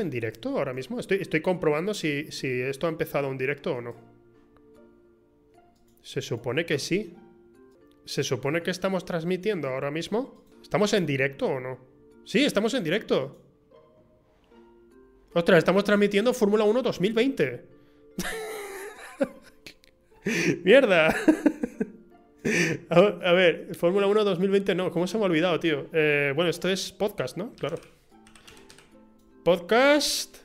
¿Estamos en directo ahora mismo? Estoy, estoy comprobando si, si esto ha empezado un directo o no. Se supone que sí. ¿Se supone que estamos transmitiendo ahora mismo? ¿Estamos en directo o no? Sí, estamos en directo. Ostras, estamos transmitiendo Fórmula 1 2020. ¡Mierda! a, ver, Fórmula 1 2020 no. ¿Cómo se me ha olvidado, tío? Eh, bueno, esto es podcast, ¿no? Claro. Podcast.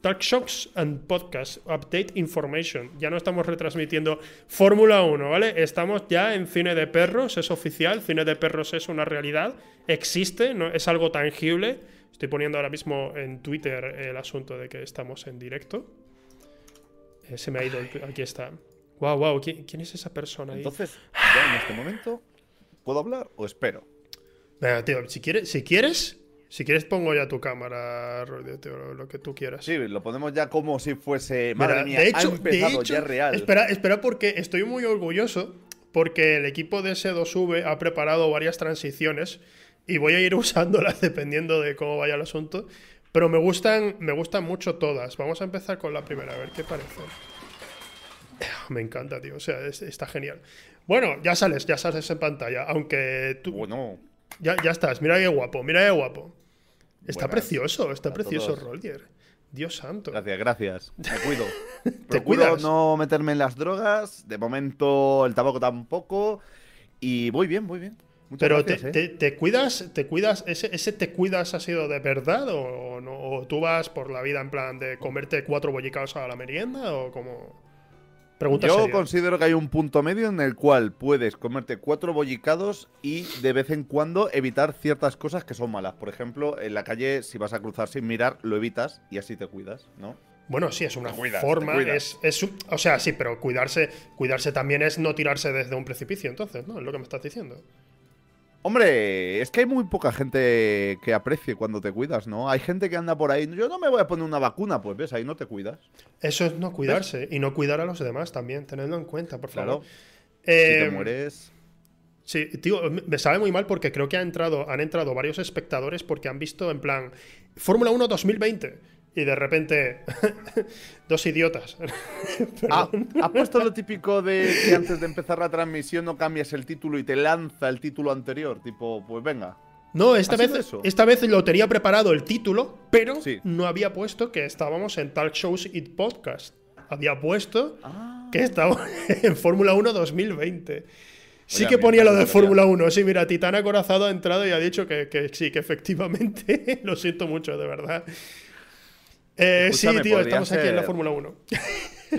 Talk Shocks and Podcast. Update Information. Ya no estamos retransmitiendo Fórmula 1, ¿vale? Estamos ya en Cine de Perros, es oficial. Cine de Perros es una realidad. Existe, ¿no? es algo tangible. Estoy poniendo ahora mismo en Twitter el asunto de que estamos en directo. Eh, se me ha ido. Aquí está. Wow, wow. ¿Quién, es esa persona ahí? Entonces, ya en este momento, ¿puedo hablar o espero? Venga, tío, si quieres, si quieres, si quieres, pongo ya tu cámara, lo que tú quieras. Sí, lo ponemos ya como si fuese. Madre mía, de hecho, ha empezado ya real. Espera, espera, porque estoy muy orgulloso. Porque el equipo de S2V ha preparado varias transiciones y voy a ir usándolas dependiendo de cómo vaya el asunto. Pero me gustan, me gustan mucho todas. Vamos a empezar con la primera, a ver qué parece. Me encanta, tío. O sea, está genial. Bueno, ya sales, ya sales en pantalla. Aunque tú. Bueno. Ya, ya estás. Mira qué guapo, mira qué guapo. Está precioso, está precioso Roger. Dios santo. Gracias, gracias. Me cuido. ¿Te Procuro no meterme en las drogas. De momento el tabaco tampoco. Y voy bien, voy bien. Pero te, ¿eh? te, cuidas, te cuidas, ese, ese, te cuidas ha sido de verdad o, no, o tú vas por la vida en plan de comerte cuatro bollicaos a la merienda o como yo considero que hay un punto medio en el cual puedes comerte cuatro bollicados y de vez en cuando evitar ciertas cosas que son malas. Por ejemplo, en la calle, si vas a cruzar sin mirar, lo evitas y así te cuidas, ¿no? Bueno, sí, es una forma. Es, o sea, sí, pero cuidarse, cuidarse también es no tirarse desde un precipicio, entonces, ¿no? Es lo que me estás diciendo. Hombre, es que hay muy poca gente que aprecie cuando te cuidas, ¿no? Hay gente que anda por ahí, yo no me voy a poner una vacuna, pues ves, ahí no te cuidas. Eso es no cuidarse y no cuidar a los demás también, tenedlo en cuenta, por favor. si te eh, mueres... Sí, tío, me sabe muy mal porque creo que ha entrado, han entrado varios espectadores porque han visto en plan Fórmula 1 2020 y de repente dos idiotas. ¿Ha, puesto lo típico de que antes de empezar la transmisión no cambias el título y te lanza el título anterior? Tipo, pues venga. No, esta vez, esta vez lo tenía preparado el título, pero no había puesto que estábamos en Talk Shows y Podcast. Había puesto ah. que estábamos en Fórmula 1 2020. Sí que ponía lo de Fórmula 1. Sí, mira, Titán Acorazado ha entrado y ha dicho que, que sí, que efectivamente. lo siento mucho, de verdad. Eh, sí, tío, estamos aquí en la Fórmula 1.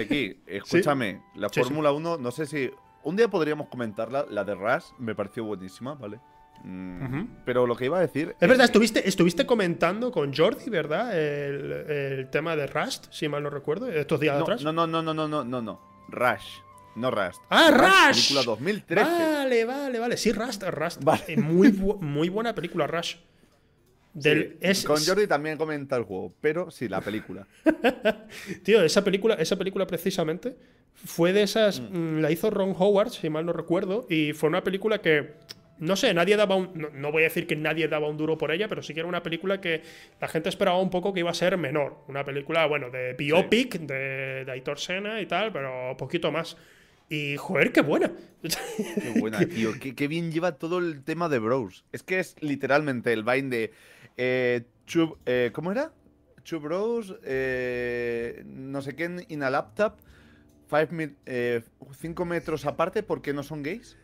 Aquí, escúchame, la Fórmula 1, no sé si. Un día podríamos comentarla, la de Rush, me pareció buenísima, ¿vale? Mm, pero lo que iba a decir. Es, verdad, estuviste, estuviste comentando con Jordi, ¿verdad? El, tema de Rust, si mal no recuerdo, estos días atrás. No, no, no, no, no, no, no, no. Rush. No Rust. ¡Ah, Rush! Película 2013. Vale, vale, vale. Sí, Rust, Rust. Vale. Muy, muy buena película, Rush con Jordi también comenta el juego, pero sí, la película. Tío, esa película, esa película precisamente fue de esas. Mm. Mm, la hizo Ron Howard, si mal no recuerdo, y fue una película que. No sé, nadie daba un. No, voy a decir que nadie daba un duro por ella, pero sí que era una película que la gente esperaba un poco que iba a ser menor. Una película, bueno, de biopic, de, de Aitor Sena y tal, pero poquito más. Y joder, qué buena. Qué buena, tío. Qué, qué, bien lleva todo el tema de Bros. Es que es literalmente el Vine de eh, eh, ¿Cómo era? Two bros, eh, no sé qué, in a laptop, 5 metros aparte, ¿por qué no son gays?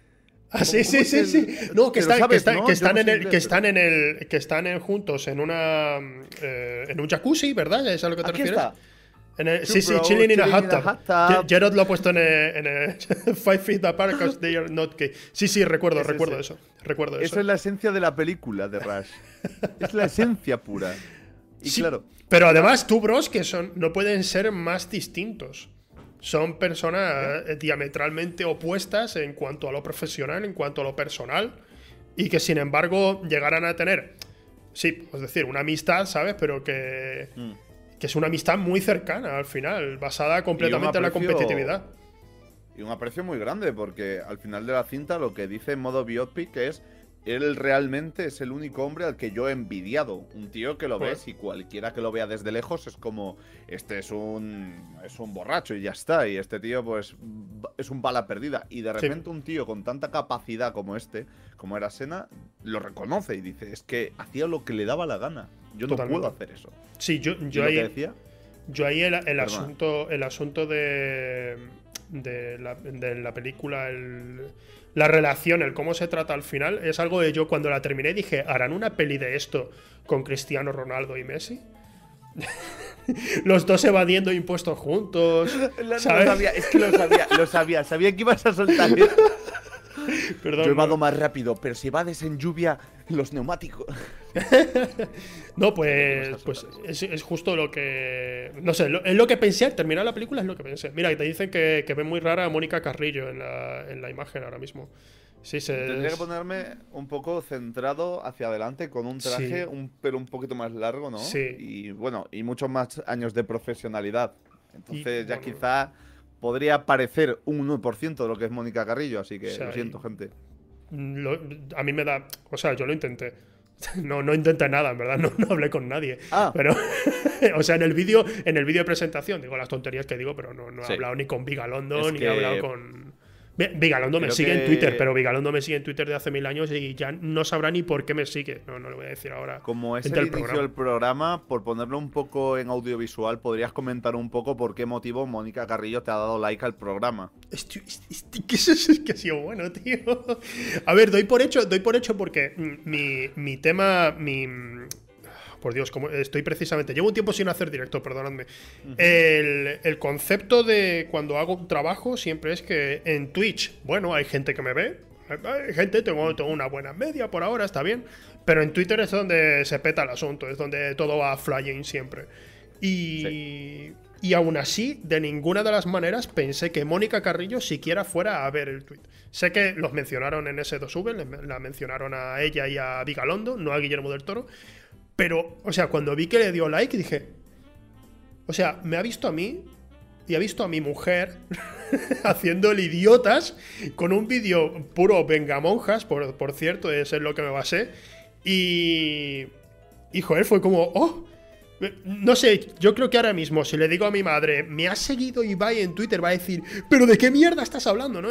Ah, sí, sí, sí, sí. No, que, están, que, están en el, que están en el, que están juntos en una, en un jacuzzi, ¿verdad? ¿Es a lo que te refieres? Sí, sí, chilling in a hot tub. Jared lo ha puesto en el, Five Feet Apart because they are not gay. Sí, sí, recuerdo, recuerdo eso. Recuerdo eso. es la esencia de la película de Rush. es la esencia pura. Y claro. Pero además, tú, bros, que son, no pueden ser más distintos. Son personas eh, diametralmente opuestas en cuanto a lo profesional, en cuanto a lo personal. Y que sin embargo llegarán a tener, sí, es decir, una amistad, ¿sabes? Pero que. Mm que es una amistad muy cercana al final, basada completamente en la competitividad. Y un aprecio muy grande, porque al final de la cinta lo que dice en modo biopic es él realmente es el único hombre al que yo he envidiado. Un tío que lo ves y cualquiera que lo vea desde lejos es como, este es un, es un borracho y ya está. Y este tío pues es un bala perdida. Y de repente un tío con tanta capacidad como este, como era Sena, lo reconoce y dice, es que hacía lo que le daba la gana. Yo no puedo hacer eso. Sí, yo, yo ahí... Decía? Yo ahí el, asunto, el asunto de, de, la, de la película, el la relación, el cómo se trata al final, es algo de yo cuando la terminé dije, ¿harán una peli de esto con Cristiano Ronaldo y Messi? Los dos evadiendo impuestos juntos. sabía, es que lo sabía, lo sabía, sabía que ibas a soltar Perdón, Yo he vado más rápido, pero si evades en lluvia, los neumáticos. no, pues, pues es, justo lo que. No sé, es lo que pensé al terminar la película, es lo que pensé. Mira, te dicen que, que ven muy rara a Mónica Carrillo en la, en la imagen ahora mismo. Sí, se, Tendría que ponerme un poco centrado hacia adelante con un traje un pelo un poquito más largo, ¿no? Sí. Y bueno, y muchos más años de profesionalidad. Entonces ya quizá podría parecer un 1% de lo que es Mónica Carrillo, así que lo siento, gente. A mí me da. O sea, yo lo intenté. No, no intenté nada, en verdad, no, no hablé con nadie. Ah. Pero, o sea, en el vídeo, en el vídeo de presentación, digo las tonterías que digo, pero no, no he hablado ni con Vigalondo, ni he hablado con. Vigalondo me sigue en Twitter, pero Vigalondo me sigue en Twitter de hace mil años y ya no sabrá ni por qué me sigue. No, no lo voy a decir ahora. Como es el, inicio del programa, por ponerlo un poco en audiovisual, ¿podrías comentar un poco por qué motivo Mónica Carrillo te ha dado like al programa? Estoy, que eso es que ha sido bueno, tío. A ver, doy por hecho, doy por hecho porque mi, mi tema, mi por Dios, como estoy precisamente. Llevo un tiempo sin hacer directo, perdonadme. el, concepto de cuando hago un trabajo siempre es que en Twitch, bueno, hay gente que me ve. Hay gente, tengo, tengo una buena media por ahora, está bien. Pero en Twitter es donde se peta el asunto, es donde todo va flying siempre. Y. Y aún así, de ninguna de las maneras pensé que Mónica Carrillo siquiera fuera a ver el tweet. Sé que los mencionaron en S2V, la mencionaron a ella y a Vigalondo, no a Guillermo del Toro, pero, o sea, cuando vi que le dio like, dije. O sea, me ha visto a mí y ha visto a mi mujer haciendo el idiotas con un vídeo puro vengamonjas, por, por cierto, es lo que me basé. Y. Y joder, fue como. ¡Oh! No sé, yo creo que ahora mismo, si le digo a mi madre, me ha seguido Ibai en Twitter, va a decir, ¿pero de qué mierda estás hablando? ¿no?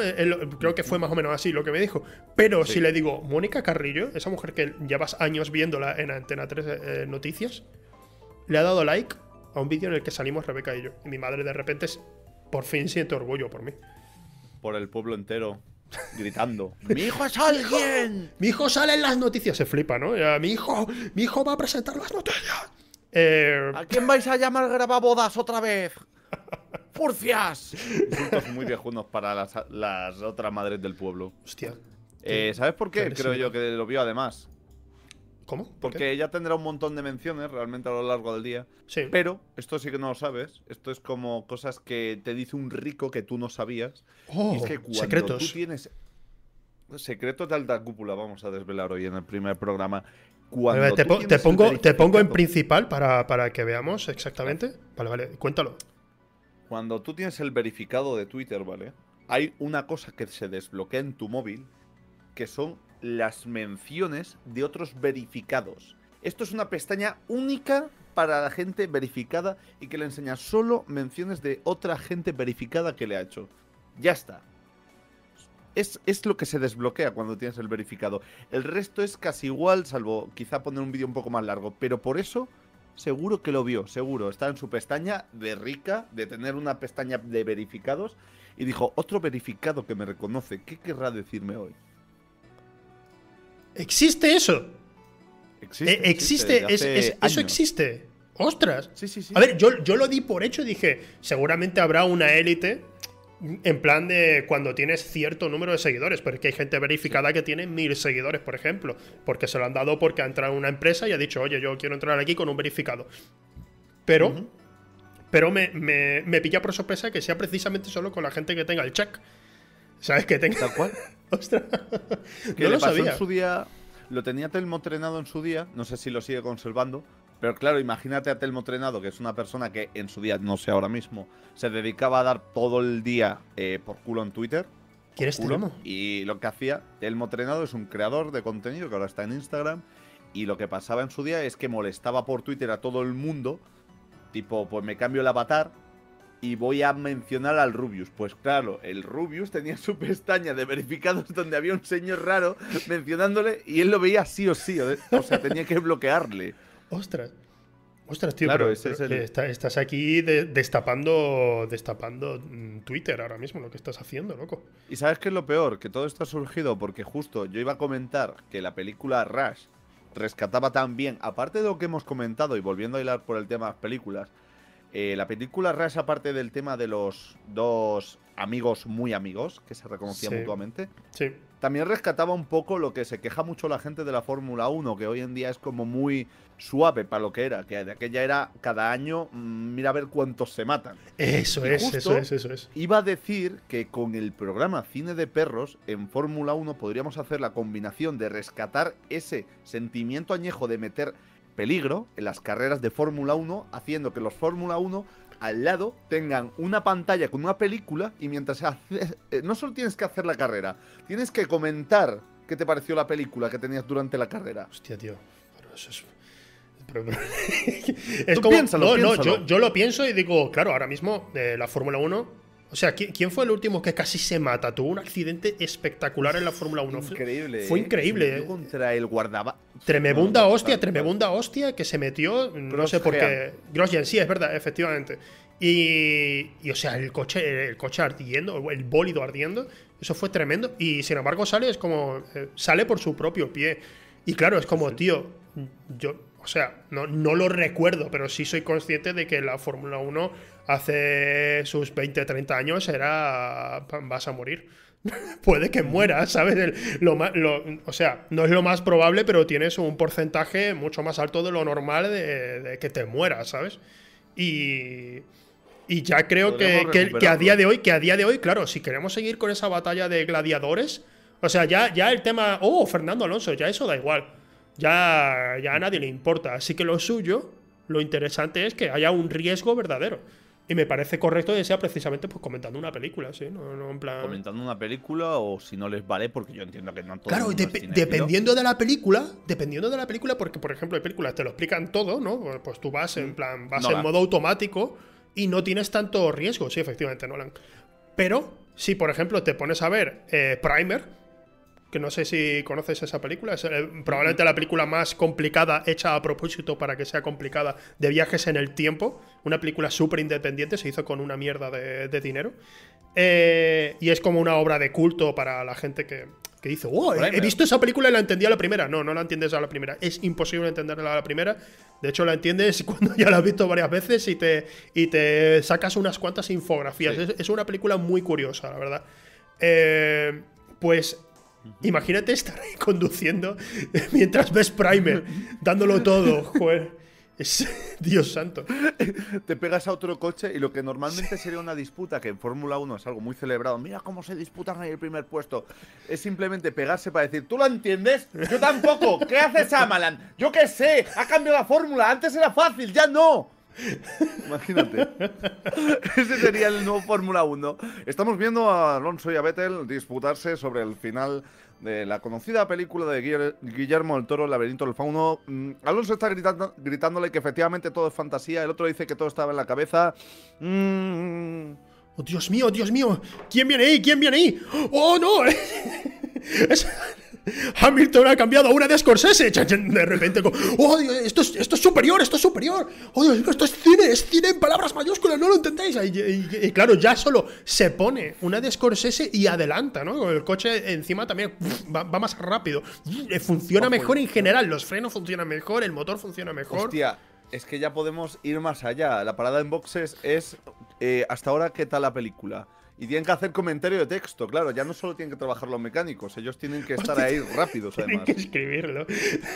creo que fue más o menos así lo que me dijo. Pero si le digo, Mónica Carrillo, esa mujer que llevas años viéndola en Antena 3 eh, Noticias, le ha dado like a un vídeo en el que salimos Rebeca y yo. Y mi madre de repente por fin siente orgullo por mí. Por el pueblo entero gritando. ¡Mi hijo es alguien! Mi hijo sale en las noticias, se flipa, ¿no? mi hijo, mi hijo va a presentar las noticias. Eh, ¿A quién vais a llamar grababodas otra vez? ¡Furcias! Insultos muy viejunos para las, otras madres del pueblo. Hostia. Eh, ¿Sabes por qué? Creo yo que lo vio además. ¿Cómo? Porque ella tendrá un montón de menciones realmente a lo largo del día. Sí. Pero, esto sí que no lo sabes. Esto es como cosas que te dice un rico que tú no sabías. Oh, es que cuando secretos. tú tienes. Secretos de alta cúpula, vamos a desvelar hoy en el primer programa te, pongo, te pongo en principal para, que veamos exactamente. Vale, vale, cuéntalo. Cuando tú tienes el verificado de Twitter, ¿vale? Hay una cosa que se desbloquea en tu móvil, que son las menciones de otros verificados. Esto es una pestaña única para la gente verificada y que le enseña solo menciones de otra gente verificada que le ha hecho. Ya está es, lo que se desbloquea cuando tienes el verificado. El resto es casi igual, salvo quizá poner un vídeo un poco más largo. Pero por eso, seguro que lo vio, seguro. Está en su pestaña de rica, de tener una pestaña de verificados. Y dijo, otro verificado que me reconoce, ¿qué querrá decirme hoy? ¿Existe eso? Existe. Eh, existe, eso existe. ¡Ostras! Sí, sí, sí. A ver, yo, yo lo di por hecho, dije, seguramente habrá una élite en plan de cuando tienes cierto número de seguidores, porque hay gente verificada que tiene mil seguidores, por ejemplo, porque se lo han dado porque ha entrado una empresa y ha dicho, oye, yo quiero entrar aquí con un verificado. Pero, pero me, me, pilla por sorpresa que sea precisamente solo con la gente que tenga el check. ¿Sabes? Que tenga. Tal cual. Ostras. Que no lo sabía. en su día. Lo tenía Telmo entrenado en su día. No sé si lo sigue conservando. Pero claro, imagínate a Telmo Trenado, que es una persona que en su día, no sé ahora mismo, se dedicaba a dar todo el día eh, por culo en Twitter. ¿Quién es Telmo? Y lo que hacía, Telmo Trenado es un creador de contenido que ahora está en Instagram. Y lo que pasaba en su día es que molestaba por Twitter a todo el mundo. Tipo, pues me cambio el avatar y voy a mencionar al Rubius. Pues claro, el Rubius tenía su pestaña de verificados donde había un señor raro mencionándole y él lo veía sí o sí. O sea, tenía que bloquearle. Ostras. Ostras, tío, claro, estás aquí destapando, destapando mm, Twitter ahora mismo, lo que estás haciendo, loco. Y sabes qué es lo peor, que todo esto ha surgido porque justo yo iba a comentar que la película Rush rescataba también, aparte de lo que hemos comentado y volviendo a hilar por el tema de las películas, eh, la película Rush, aparte del tema de los dos amigos muy amigos, que se reconocían mutuamente, sí. También rescataba un poco lo que se queja mucho la gente de la Fórmula 1, que hoy en día es como muy suave para lo que era, que de aquella era cada año, mm, mira a ver cuántos se matan. Eso es, eso es, eso es. Iba a decir que con el programa Cine de Perros en Fórmula 1 podríamos hacer la combinación de rescatar ese sentimiento añejo de meter peligro en las carreras de Fórmula 1, haciendo que los Fórmula 1 al lado tengan una pantalla con una película y mientras haces, eh, no solo tienes que hacer la carrera, tienes que comentar qué te pareció la película que tenías durante la carrera. Hostia, tío. Pero eso es es como, no, no, yo, yo, lo pienso y digo, claro, ahora mismo eh, la Fórmula 1 o sea, ¿quién fue el último que casi se mata? Tuvo un accidente espectacular en la Fórmula 1. Increíble. Fue increíble. ¿eh? Contra el guardaba. Tremebunda hostia, tremebunda hostia que se metió. No sé por qué. Grosjean, sí, es verdad, efectivamente. Y, y, o sea, el coche, el coche ardiendo, el bólido ardiendo, eso fue tremendo. Y sin embargo, sale, es como. Eh, sale por su propio pie. Y claro, es como, tío, yo o sea, no, no, lo recuerdo, pero sí soy consciente de que la Fórmula 1 hace sus 20, 30 años era vas a morir. Puede que muera, ¿sabes? lo, o sea, no es lo más probable, pero tienes un porcentaje mucho más alto de lo normal de, que te mueras, ¿sabes? Y, y ya creo que, que, a día de hoy, que a día de hoy, claro, si queremos seguir con esa batalla de gladiadores, o sea, ya, ya el tema, oh, Fernando Alonso, ya eso da igual ya, ya a nadie le importa. Así que lo suyo, lo interesante es que haya un riesgo verdadero. Y me parece correcto que sea precisamente pues comentando una película, ¿sí? No, en plan... Comentando una película o si no les vale, porque yo entiendo que no todo Claro, dependiendo de la película, dependiendo de la película, porque por ejemplo hay películas te lo explican todo, ¿no? Pues tú vas en mm. plan, vas en modo automático y no tienes tanto riesgo, sí, efectivamente, Nolan. Pero si por ejemplo te pones a ver eh, Primer, que no sé si conoces esa película, es eh, probablemente la película más complicada hecha a propósito para que sea complicada de viajes en el tiempo, una película súper independiente, se hizo con una mierda de, dinero, eh, y es como una obra de culto para la gente que, que dice, oh, he, visto esa película y la entendí a la primera. No, no la entiendes a la primera. Es imposible entenderla a la primera. De hecho, la entiendes cuando ya la has visto varias veces y te, y te sacas unas cuantas infografías. Es, una película muy curiosa, la verdad. Eh, pues Imagínate estar ahí conduciendo mientras ves Primer, dándolo todo, joder. Es, Dios santo. Te pegas a otro coche y lo que normalmente sería una disputa, que en Fórmula 1 es algo muy celebrado, mira cómo se disputan ahí el primer puesto, es simplemente pegarse para decir, ¿tú lo entiendes? Yo tampoco. ¿Qué haces, Amalan? Yo qué sé, ha cambiado la fórmula, antes era fácil, ya no. Imagínate. Ese sería el nuevo Fórmula 1. Estamos viendo a Alonso y a Vettel disputarse sobre el final de la conocida película de Guillermo del Toro, El laberinto del fauno. Mm, Alonso está gritando, gritándole que efectivamente todo es fantasía, el otro dice que todo estaba en la cabeza. Mm. Oh, Dios mío, Dios mío, ¿quién viene ahí? ¿Quién viene ahí? ¡Oh, no! es... Hamilton ha cambiado a una de Scorsese. De repente, oh, esto es, esto es superior, esto es superior. Oh, esto es cine, es cine en palabras mayúsculas, no lo entendéis. Y, claro, ya solo se pone una de Scorsese y adelanta, ¿no? El coche encima también va, más rápido. Funciona mejor en general, los frenos funcionan mejor, el motor funciona mejor. Hostia, es que ya podemos ir más allá. La parada en boxes es, eh, hasta ahora, ¿qué tal la película? Y tienen que hacer comentario de texto, claro. Ya no solo tienen que trabajar los mecánicos, ellos tienen que estar ahí rápidos, tienen que escribirlo.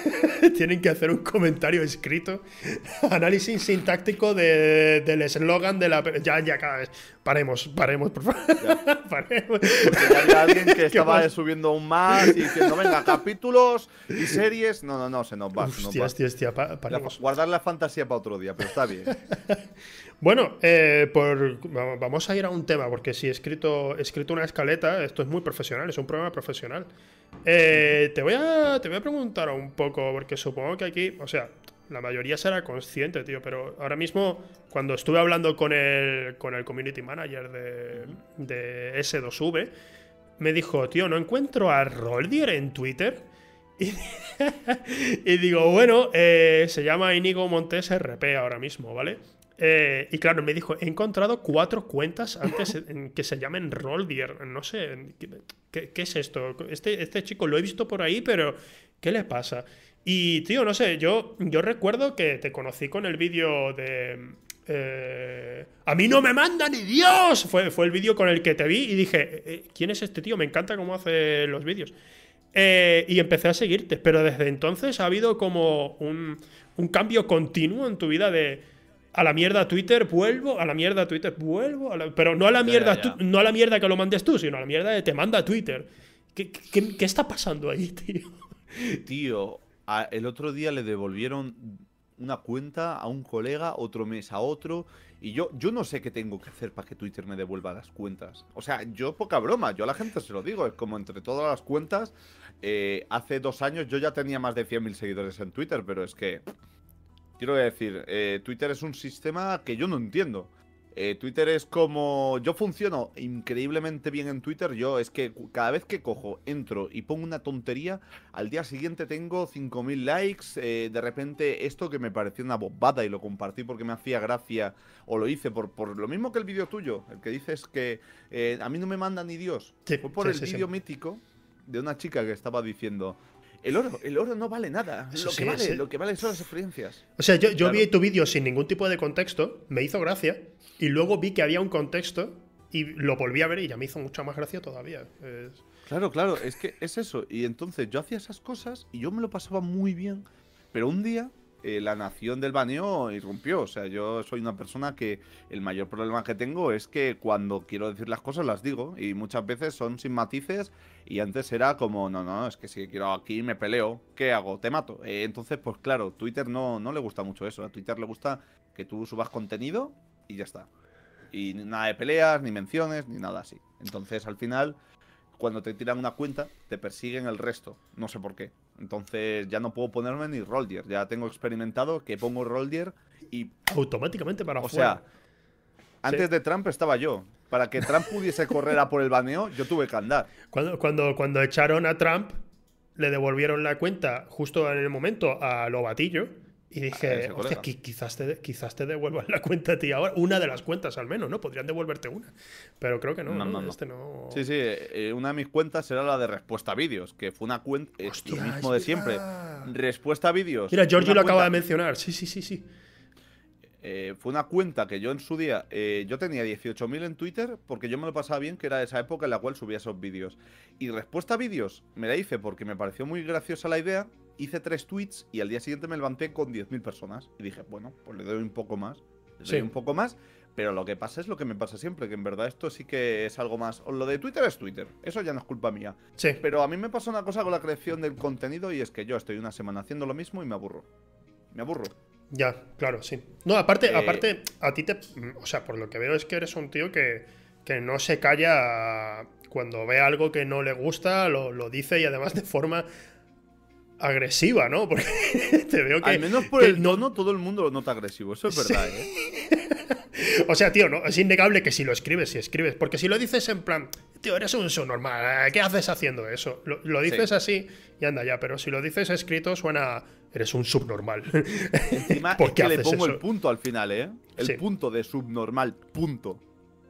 tienen que hacer un comentario escrito. Análisis sintáctico del eslogan de la. Ya, ya, cada vez. Paremos, paremos, por favor. paremos. Porque ya había alguien que estaba subiendo un más y diciendo, venga, capítulos y series. No, no, no, se nos va. Hostia, hostia, hostia, paremos. guardar la fantasía para otro día, pero está bien. bueno, eh, por, vamos a ir a un tema, porque si he escrito, he escrito una escaleta. Esto es muy profesional, es un programa profesional. Eh, te, voy a, te voy a preguntar un poco, porque supongo que aquí, o sea, la mayoría será consciente, tío, pero ahora mismo, cuando estuve hablando con el, con el community manager de, de S2V, me dijo, tío, no encuentro a Roldier en Twitter. Y, digo, bueno, eh, se llama Inigo Montes RP ahora mismo, ¿vale? Eh, y claro, me dijo, he encontrado cuatro cuentas antes que se llamen Roldier. No sé, ¿qué, es esto? Este, este chico lo he visto por ahí, pero ¿qué le pasa? Y, tío, no sé, yo, yo recuerdo que te conocí con el vídeo de... Eh, a mí no me manda ni Dios. Fue, fue el vídeo con el que te vi y dije, ¿quién es este tío? Me encanta cómo hace los vídeos. Eh, y empecé a seguirte, pero desde entonces ha habido como un, cambio continuo en tu vida de a la mierda Twitter vuelvo, a la mierda Twitter vuelvo, pero no a la mierda no a la mierda que lo mandes tú, sino a la mierda de te manda Twitter. ¿Qué, qué, está pasando ahí, tío? Tío, el otro día le devolvieron una cuenta a un colega, otro mes a otro, y yo, yo no sé qué tengo que hacer para que Twitter me devuelva las cuentas. O sea, yo poca broma, yo a la gente se lo digo, es como entre todas las cuentas, eh, hace dos años yo ya tenía más de 100.000 seguidores en Twitter, pero es que, quiero decir, eh, Twitter es un sistema que yo no entiendo. Eh, Twitter es como. Yo funciono increíblemente bien en Twitter. Yo es que cada vez que cojo, entro y pongo una tontería, al día siguiente tengo 5.000 likes. Eh, de repente, esto que me pareció una bobada y lo compartí porque me hacía gracia, o lo hice por, por lo mismo que el vídeo tuyo, el que dices que eh, a mí no me manda ni Dios. Fue por el vídeo mítico de una chica que estaba diciendo. El oro, el oro no vale nada. lo, que vale, lo que vale son las experiencias. O sea, yo, yo vi tu vídeo sin ningún tipo de contexto, me hizo gracia. Y luego vi que había un contexto y lo volví a ver y ya me hizo mucha más gracia todavía. Claro, claro, es que es eso. Y entonces yo hacía esas cosas y yo me lo pasaba muy bien. Pero un día eh, la nación del baneo irrumpió. O sea, yo soy una persona que el mayor problema que tengo es que cuando quiero decir las cosas las digo. Y muchas veces son sin matices. Y antes era como, no, no, es que si quiero aquí me peleo. ¿Qué hago? Te mato. Eh, entonces, pues claro, Twitter no, no le gusta mucho eso. A Twitter le gusta que tú subas contenido y ya está. Y nada de peleas, ni menciones, ni nada así. Entonces, al final, cuando te tiran una cuenta, te persiguen el resto. No sé por qué. Entonces, ya no puedo ponerme ni Roldier. Ya tengo experimentado que pongo Roldier y. Automáticamente para O sea, antes de Trump estaba yo. Para que Trump pudiese correr a por el baneo, yo tuve que andar. Cuando, cuando, cuando echaron a Trump, le devolvieron la cuenta justo en el momento a Lobatillo y dije, hostia, quizás te, quizás te devuelvan la cuenta a ti ahora. Una de las cuentas al menos, ¿no? Podrían devolverte una. Pero creo que no, no, Este no... Sí, sí. Eh, una de mis cuentas era la de respuesta a vídeos, que fue una cuenta. lo mismo de siempre. Respuesta a vídeos. Mira, Giorgio lo acaba de mencionar. Sí, sí, sí, sí. Eh, fue una cuenta que yo en su día, eh, yo tenía 18.000 en Twitter porque yo me lo pasaba bien, que era esa época en la cual subía esos vídeos. Y respuesta a vídeos me la hice porque me pareció muy graciosa la idea hice tres tweets y al día siguiente me levanté con 10.000 personas. Y dije, bueno, pues le doy un poco más. Le doy un poco más. Pero lo que pasa es lo que me pasa siempre, que en verdad esto sí que es algo más. Lo de Twitter es Twitter, eso ya no es culpa mía. Sí. Pero a mí me pasa una cosa con la creación del contenido y es que yo estoy una semana haciendo lo mismo y me aburro. Me aburro. Ya, claro, sí. No, aparte, eh, aparte, a ti te. O sea, por lo que veo es que eres un tío que, que no se calla cuando ve algo que no le gusta, lo, lo dice y además de forma agresiva, ¿no? Porque te veo que. Al menos por el no, todo el mundo lo nota agresivo. Eso es verdad, ¿eh? o sea, tío, ¿no? es innegable que si lo escribes, si escribes. Porque si lo dices en plan, tío, eres un subnormal, ¿qué haces haciendo eso? Lo, dices así y anda ya, pero si lo dices escrito suena. Eres un subnormal. Encima ¿Por qué le pongo el punto al final, ¿eh? El punto de subnormal, punto.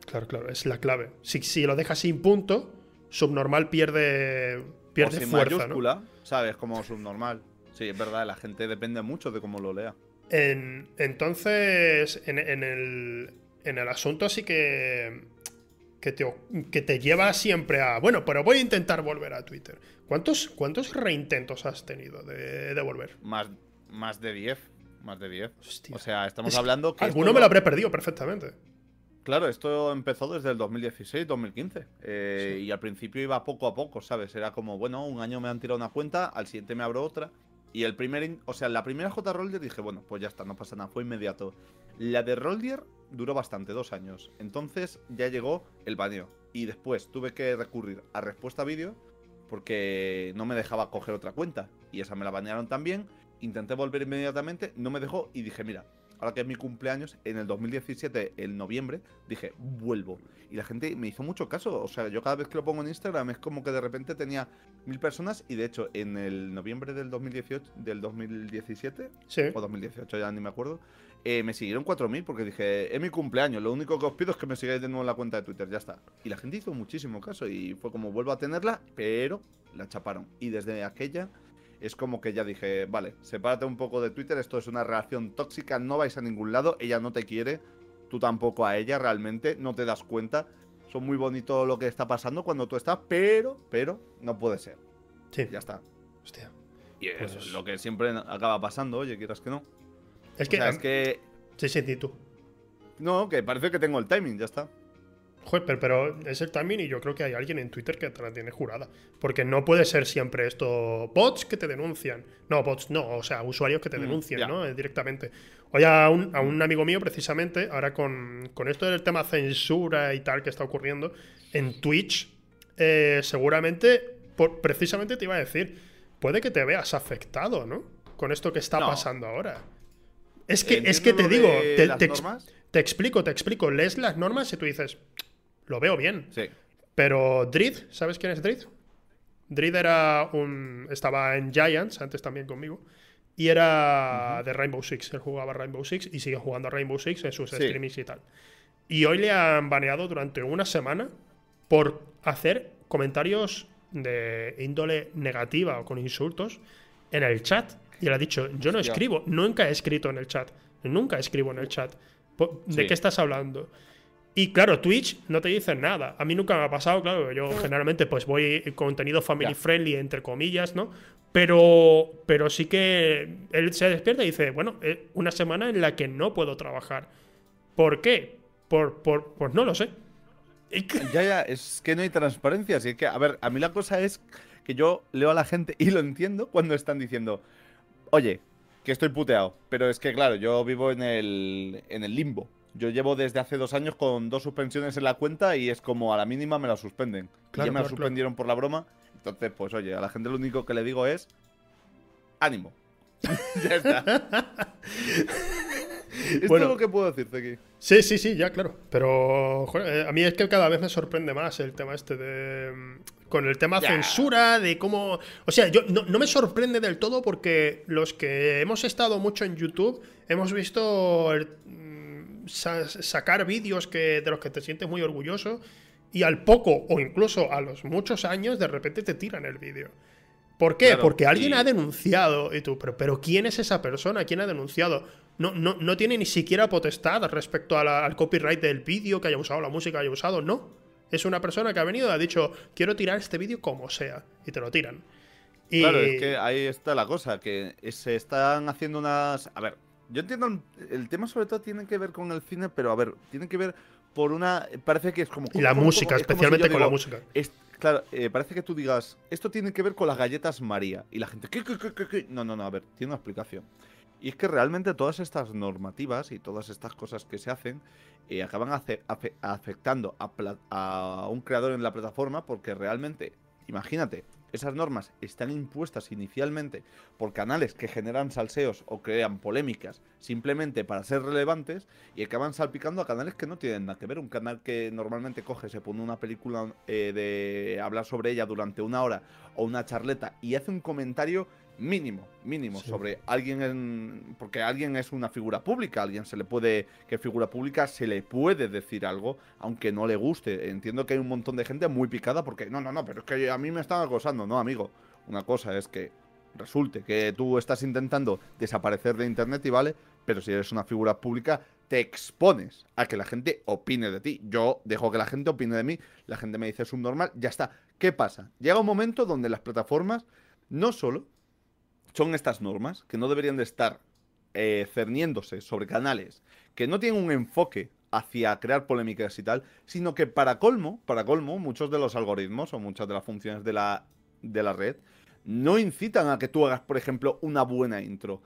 Claro, claro, es la clave. Si, si lo dejas sin punto, subnormal pierde, pierde fuerza. ¿no? ¿Sabes? Como subnormal. Sí, es verdad, la gente depende mucho de cómo lo lea. entonces, en, el, en el asunto sí que, que, te, que te lleva siempre a, bueno, pero voy a intentar volver a Twitter. ¿Cuántos, cuántos reintentos has tenido de, volver? Más, más de 10. Más de 10. O sea, estamos hablando que... Alguno me lo habré perdido perfectamente. Claro, esto empezó desde el 2016-2015 eh, y al principio iba poco a poco, ¿sabes? Era como, bueno, un año me han tirado una cuenta, al siguiente me abro otra Y el primer, o sea, la primera J Roller dije, bueno, pues ya está, no pasa nada, fue inmediato. La de Roller duró bastante, dos años. Entonces ya llegó el baneo. Y después tuve que recurrir a respuesta vídeo porque no me dejaba coger otra cuenta. Y esa me la banearon también. Intenté volver inmediatamente, no me dejó y dije, mira, ahora que es mi cumpleaños, en el 2017, en noviembre, dije, vuelvo. Y la gente me hizo mucho caso. O sea, yo cada vez que lo pongo en Instagram es como que de repente tenía mil personas. Y de hecho, en el noviembre del 2018, del 2017, o 2018, ya ni me acuerdo, eh, me siguieron 4.000 porque dije, es mi cumpleaños, lo único que os pido es que me sigáis de nuevo en la cuenta de Twitter, ya está. Y la gente hizo muchísimo caso y fue como vuelvo a tenerla, pero la chaparon. Y desde aquella es como que ya dije, vale, sepárate un poco de Twitter, esto es una relación tóxica, no vais a ningún lado, ella no te quiere, tú tampoco a ella realmente, no te das cuenta. Son muy bonito lo que está pasando cuando tú estás, pero, pero, no puede ser. Sí. Ya está. Hostia. Y es pues lo que siempre acaba pasando, oye, quieras que no. Es que. es que. Sí, sí, tú. No, que parece que tengo el timing, ya está. Joder, pero, es el timing y yo creo que hay alguien en Twitter que te la tiene jurada. Porque no puede ser siempre esto bots que te denuncian. No, bots no, o sea, usuarios que te mm, denuncian, ¿no? Eh, directamente. Oye, a un, a un, amigo mío, precisamente, ahora con, con, esto del tema censura y tal que está ocurriendo, en Twitch, eh, seguramente, por, precisamente te iba a decir, puede que te veas afectado, ¿no? Con esto que está pasando ahora. Es que, es que te digo, te, te, explico, te explico. Lees las normas y tú dices, lo veo bien. Sí. Pero Drid, ¿sabes quién es Drid? Drid era un. Estaba en Giants antes también conmigo. Y era de Rainbow Six. Él jugaba Rainbow Six y sigue jugando a Rainbow Six en sus streamings y tal. Y hoy le han baneado durante una semana por hacer comentarios de índole negativa o con insultos en el chat. Y él ha dicho, yo no escribo, nunca he escrito en el chat, nunca escribo en el chat. ¿De qué estás hablando? Y claro, Twitch no te dice nada. A mí nunca me ha pasado, claro, yo generalmente pues voy contenido family friendly, entre comillas, ¿no? Pero, pero sí que él se despierta y dice, bueno, eh, una semana en la que no puedo trabajar. ¿Por qué? Por, por, pues no lo sé. Ya, ya, es que no hay transparencia. Así que, a ver, a mí la cosa es que yo leo a la gente y lo entiendo cuando están diciendo, Oye, que estoy puteado, pero es que claro, yo vivo en el, en el limbo. Yo llevo desde hace dos años con dos suspensiones en la cuenta y es como a la mínima me la suspenden. Claro, ya me la suspendieron por la broma. Entonces, pues oye, a la gente lo único que le digo es ánimo. ya está. es bueno, todo lo que puedo decirte aquí. Sí, sí, sí, ya, claro. Pero eh, a mí es que cada vez me sorprende más el tema este de. Mm, con el tema censura, de cómo. O sea, yo no, me sorprende del todo porque los que hemos estado mucho en YouTube hemos visto sacar vídeos que, de los que te sientes muy orgulloso y al poco o incluso a los muchos años de repente te tiran el vídeo. ¿Por qué? Porque alguien ha denunciado y tú, pero, pero ¿quién es esa persona? ¿Quién ha denunciado? No, no, no tiene ni siquiera potestad respecto al copyright del vídeo que haya usado, la música que haya usado, no. Es una persona que ha venido y ha dicho, quiero tirar este vídeo como sea, y te lo tiran. Claro, es que ahí está la cosa, que se están haciendo unas... A ver, yo entiendo, el tema sobre todo tiene que ver con el cine, pero a ver, tiene que ver por una... Parece que es como... Y la música, especialmente con la música. claro, eh, parece que tú digas, esto tiene que ver con las galletas María. Y la gente, ¿qué, qué, qué, qué? No, no, no, a ver, tiene una explicación. Y es que realmente todas estas normativas y todas estas cosas que se hacen eh, acaban afectando a, un creador en la plataforma porque realmente, imagínate, esas normas están impuestas inicialmente por canales que generan salseos o crean polémicas simplemente para ser relevantes y acaban salpicando a canales que no tienen nada que ver. Un canal que normalmente coge, se pone una película eh, de hablar sobre ella durante una hora o una charleta y hace un comentario mínimo, mínimo, sobre alguien en, porque alguien es una figura pública, alguien se le puede, que figura pública se le puede decir algo, aunque no le guste. Entiendo que hay un montón de gente muy picada porque, no, no, no, pero es que a mí me están acosando, no, amigo. Una cosa es que resulte que tú estás intentando desaparecer de internet y vale, pero si eres una figura pública, te expones a que la gente opine de ti. Yo dejo que la gente opine de mí, la gente me dice es un normal, ya está. ¿Qué pasa? Llega un momento donde las plataformas no solo son estas normas que no deberían de estar eh, cerniéndose sobre canales que no tienen un enfoque hacia crear polémicas y tal, sino que para colmo, para colmo, muchos de los algoritmos o muchas de las funciones de la, de la red no incitan a que tú hagas, por ejemplo, una buena intro.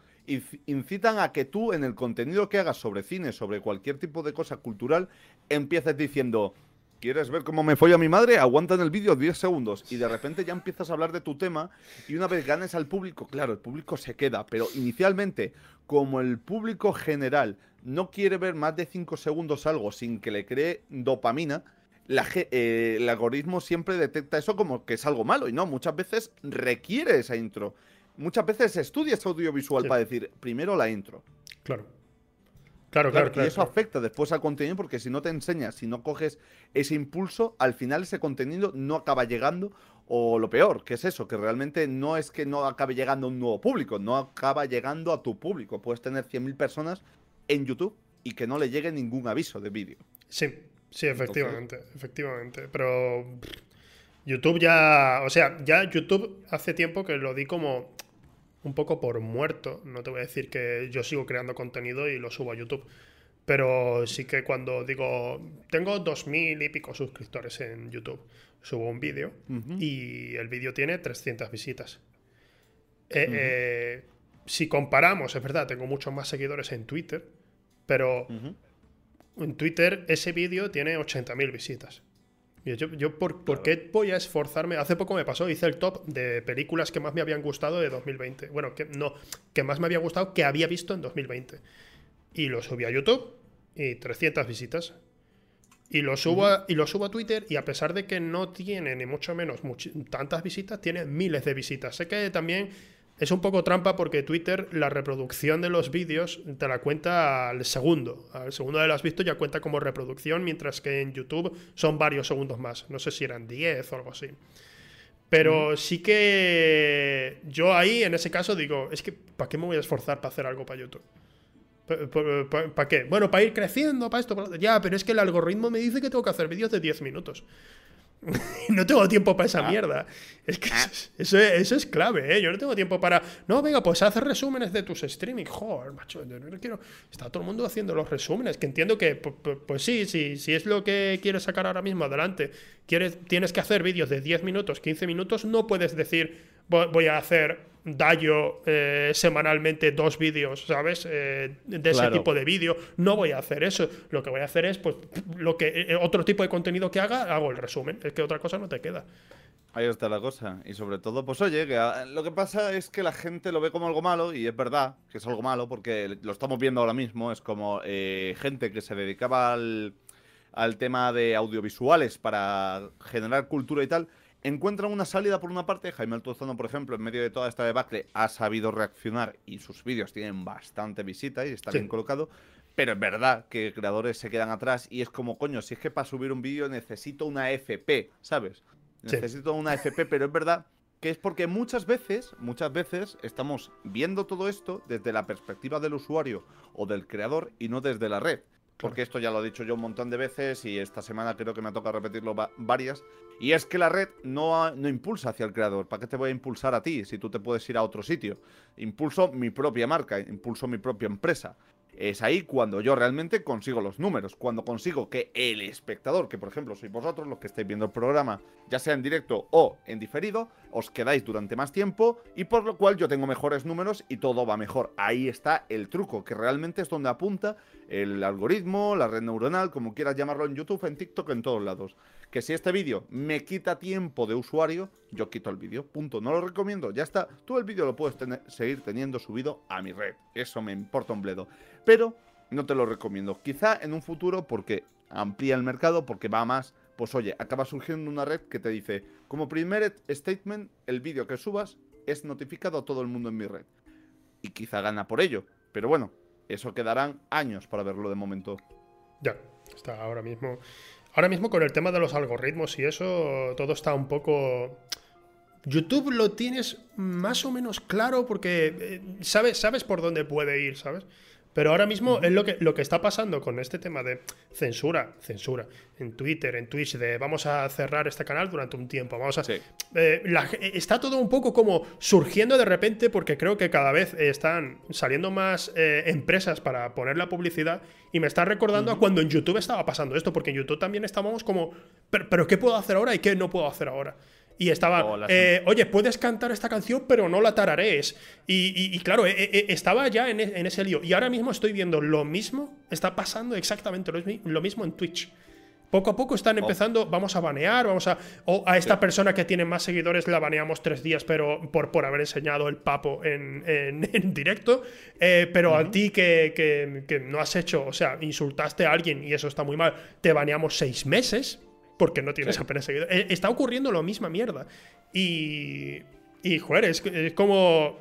Incitan a que tú, en el contenido que hagas sobre cine, sobre cualquier tipo de cosa cultural, empieces diciendo, ¿Quieres ver cómo me follo a mi madre? Aguanta en el vídeo 10 segundos y de repente ya empiezas a hablar de tu tema y una vez ganes al público, claro, el público se queda, pero inicialmente, como el público general no quiere ver más de 5 segundos algo sin que le cree dopamina, eh, el algoritmo siempre detecta eso como que es algo malo y no, muchas veces requiere esa intro. Muchas veces estudias audiovisual para decir primero la intro. Claro. Claro, claro, Y eso afecta después al contenido porque si no te enseñas, si no coges ese impulso, al final ese contenido no acaba llegando. O lo peor, que es eso, que realmente no es que no acabe llegando a un nuevo público, no acaba llegando a tu público. Puedes tener 100.000 personas en YouTube y que no le llegue ningún aviso de vídeo. Sí, sí, efectivamente, efectivamente. Pero YouTube ya, o sea, ya YouTube hace tiempo que lo di como un poco por muerto. No te voy a decir que yo sigo creando contenido y lo subo a YouTube. Pero sí que cuando digo, tengo dos mil y pico suscriptores en YouTube, subo un vídeo y el vídeo tiene 300 visitas. Eh, eh, si comparamos, es verdad, tengo muchos más seguidores en Twitter, pero en Twitter ese vídeo tiene 80.000 visitas. Yo, yo por, qué voy a esforzarme? Hace poco me pasó, hice el top de películas que más me habían gustado de 2020. Bueno, que no, que más me había gustado que había visto en 2020. Y lo subí a YouTube y 300 visitas. Y lo subo, a, y lo subo a Twitter y a pesar de que no tiene ni mucho menos tantas visitas, tiene miles de visitas. Sé que también es un poco trampa porque Twitter la reproducción de los vídeos te la cuenta al segundo. Al segundo de lo has visto ya cuenta como reproducción, mientras que en YouTube son varios segundos más. No sé si eran 10 o algo así. Pero sí que yo ahí, en ese caso, digo, es que ¿para qué me voy a esforzar para hacer algo para YouTube? ¿Para qué? Bueno, para ir creciendo, para esto, Ya, pero es que el algoritmo me dice que tengo que hacer vídeos de 10 minutos. no tengo tiempo para esa ah. mierda. Es que ah. eso, es clave, ¿eh? Yo no tengo tiempo para. No, venga, pues haz resúmenes de tus streaming. Joder, macho, no quiero. Está todo el mundo haciendo los resúmenes. Que entiendo que, pues, sí, sí, si es lo que quieres sacar ahora mismo adelante, quieres, tienes que hacer vídeos de 10 minutos, 15 minutos, no puedes decir, voy a hacer Dayo eh, semanalmente dos vídeos, ¿sabes? Eh, de ese tipo de vídeo. No voy a hacer eso. Lo que voy a hacer es, pues, lo que eh, otro tipo de contenido que haga, hago el resumen. Es que otra cosa no te queda. Ahí está la cosa. Y sobre todo, pues oye, que ah, lo que pasa es que la gente lo ve como algo malo, y es verdad que es algo malo, porque lo estamos viendo ahora mismo. Es como gente que se dedicaba al, al tema de audiovisuales para generar cultura y tal encuentran una salida por una parte. Jaime Altozano, por ejemplo, en medio de toda esta debacle, ha sabido reaccionar y sus vídeos tienen bastante visita y está bien colocado. Pero es verdad que creadores se quedan atrás y es como, coño, si es que para subir un vídeo necesito una FP, ¿sabes? Necesito una FP, pero es verdad que es porque muchas veces, muchas veces estamos viendo todo esto desde la perspectiva del usuario o del creador y no desde la red. Porque esto ya lo he dicho yo un montón de veces y esta semana creo que me toca repetirlo varias. Y es que la red no, no impulsa hacia el creador. ¿Para qué te voy a impulsar a ti si tú te puedes ir a otro sitio? Impulso mi propia marca, impulso mi propia empresa. Es ahí cuando yo realmente consigo los números, cuando consigo que el espectador, que por ejemplo sois vosotros los que estáis viendo el programa, ya sea en directo o en diferido, os quedáis durante más tiempo y por lo cual yo tengo mejores números y todo va mejor. Ahí está el truco, que realmente es donde apunta el algoritmo, la red neuronal, como quieras llamarlo en YouTube, en TikTok, en todos lados. Que si este vídeo me quita tiempo de usuario, yo quito el vídeo, punto. No lo recomiendo, ya está. Tú el vídeo lo puedes seguir teniendo subido a mi red. Eso me importa un bledo. Pero no te lo recomiendo. Quizá en un futuro porque amplía el mercado, porque va más. Pues oye, acaba surgiendo una red que te dice, como primer statement, el vídeo que subas es notificado a todo el mundo en mi red. Y quizá gana por ello. Pero bueno, eso quedarán años para verlo de momento. Ya, está ahora mismo. Ahora mismo con el tema de los algoritmos y eso, todo está un poco. YouTube lo tienes más o menos claro porque eh, sabes, sabes por dónde puede ir, ¿sabes? Pero ahora mismo es lo que, lo que está pasando con este tema de censura, censura, en Twitter, en Twitch, de vamos a cerrar este canal durante un tiempo, vamos a... Eh, está todo un poco como surgiendo de repente porque creo que cada vez están saliendo más eh, empresas para poner la publicidad y me está recordando a cuando en YouTube estaba pasando esto, porque en YouTube también estábamos como, pero, ¿qué puedo hacer ahora y qué no puedo hacer ahora? Y estaba, eh, oye, puedes cantar esta canción, pero no la tararees. Y, claro, eh, eh, estaba ya en, ese lío. Y ahora mismo estoy viendo lo mismo, está pasando exactamente lo mismo en Twitch. Poco a poco están oh. empezando, vamos a banear, vamos a. O a esta persona que tiene más seguidores la baneamos tres días, pero por, por haber enseñado el papo en, en, directo. pero a ti que, que, no has hecho, o sea, insultaste a alguien y eso está muy mal, te baneamos seis meses porque no tienes apenas seguido. Eh, está ocurriendo la misma mierda. Y. Y, joder, es, como.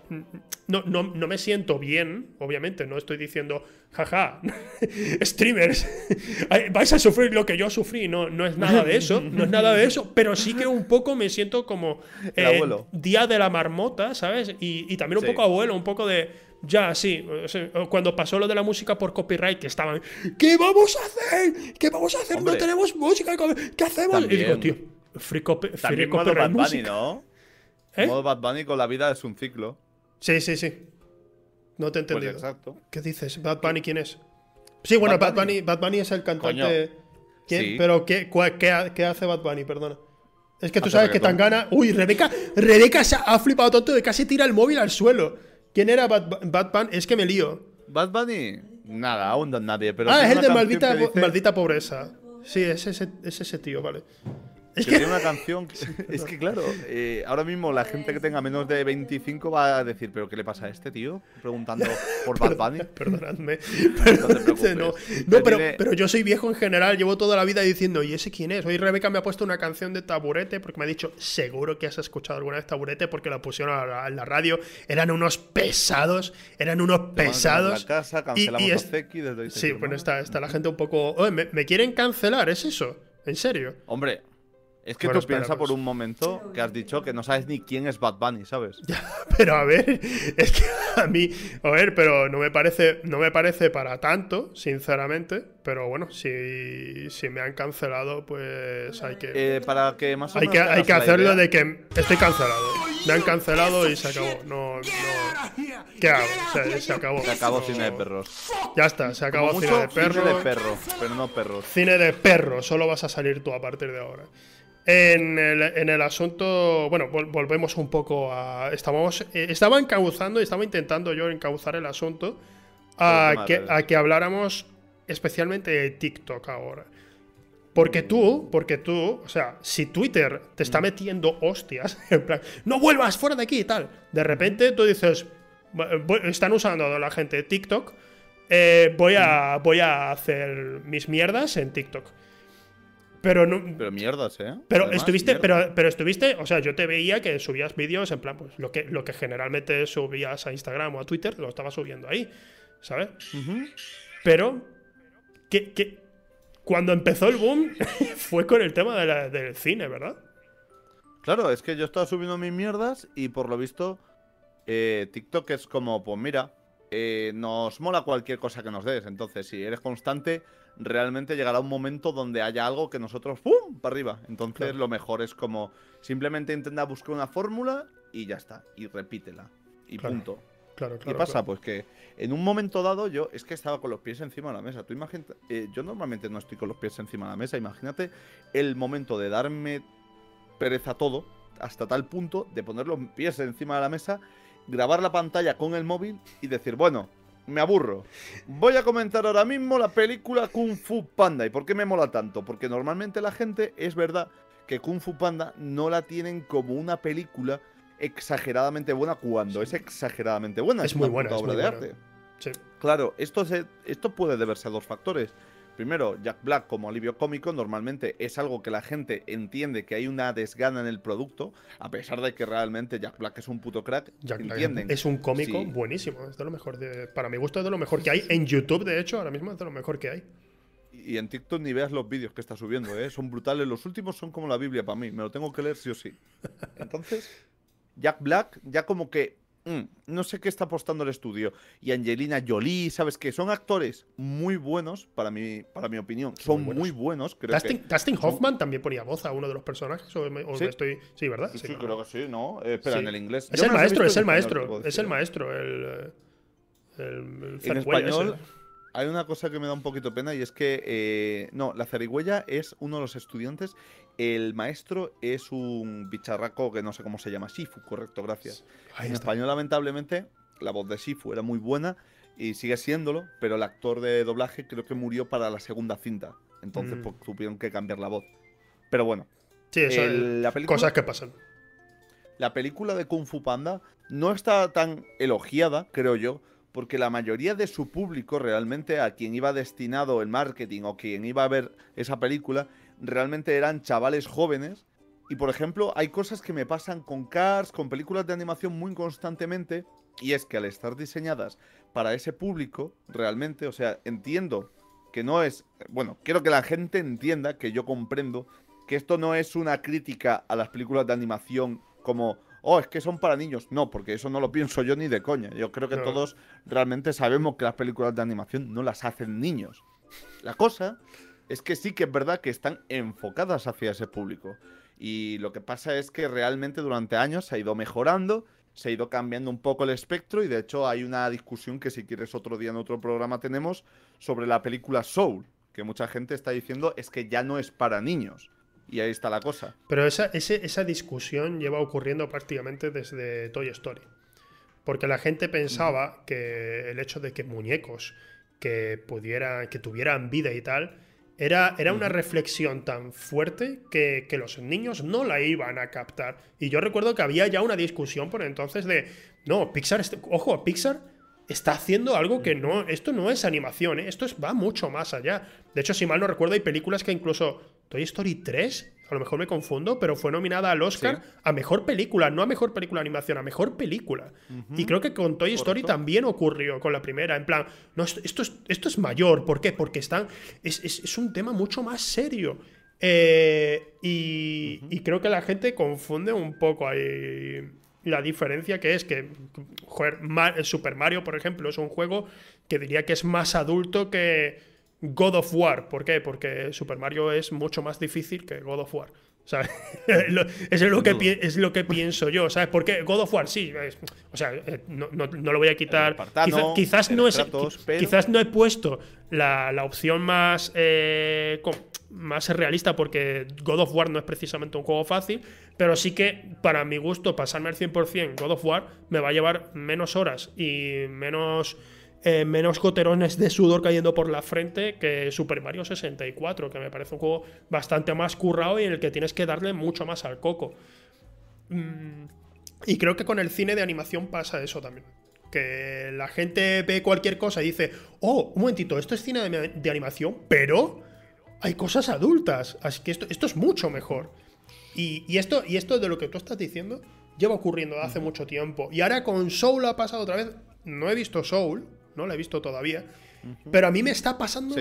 No, no, no, me siento bien, obviamente. No estoy diciendo, jaja, streamers, vais a sufrir lo que yo sufrí. No, no es nada de eso. No es nada de eso. Pero sí que un poco me siento como. Eh, día de la marmota, ¿sabes? Y, también un poco abuelo, un poco de ya, sí. Cuando pasó lo de la música por copyright, que estaban. ¿Qué vamos a hacer? ¿Qué vamos a hacer? no tenemos música. ¿Qué hacemos? Y digo, tío, free, copyright Bad Bunny, ¿no? ¿Eh? Modo Bad Bunny con la vida es un ciclo. Sí, sí, sí. No te he pues entendido. exacto. ¿Qué dices? ¿Bad Bunny quién es? Sí, bueno, Bad, Bunny. Bad Bunny es el cantante. ¿Quién? Pero ¿qué, qué, hace Bad Bunny? Perdona. Es que tú sabes que tan gana. Uy, Rebeca, Rebeca se ha flipado tanto de casi tira el móvil al suelo. ¿Quién era Bad, Bunny? Es que me lío. ¿Bad Bunny? Nada, aún no nadie. Pero ah, es el de maldita, maldita pobreza. Sí, es ese, es ese tío, vale. Es que, tiene una canción. es que, claro, eh, ahora mismo la gente que tenga menos de 25 va a decir, ¿pero qué le pasa a este tío? Preguntando por Bad Bunny. Perdonadme. no, pero, pero, yo soy viejo en general, llevo toda la vida diciendo, ¿y ese quién es? Hoy Rebeca me ha puesto una canción de taburete porque me ha dicho, seguro que has escuchado alguna vez taburete porque la pusieron a la, radio. Eran unos pesados, eran unos pesados. La casa, cancelamos y, desde Sí, pues está, está la gente un poco. ¿me, ¿me quieren cancelar? ¿Es eso? ¿En serio? Hombre, es que tú piensas por un momento que has dicho que no sabes ni quién es Bad Bunny, ¿sabes? pero a ver, es que a mí, a ver, pero no me parece, no me parece para tanto, sinceramente. Pero bueno, si, si me han cancelado, pues hay que. Eh, para que más o hay menos que, hay que hacerlo de que estoy cancelado. Me han cancelado y se acabó. No, no. ¿Qué hago? se acabó. Se acabó cine de perros. Ya está, se acabó cine de perros. Cine de perro, pero no perros. Cine de perro, solo vas a salir tú a partir de ahora. En el, asunto, bueno, volvemos un poco a. Estábamos, eh, estaba encauzando, estaba intentando yo encauzar el asunto a que, a que habláramos especialmente de TikTok ahora. Porque tú, porque tú, o sea, si Twitter te está mm. metiendo hostias, en plan, no vuelvas fuera de aquí y tal, de repente tú dices, están usando la gente TikTok, eh, voy, a, mm. voy a hacer mis mierdas en TikTok. Pero no. Pero mierdas, ¿eh? Pero estuviste, pero, pero estuviste, o sea, yo te veía que subías vídeos en plan, pues lo que, lo que generalmente subías a Instagram o a Twitter, lo estabas subiendo ahí, ¿sabes? Pero, que, cuando empezó el boom fue con el tema del cine, ¿verdad? Claro, es que yo estaba subiendo mis mierdas y por lo visto, eh, TikTok es como, pues mira, eh, nos mola cualquier cosa que nos des. Entonces, si eres constante realmente llegará un momento donde haya algo que nosotros ¡pum! para arriba. Entonces lo mejor es como simplemente intenta buscar una fórmula y ya está. Y repítela. Y punto. Claro, ¿Qué pasa? Pues que en un momento dado yo es que estaba con los pies encima de la mesa. Tú imagínate, eh, yo normalmente no estoy con los pies encima de la mesa. Imagínate el momento de darme pereza todo hasta tal punto de poner los pies encima de la mesa, grabar la pantalla con el móvil y decir, bueno, me aburro. Voy a comentar ahora mismo la película Kung Fu Panda. ¿Y por qué me mola tanto? Porque normalmente la gente, es verdad, que Kung Fu Panda no la tienen como una película exageradamente buena cuando es exageradamente buena. Es, muy buena, obra de arte. Claro, esto, esto puede deberse a dos factores. Primero, Jack Black como alivio cómico normalmente es algo que la gente entiende que hay una desgana en el producto, a pesar de que realmente Jack Black es un puto crack. Jack entienden. es un cómico buenísimo, es de lo mejor. para mi gusto es de lo mejor que hay. En YouTube, de hecho, ahora mismo es de lo mejor que hay. Y en TikTok ni veas los vídeos que está subiendo, ¿eh? son brutales. Los últimos son como la Biblia para mí, me lo tengo que leer sí o sí. Entonces, Jack Black ya como que Mm, no sé qué está apostando el estudio. Y Angelina Jolie, ¿sabes qué? Son actores muy buenos, para mi, para mi opinión. Son muy buenos. creo Dustin, Hoffman también ponía voz a uno de los personajes. ¿Sí? Estoy... sí, ¿verdad? Sí, creo que sí, ¿no? Eh, espera, en el inglés. Es el maestro, es el maestro. Es el maestro, el. el, en español. hay una cosa que me da un poquito pena y es que, eh, no, la zarigüeya es uno de los estudiantes, el maestro es un bicharraco que no sé cómo se llama, Shifu, correcto, gracias. en español, lamentablemente, la voz de Shifu era muy buena y sigue siéndolo, pero el actor de doblaje creo que murió para la segunda cinta. Entonces, mm. pues, tuvieron que cambiar la voz. Pero bueno. Sí, eso la cosas que pasan. La película de Kung Fu Panda no está tan elogiada, creo yo, porque la mayoría de su público realmente a quien iba destinado el marketing o quien iba a ver esa película realmente eran chavales jóvenes y por ejemplo hay cosas que me pasan con Cars, con películas de animación muy constantemente y es que al estar diseñadas para ese público realmente, o sea, entiendo que no es, bueno, quiero que la gente entienda que yo comprendo que esto no es una crítica a las películas de animación como oh, es que son para niños. No, porque eso no lo pienso yo ni de coña. Yo creo que todos realmente sabemos que las películas de animación no las hacen niños. La cosa es que sí que es verdad que están enfocadas hacia ese público. Y lo que pasa es que realmente durante años se ha ido mejorando, se ha ido cambiando un poco el espectro y de hecho hay una discusión que si quieres otro día en otro programa tenemos sobre la película Soul, que mucha gente está diciendo es que ya no es para niños. Y ahí está la cosa. Pero esa, esa discusión lleva ocurriendo prácticamente desde Toy Story. Porque la gente pensaba que el hecho de que muñecos que pudieran, que tuvieran vida y tal, era, era una reflexión tan fuerte que, que, los niños no la iban a captar. Y yo recuerdo que había ya una discusión por entonces de, no, Pixar, ojo, Pixar está haciendo algo que no, esto no es animación, ¿eh? esto es, va mucho más allá. De hecho, si mal no recuerdo, hay películas que incluso Toy Story 3, a lo mejor me confundo, pero fue nominada al Oscar a mejor película, no a mejor película de animación, a mejor película. Y creo que con Toy Story también ocurrió con la primera, en plan, no, esto, es, esto es mayor, ¿por qué? Porque están, es, un tema mucho más serio. Eh, y, y, creo que la gente confunde un poco ahí la diferencia que es que, joder, Super Mario, por ejemplo, es un juego que diría que es más adulto que God of War. ¿Por qué? Porque Super Mario es mucho más difícil que God of War. ¿Sabes? es, lo que es lo que pienso yo, ¿sabes? Porque God of War, sí, o sea, eh, no, lo voy a quitar. quizás, no es, quizás no he puesto la, opción más, eh, más realista porque God of War no es precisamente un juego fácil, pero sí que para mi gusto pasarme al 100% God of War me va a llevar menos horas y menos eh, menos goterones de sudor cayendo por la frente que Super Mario 64, que me parece un juego bastante más currado y en el que tienes que darle mucho más al coco. Mm, y creo que con el cine de animación pasa eso también. Que la gente ve cualquier cosa y dice, oh, un momentito, esto es cine de, animación, pero hay cosas adultas, así que esto, esto es mucho mejor. Y, y, esto, y esto de lo que tú estás diciendo lleva ocurriendo hace mucho tiempo. Y ahora con Soul ha pasado otra vez. No he visto Soul, no la he visto todavía. Pero a mí me está pasando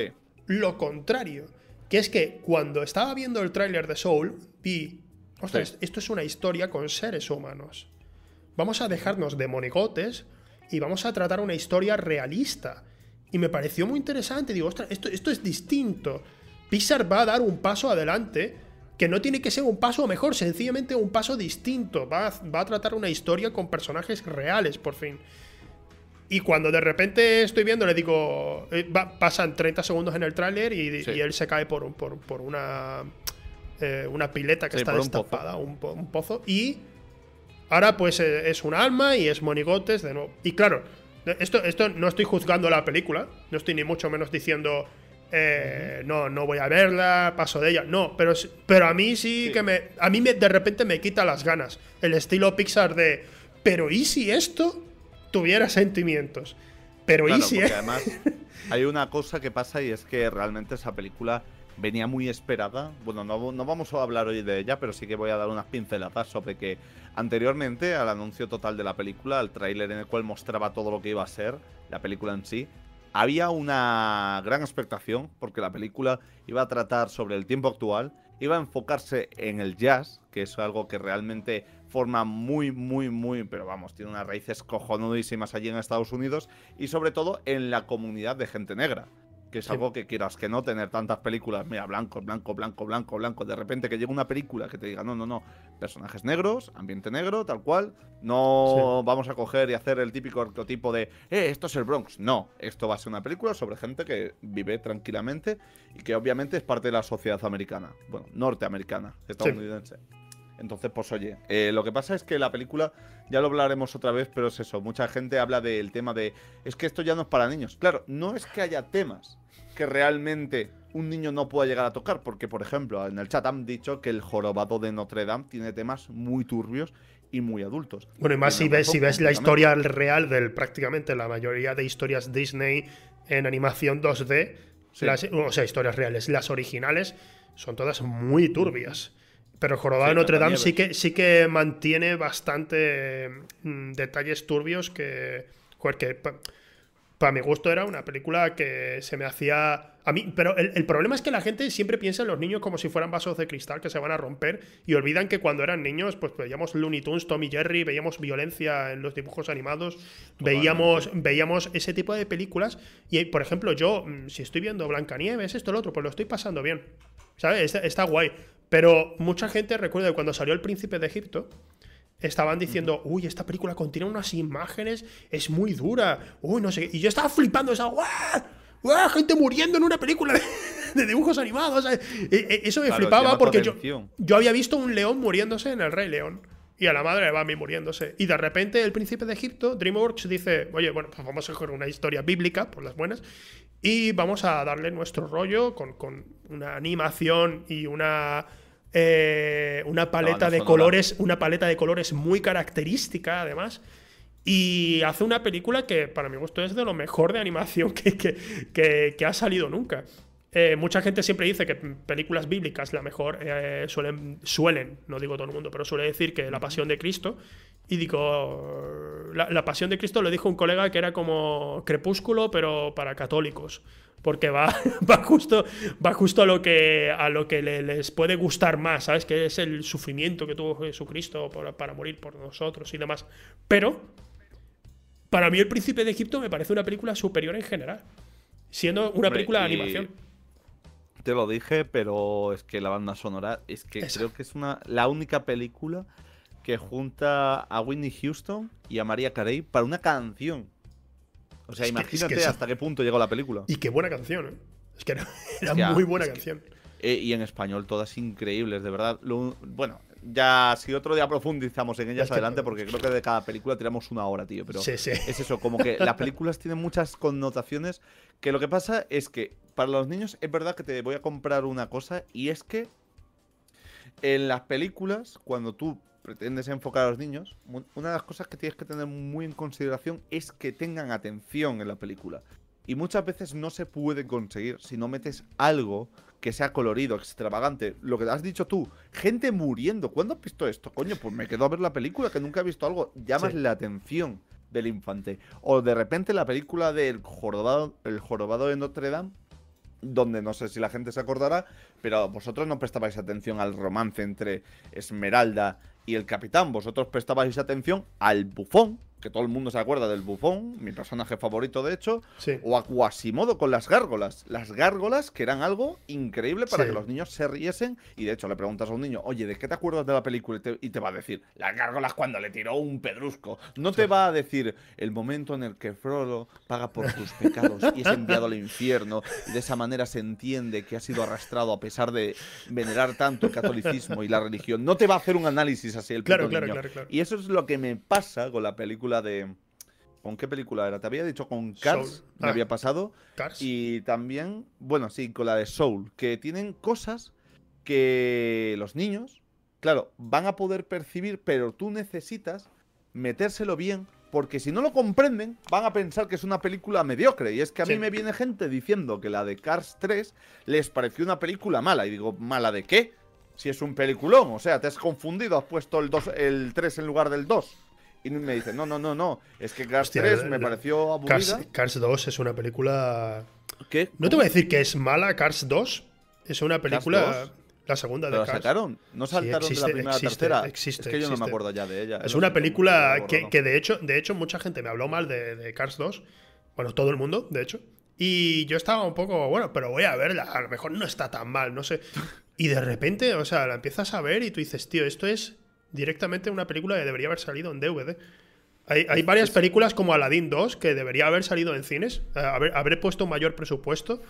lo contrario. Que es que cuando estaba viendo el tráiler de Soul, vi, ostras, esto es una historia con seres humanos. Vamos a dejarnos de monigotes y vamos a tratar una historia realista. Y me pareció muy interesante. Digo, ostras, esto, esto es distinto. Pixar va a dar un paso adelante que no tiene que ser un paso mejor, sencillamente un paso distinto. Va va a tratar una historia con personajes reales, por fin. Y cuando de repente estoy viendo, le digo, eh, pasan 30 segundos en el tráiler y, él se cae por, por, por una, eh, una pileta que está destapada, un pozo. Un, pozo. Y ahora pues eh, es un alma y es monigotes de nuevo. Y claro, esto, esto no estoy juzgando la película, no estoy ni mucho menos diciendo, no, no voy a verla, paso de ella. No, pero, pero a mí sí, que me. A mí me, de repente me quita las ganas. El estilo Pixar de. Pero ¿y si esto? Tuviera sentimientos. Pero ¿y si además hay una cosa que pasa y es que realmente esa película venía muy esperada. Bueno, no, no, vamos a hablar hoy de ella, pero sí que voy a dar unas pinceladas sobre que anteriormente al anuncio total de la película, al tráiler en el cual mostraba todo lo que iba a ser la película en sí, había una gran expectación porque la película iba a tratar sobre el tiempo actual, iba a enfocarse en el jazz, que es algo que realmente forma muy, muy, muy, pero vamos, tiene unas raíces cojonudísimas allí en Estados Unidos y sobre todo en la comunidad de gente negra. que es algo que quieras que no tener tantas películas, mira, blanco, blanco, blanco, blanco, blanco, de repente que llegue una película que te diga, no, no, no, personajes negros, ambiente negro, tal cual, no vamos a coger y hacer el típico arquetipo de, eh, esto es el Bronx, no, esto va a ser una película sobre gente que vive tranquilamente y que obviamente es parte de la sociedad americana, bueno, norteamericana, estadounidense. Entonces, pues oye, eh, lo que pasa es que la película, ya lo hablaremos otra vez, pero es eso, mucha gente habla del tema de, es que esto ya no es para niños. Claro, no es que haya temas que realmente un niño no pueda llegar a tocar, porque por ejemplo, en el chat han dicho que el jorobado de Notre Dame tiene temas muy turbios y muy adultos. Bueno, y más si ves, si ves la historia real del prácticamente la mayoría de historias Disney en animación 2D, o sea, historias reales, las originales son todas muy turbias. Pero Jorobado de Notre Dame sí que, sí que mantiene bastante mm, detalles turbios que. que para mi gusto era una película que se me hacía. A mí, pero el, problema es que la gente siempre piensa en los niños como si fueran vasos de cristal que se van a romper y olvidan que cuando eran niños, pues veíamos Looney Tunes, Tommy Jerry, veíamos violencia en los dibujos animados, veíamos, veíamos ese tipo de películas. Y, por ejemplo, yo, mm, si estoy viendo Blancanieves, esto, lo otro, pues lo estoy pasando bien. ¿Sabes? está guay. Pero mucha gente recuerda que cuando salió El Príncipe de Egipto, estaban diciendo, uy, esta película contiene unas imágenes, es muy dura, uy, no sé Y yo estaba flipando esa, ¡guau! Gente muriendo en una película de, dibujos animados. E, e, eso me flipaba porque yo, yo había visto un león muriéndose en El Rey León y a la madre de Bambi muriéndose. Y de repente el príncipe de Egipto, DreamWorks, dice, oye, bueno, pues vamos a coger una historia bíblica, por las buenas, y vamos a darle nuestro rollo con, una animación y una... Eh, una paleta de colores, una paleta de colores muy característica, además. Y hace una película que, para mi gusto, es de lo mejor de animación que, que ha salido nunca. Eh, mucha gente siempre dice que películas bíblicas la mejor eh, suelen, suelen, no digo todo el mundo, pero suele decir que La Pasión de Cristo. Y digo, la, Pasión de Cristo lo dijo un colega que era como Crepúsculo, pero para católicos. Porque va, va, justo, va justo a lo que, a lo que les puede gustar más, ¿sabes? Que es el sufrimiento que tuvo Jesucristo para morir por nosotros y demás. Pero, para mí El Príncipe de Egipto me parece una película superior en general. Siendo una película de animación. Te lo dije, pero es que la banda sonora es que creo que es una la única película que junta a Whitney Houston y a María Carey para una canción. O sea, imagínate hasta qué punto llegó la película. Y qué buena canción, ¿eh? Es que era, muy buena canción. Eh, y en español todas increíbles, de verdad. bueno, ya si otro día profundizamos en ellas adelante, porque creo que de cada película tiramos una hora, tío. Pero es eso, como que las películas tienen muchas connotaciones. Que lo que pasa es que para los niños es verdad que te voy a comprar una cosa, y es que en las películas, cuando tú pretendes enfocar a los niños, una de las cosas que tienes que tener muy en consideración es que tengan atención en la película. Y muchas veces no se puede conseguir si no metes algo que sea colorido, extravagante. Lo que has dicho tú, gente muriendo. ¿Cuándo has visto esto? Coño, pues me quedo a ver la película que nunca he visto algo. Llamas la atención del infante. O de repente la película del jorobado, el jorobado de Notre Dame, donde no sé si la gente se acordará, pero vosotros no prestabais atención al romance entre Esmeralda y el capitán. Vosotros prestabais atención al bufón que todo el mundo se acuerda del bufón, mi personaje favorito de hecho, o a Quasimodo con las gárgolas. Las gárgolas que eran algo increíble para que los niños se riesen y de hecho le preguntas a un niño, oye, ¿de qué te acuerdas de la película? Y te, va a decir, las gárgolas cuando le tiró un pedrusco. No te va a decir el momento en el que Frodo paga por tus pecados y es enviado al infierno y de esa manera se entiende que ha sido arrastrado a pesar de venerar tanto el catolicismo y la religión. No te va a hacer un análisis así el claro, claro, claro, Y eso es lo que me pasa con la película de. ¿Con qué película era? Te había dicho con Cars, me ah, había pasado. Cars. Y también, bueno, sí, con la de Soul, que tienen cosas que los niños, claro, van a poder percibir, pero tú necesitas metérselo bien, porque si no lo comprenden, van a pensar que es una película mediocre. Y es que a mí me viene gente diciendo que la de Cars 3 les pareció una película mala. Y digo, ¿mala de qué? Si es un peliculón, o sea, te has confundido, has puesto el, 2, el 3 en lugar del 2. Y me dice, no, no, no, no, es que Cars 3 me pareció aburrida. Cars, 2 es una película... ¿Qué? No te voy a decir que es mala Cars 2, es una película... La segunda de ¿Pero Cars. sacaron? ¿No saltaron de la primera a la tercera? Existe, es que yo no me acuerdo ya de ella. Es una película que, que, de, hecho, de hecho mucha gente me habló mal de, de Cars 2. Bueno, todo el mundo, de hecho. Y yo estaba un poco, bueno, pero voy a verla, a lo mejor no está tan mal, no sé. Y de repente, o sea, la empiezas a ver y tú dices, tío, esto es directamente una película que debería haber salido en DVD. Hay, varias películas como Aladdin 2 que debería haber salido en cines, eh, haber, haber puesto mayor presupuesto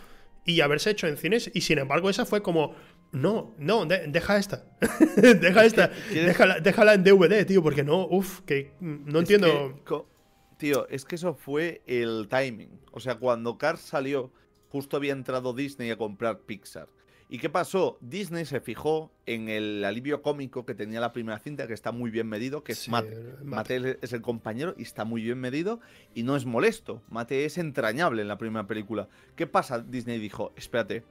y haberse hecho en cines. Y sin embargo, esa fue como, no, no, deja esta. deja esta. Déjala, en DVD, tío, porque no, uff, que no entiendo. tío, es que eso fue el timing. O sea, cuando Cars salió, justo había entrado Disney a comprar Pixar. ¿Y qué pasó? Disney se fijó en el alivio cómico que tenía la primera cinta, que está muy bien medido, que es Mate. Mate. es el compañero y está muy bien medido y no es molesto. Mate es entrañable en la primera película. ¿Qué pasa? Disney dijo, espérate,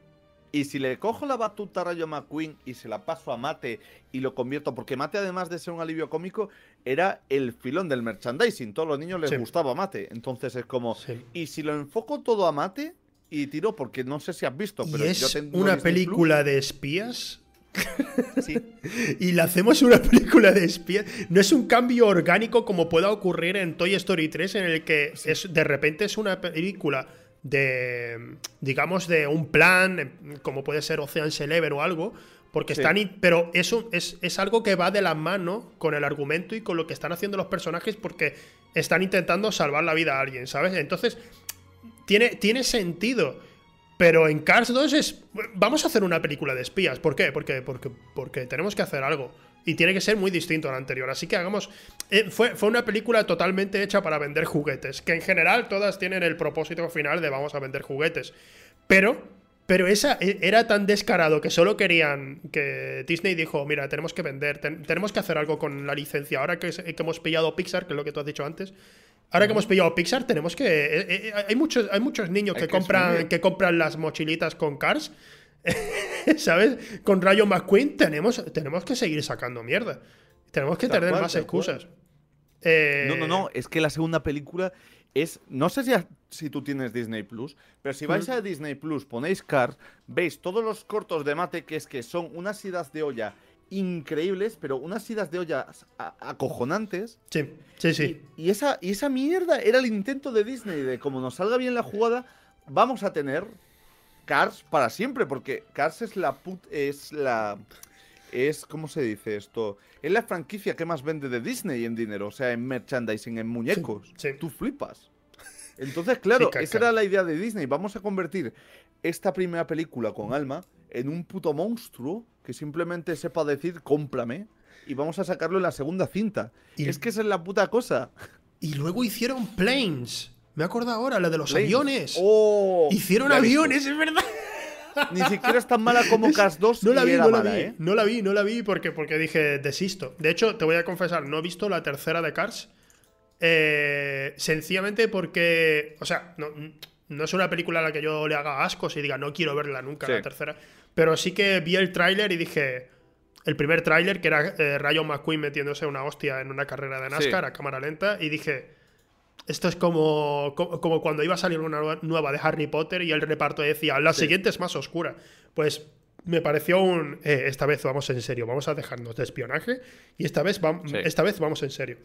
y si le cojo la batuta a Rayo McQueen y se la paso a Mate y lo convierto, porque Mate además de ser un alivio cómico, era el filón del merchandising, todos los niños les gustaba Mate, entonces es como, y si lo enfoco todo a Mate, y tiro porque no sé si has visto, pero es yo tengo una película de espías. Sí. y la hacemos una película de espías. No es un cambio orgánico como pueda ocurrir en Toy Story 3, en el que es, de repente es una película de, digamos, de un plan, como puede ser Ocean's Eleven o algo, porque están. Pero eso es, es, algo que va de la mano con el argumento y con lo que están haciendo los personajes porque están intentando salvar la vida a alguien, ¿sabes? Entonces, tiene, sentido. Pero en Cars 2 es. Vamos a hacer una película de espías. ¿Por qué? Porque, porque, porque tenemos que hacer algo. Y tiene que ser muy distinto a la anterior. Así que hagamos. Eh, fue, fue una película totalmente hecha para vender juguetes. Que en general todas tienen el propósito final de vamos a vender juguetes. Pero. Pero esa e, era tan descarado que solo querían que Disney dijo, mira, tenemos que vender, tenemos que hacer algo con la licencia. Ahora que, que, hemos pillado Pixar, que es lo que tú has dicho antes, Ahora que hemos pillado Pixar, tenemos que. Eh, eh, hay, muchos, hay muchos niños que, compran, que compran las mochilitas con Cars. ¿Sabes? Con Rayo McQueen tenemos, tenemos que seguir sacando mierda. Tenemos que tener más excusas. Eh, no, no, no. Es que la segunda película es. No sé si, si tú tienes Disney Plus, pero si vais a Disney Plus, ponéis Cars, veis todos los cortos de mate que es que son unas idas de olla increíbles, pero unas idas de olla acojonantes. Sí, sí, sí. Y, esa, y esa mierda era el intento de Disney de como nos salga bien la jugada, vamos a tener Cars para siempre, porque Cars es la put es la es ¿cómo se dice esto? Es la franquicia que más vende de Disney en dinero, o sea, en merchandising, en muñecos. Sí, Tú flipas. Entonces, claro, esa era la idea de Disney. Vamos a convertir esta primera película con Alma en un puto monstruo que simplemente sepa decir cómprame y vamos a sacarlo en la segunda cinta. Y es que esa es la puta cosa. Y luego hicieron planes. Me acuerdo ahora, la de los aviones. Oh, hicieron aviones, es verdad. Ni siquiera es tan mala como Cars 2. No la vi, no la vi. ¿eh? No la vi, no la vi porque, porque dije, desisto. De hecho, te voy a confesar, no he visto la tercera de Cars. Eh, sencillamente porque. O sea, no, no es una película a la que yo le haga ascos y diga, no quiero verla nunca, la tercera. Pero sí que vi el tráiler y dije. El primer tráiler, que era eh, Rayo McQueen metiéndose una hostia en una carrera de NASCAR a cámara lenta, y dije. Esto es como, como, cuando iba a salir una nueva de Harry Potter y el reparto decía, la siguiente es más oscura. Pues me pareció un. Eh, esta vez vamos en serio, vamos a dejarnos de espionaje y esta vez, esta vez vamos en serio.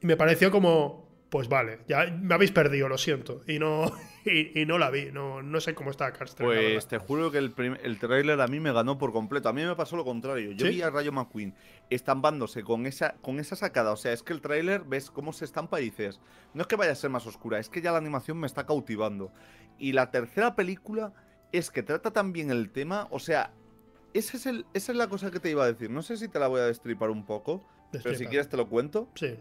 Y me pareció como pues vale, ya me habéis perdido, lo siento. Y no, y, no la vi, no, no sé cómo está Carster. Pues te juro que el, el trailer a mí me ganó por completo. A mí me pasó lo contrario. Yo vi a Rayo McQueen estampándose con esa, con esa sacada. O sea, es que el trailer ves cómo se estampa y dices, no es que vaya a ser más oscura, es que ya la animación me está cautivando. Y la tercera película es que trata también el tema, o sea, ese es el, esa es la cosa que te iba a decir. No sé si te la voy a destripar un poco, pero si quieres te lo cuento. Sí.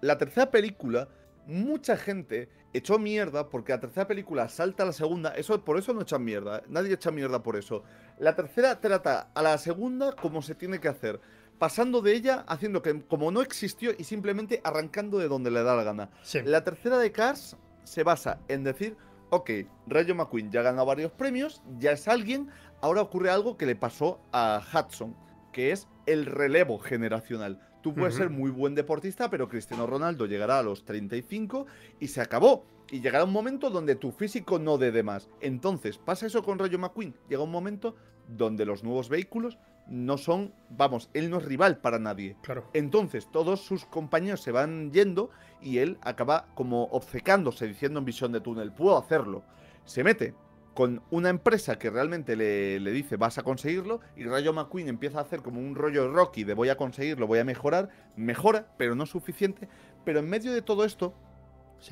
La tercera película mucha gente echó mierda porque la tercera película salta a la segunda. Eso, por eso no echan mierda. Nadie echa mierda por eso. La tercera trata a la segunda como se tiene que hacer. Pasando de ella, haciendo que como no existió y simplemente arrancando de donde le da la gana. La tercera de Cars se basa en decir, ok, Rayo McQueen ya ha ganado varios premios, ya es alguien, ahora ocurre algo que le pasó a Hudson, que es el relevo generacional. Tú puedes ser muy buen deportista, pero Cristiano Ronaldo llegará a los 35 y se acabó. Y llegará un momento donde tu físico no dé de más. Entonces, pasa eso con Rayo McQueen. Llega un momento donde los nuevos vehículos no son, vamos, él no es rival para nadie. Claro. Entonces todos sus compañeros se van yendo y él acaba como obcecándose, diciendo en visión de túnel, puedo hacerlo. Se mete con una empresa que realmente le, dice vas a conseguirlo y Rayo McQueen empieza a hacer como un rollo Rocky de voy a conseguirlo, voy a mejorar, mejora, pero no suficiente. Pero en medio de todo esto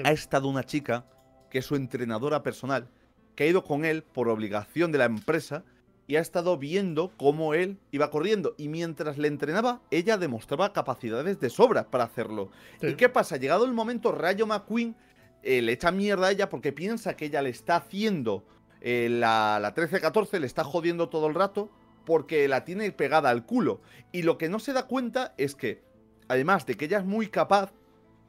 ha estado una chica que es su entrenadora personal, que ha ido con él por obligación de la empresa y ha estado viendo cómo él iba corriendo. Y mientras le entrenaba, ella demostraba capacidades de sobra para hacerlo. ¿Y qué pasa? Llegado el momento, Rayo McQueen eh, le echa mierda a ella porque piensa que ella le está haciendo eh, la, la 13-14, le está jodiendo todo el rato porque la tiene pegada al culo. Y lo que no se da cuenta es que, además de que ella es muy capaz,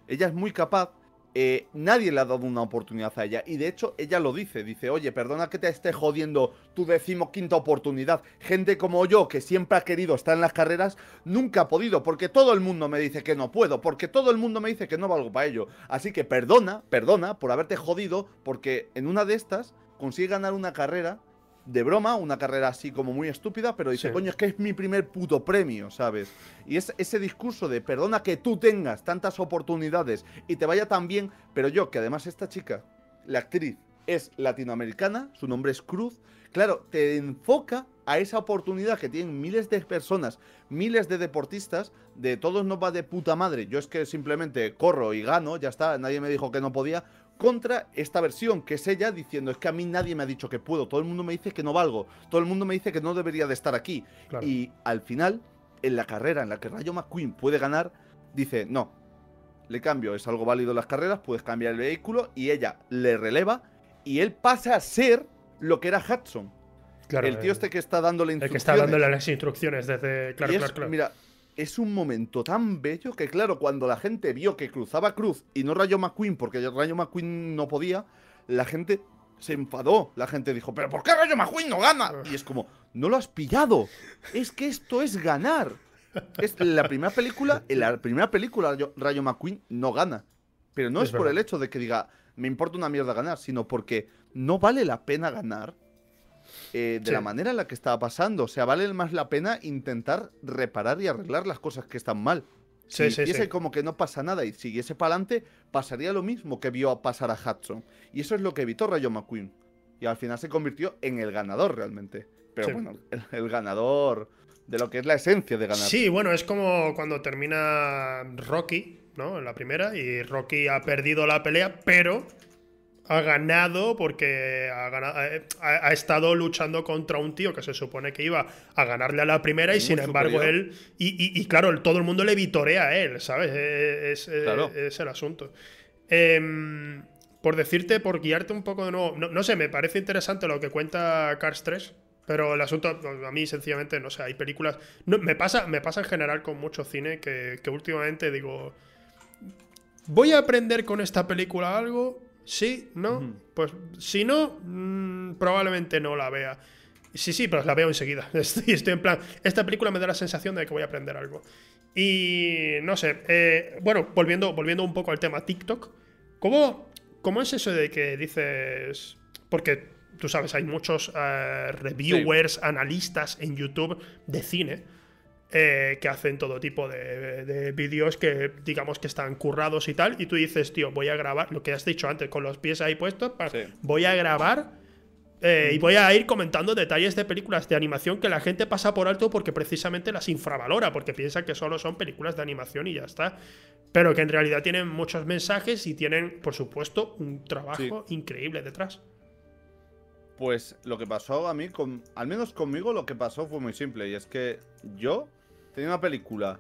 ella es muy capaz eh, nadie le ha dado una oportunidad a ella. Y de hecho, ella lo dice. Dice, oye, perdona que te esté jodiendo tu decimoquinta oportunidad. Gente como yo, que siempre ha querido estar en las carreras, nunca ha podido. Porque todo el mundo me dice que no puedo. Porque todo el mundo me dice que no valgo para ello. Así que perdona, perdona por haberte jodido. Porque en una de estas consigue ganar una carrera de broma, una carrera así como muy estúpida, pero dice, coño, es que es mi primer puto premio, ¿sabes? Y es ese discurso de, perdona que tú tengas tantas oportunidades y te vaya tan bien, pero yo, que además esta chica, la actriz, es latinoamericana, su nombre es Cruz, claro, te enfoca a esa oportunidad que tienen miles de personas, miles de deportistas, de todos no va de puta madre, yo es que simplemente corro y gano, ya está, nadie me dijo que no podía, contra esta versión, que es ella diciendo, es que a mí nadie me ha dicho que puedo, todo el mundo me dice que no valgo, todo el mundo me dice que no debería de estar aquí. Y al final, en la carrera en la que Rayo McQueen puede ganar, dice, no, le cambio, es algo válido en las carreras, puedes cambiar el vehículo, y ella le releva, y él pasa a ser lo que era Hudson. el tío este que está dándole instrucciones. El que está dándole las instrucciones desde... Claro, claro, claro. Mira, es un momento tan bello que, claro, cuando la gente vio que cruzaba Cruz y no Rayo McQueen, porque Rayo McQueen no podía, la gente se enfadó. La gente dijo, ¿pero por qué Rayo McQueen no gana? Y es como, no lo has pillado. Es que esto es ganar. Es la primera película, en la primera película Rayo, McQueen no gana. Pero no es, por el hecho de que diga, me importa una mierda ganar, sino porque no vale la pena ganar eh, de la manera en la que estaba pasando. O sea, vale más la pena intentar reparar y arreglar las cosas que están mal. Si sí, como que no pasa nada y siguiese para adelante, pasaría lo mismo que vio pasar a Hudson. Y eso es lo que evitó Rayo McQueen. Y al final se convirtió en el ganador realmente. Pero bueno, el, ganador de lo que es la esencia de ganar. Sí, bueno, es como cuando termina Rocky, ¿no? En la primera, y Rocky ha perdido la pelea, pero ha ganado porque ha, estado luchando contra un tío que se supone que iba a ganarle a la primera y sin embargo él... Y, claro, todo el mundo le vitorea a él, ¿sabes? E, e, es, es, el asunto. Em, por decirte, por guiarte un poco de nuevo, no, sé, me parece interesante lo que cuenta Cars 3, pero el asunto, a mí sencillamente, no sé, hay películas... me, pasa, me pasa en general con mucho cine que, que últimamente digo... Voy a aprender con esta película algo, Sí, ¿no? Pues si no, mm, probablemente no la vea. Sí, sí, pero la veo enseguida. Estoy, estoy, en plan. Esta película me da la sensación de que voy a aprender algo. Y no sé. Eh, bueno, volviendo, volviendo un poco al tema TikTok. ¿Cómo, ¿Cómo es eso de que dices.? Porque tú sabes, hay muchos eh, reviewers, analistas en YouTube de cine eh, que hacen todo tipo de, vídeos que digamos que están currados y tal, y tú dices, tío, voy a grabar, lo que has dicho antes, con los pies ahí puestos, voy a grabar eh, y voy a ir comentando detalles de películas de animación que la gente pasa por alto porque precisamente las infravalora, porque piensa que solo son películas de animación y ya está. Pero que en realidad tienen muchos mensajes y tienen, por supuesto, un trabajo increíble detrás. Pues lo que pasó a mí, con, al menos conmigo, lo que pasó fue muy simple. Y es que yo Tenía una película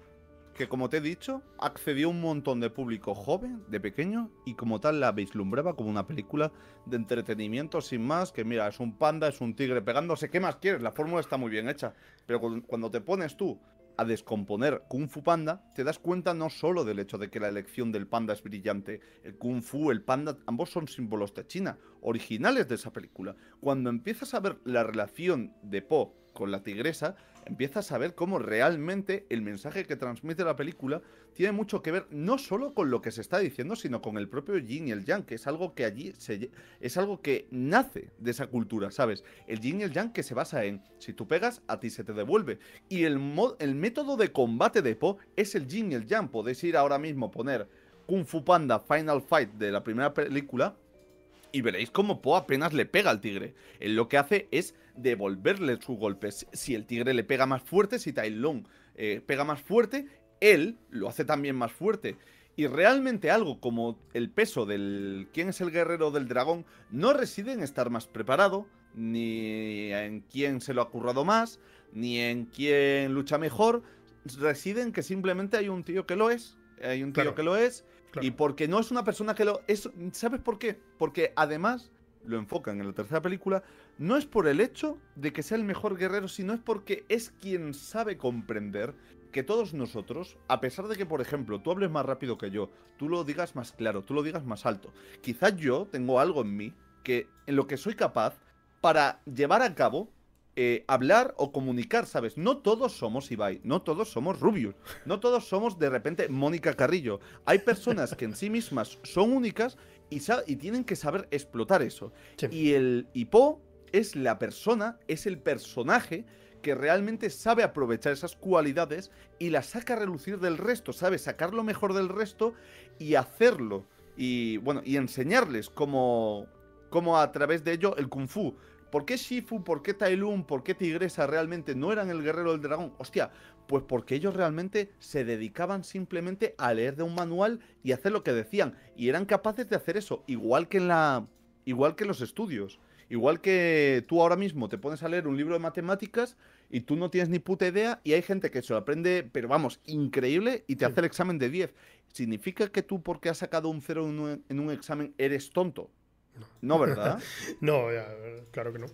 que, como te he dicho, accedió a un montón de público joven, de pequeño, y como tal la vislumbraba como una película de entretenimiento sin más, que mira, es un panda, es un tigre pegándose, ¿qué más quieres? La fórmula está muy bien hecha, pero cuando te pones tú a descomponer Kung Fu Panda, te das cuenta no solo del hecho de que la elección del panda es brillante, el Kung Fu, el panda, ambos son símbolos de China, originales de esa película. Cuando empiezas a ver la relación de Po con la tigresa, empiezas a ver cómo realmente el mensaje que transmite la película tiene mucho que ver no solo con lo que se está diciendo, sino con el propio yin y el yang, que es algo que allí se, es algo que nace de esa cultura, ¿sabes? El yin y el yang que se basa en si tú pegas, a ti se te devuelve. Y el, el método de combate de Po es el yin y el yang. Podéis ir ahora mismo poner Kung Fu Panda Final Fight de la primera película y veréis cómo Po apenas le pega al tigre. Él lo que hace es devolverle sus golpes. Si el tigre le pega más fuerte, si Tai Long eh, pega más fuerte, él lo hace también más fuerte. Y realmente algo como el peso del quién es el guerrero del dragón no reside en estar más preparado, ni en quién se lo ha currado más, ni en quién lucha mejor. Reside en que simplemente hay un tío que lo es, hay un tío que lo es, y porque no es una persona que lo es. ¿Sabes por qué? Porque además lo enfocan en la tercera película, no es por el hecho de que sea el mejor guerrero, sino es porque es quien sabe comprender que todos nosotros, a pesar de que, por ejemplo, tú hables más rápido que yo, tú lo digas más claro, tú lo digas más alto, quizás yo tengo algo en mí que en lo que soy capaz para llevar a cabo eh, hablar o comunicar, ¿sabes? No todos somos Ibai, no todos somos Rubius, no todos somos de repente Mónica Carrillo. Hay personas que en sí mismas son únicas y, y tienen que saber explotar eso. Y el Hipo es la persona, es el personaje que realmente sabe aprovechar esas cualidades y las saca a relucir del resto, sabe sacar lo mejor del resto y hacerlo. Y bueno, y enseñarles cómo, cómo a través de ello el kung fu. ¿Por qué Shifu, por qué Tai Lung, por qué Tigresa realmente no eran el guerrero del dragón? Hostia, pues porque ellos realmente se dedicaban simplemente a leer de un manual y hacer lo que decían. Y eran capaces de hacer eso, igual que en la. igual que en los estudios. Igual que tú ahora mismo te pones a leer un libro de matemáticas y tú no tienes ni puta idea y hay gente que se lo aprende, pero vamos, increíble y te hace el examen de 10. ¿Significa que tú porque has sacado un cero en un, examen eres tonto? No, ¿verdad? no, claro que no.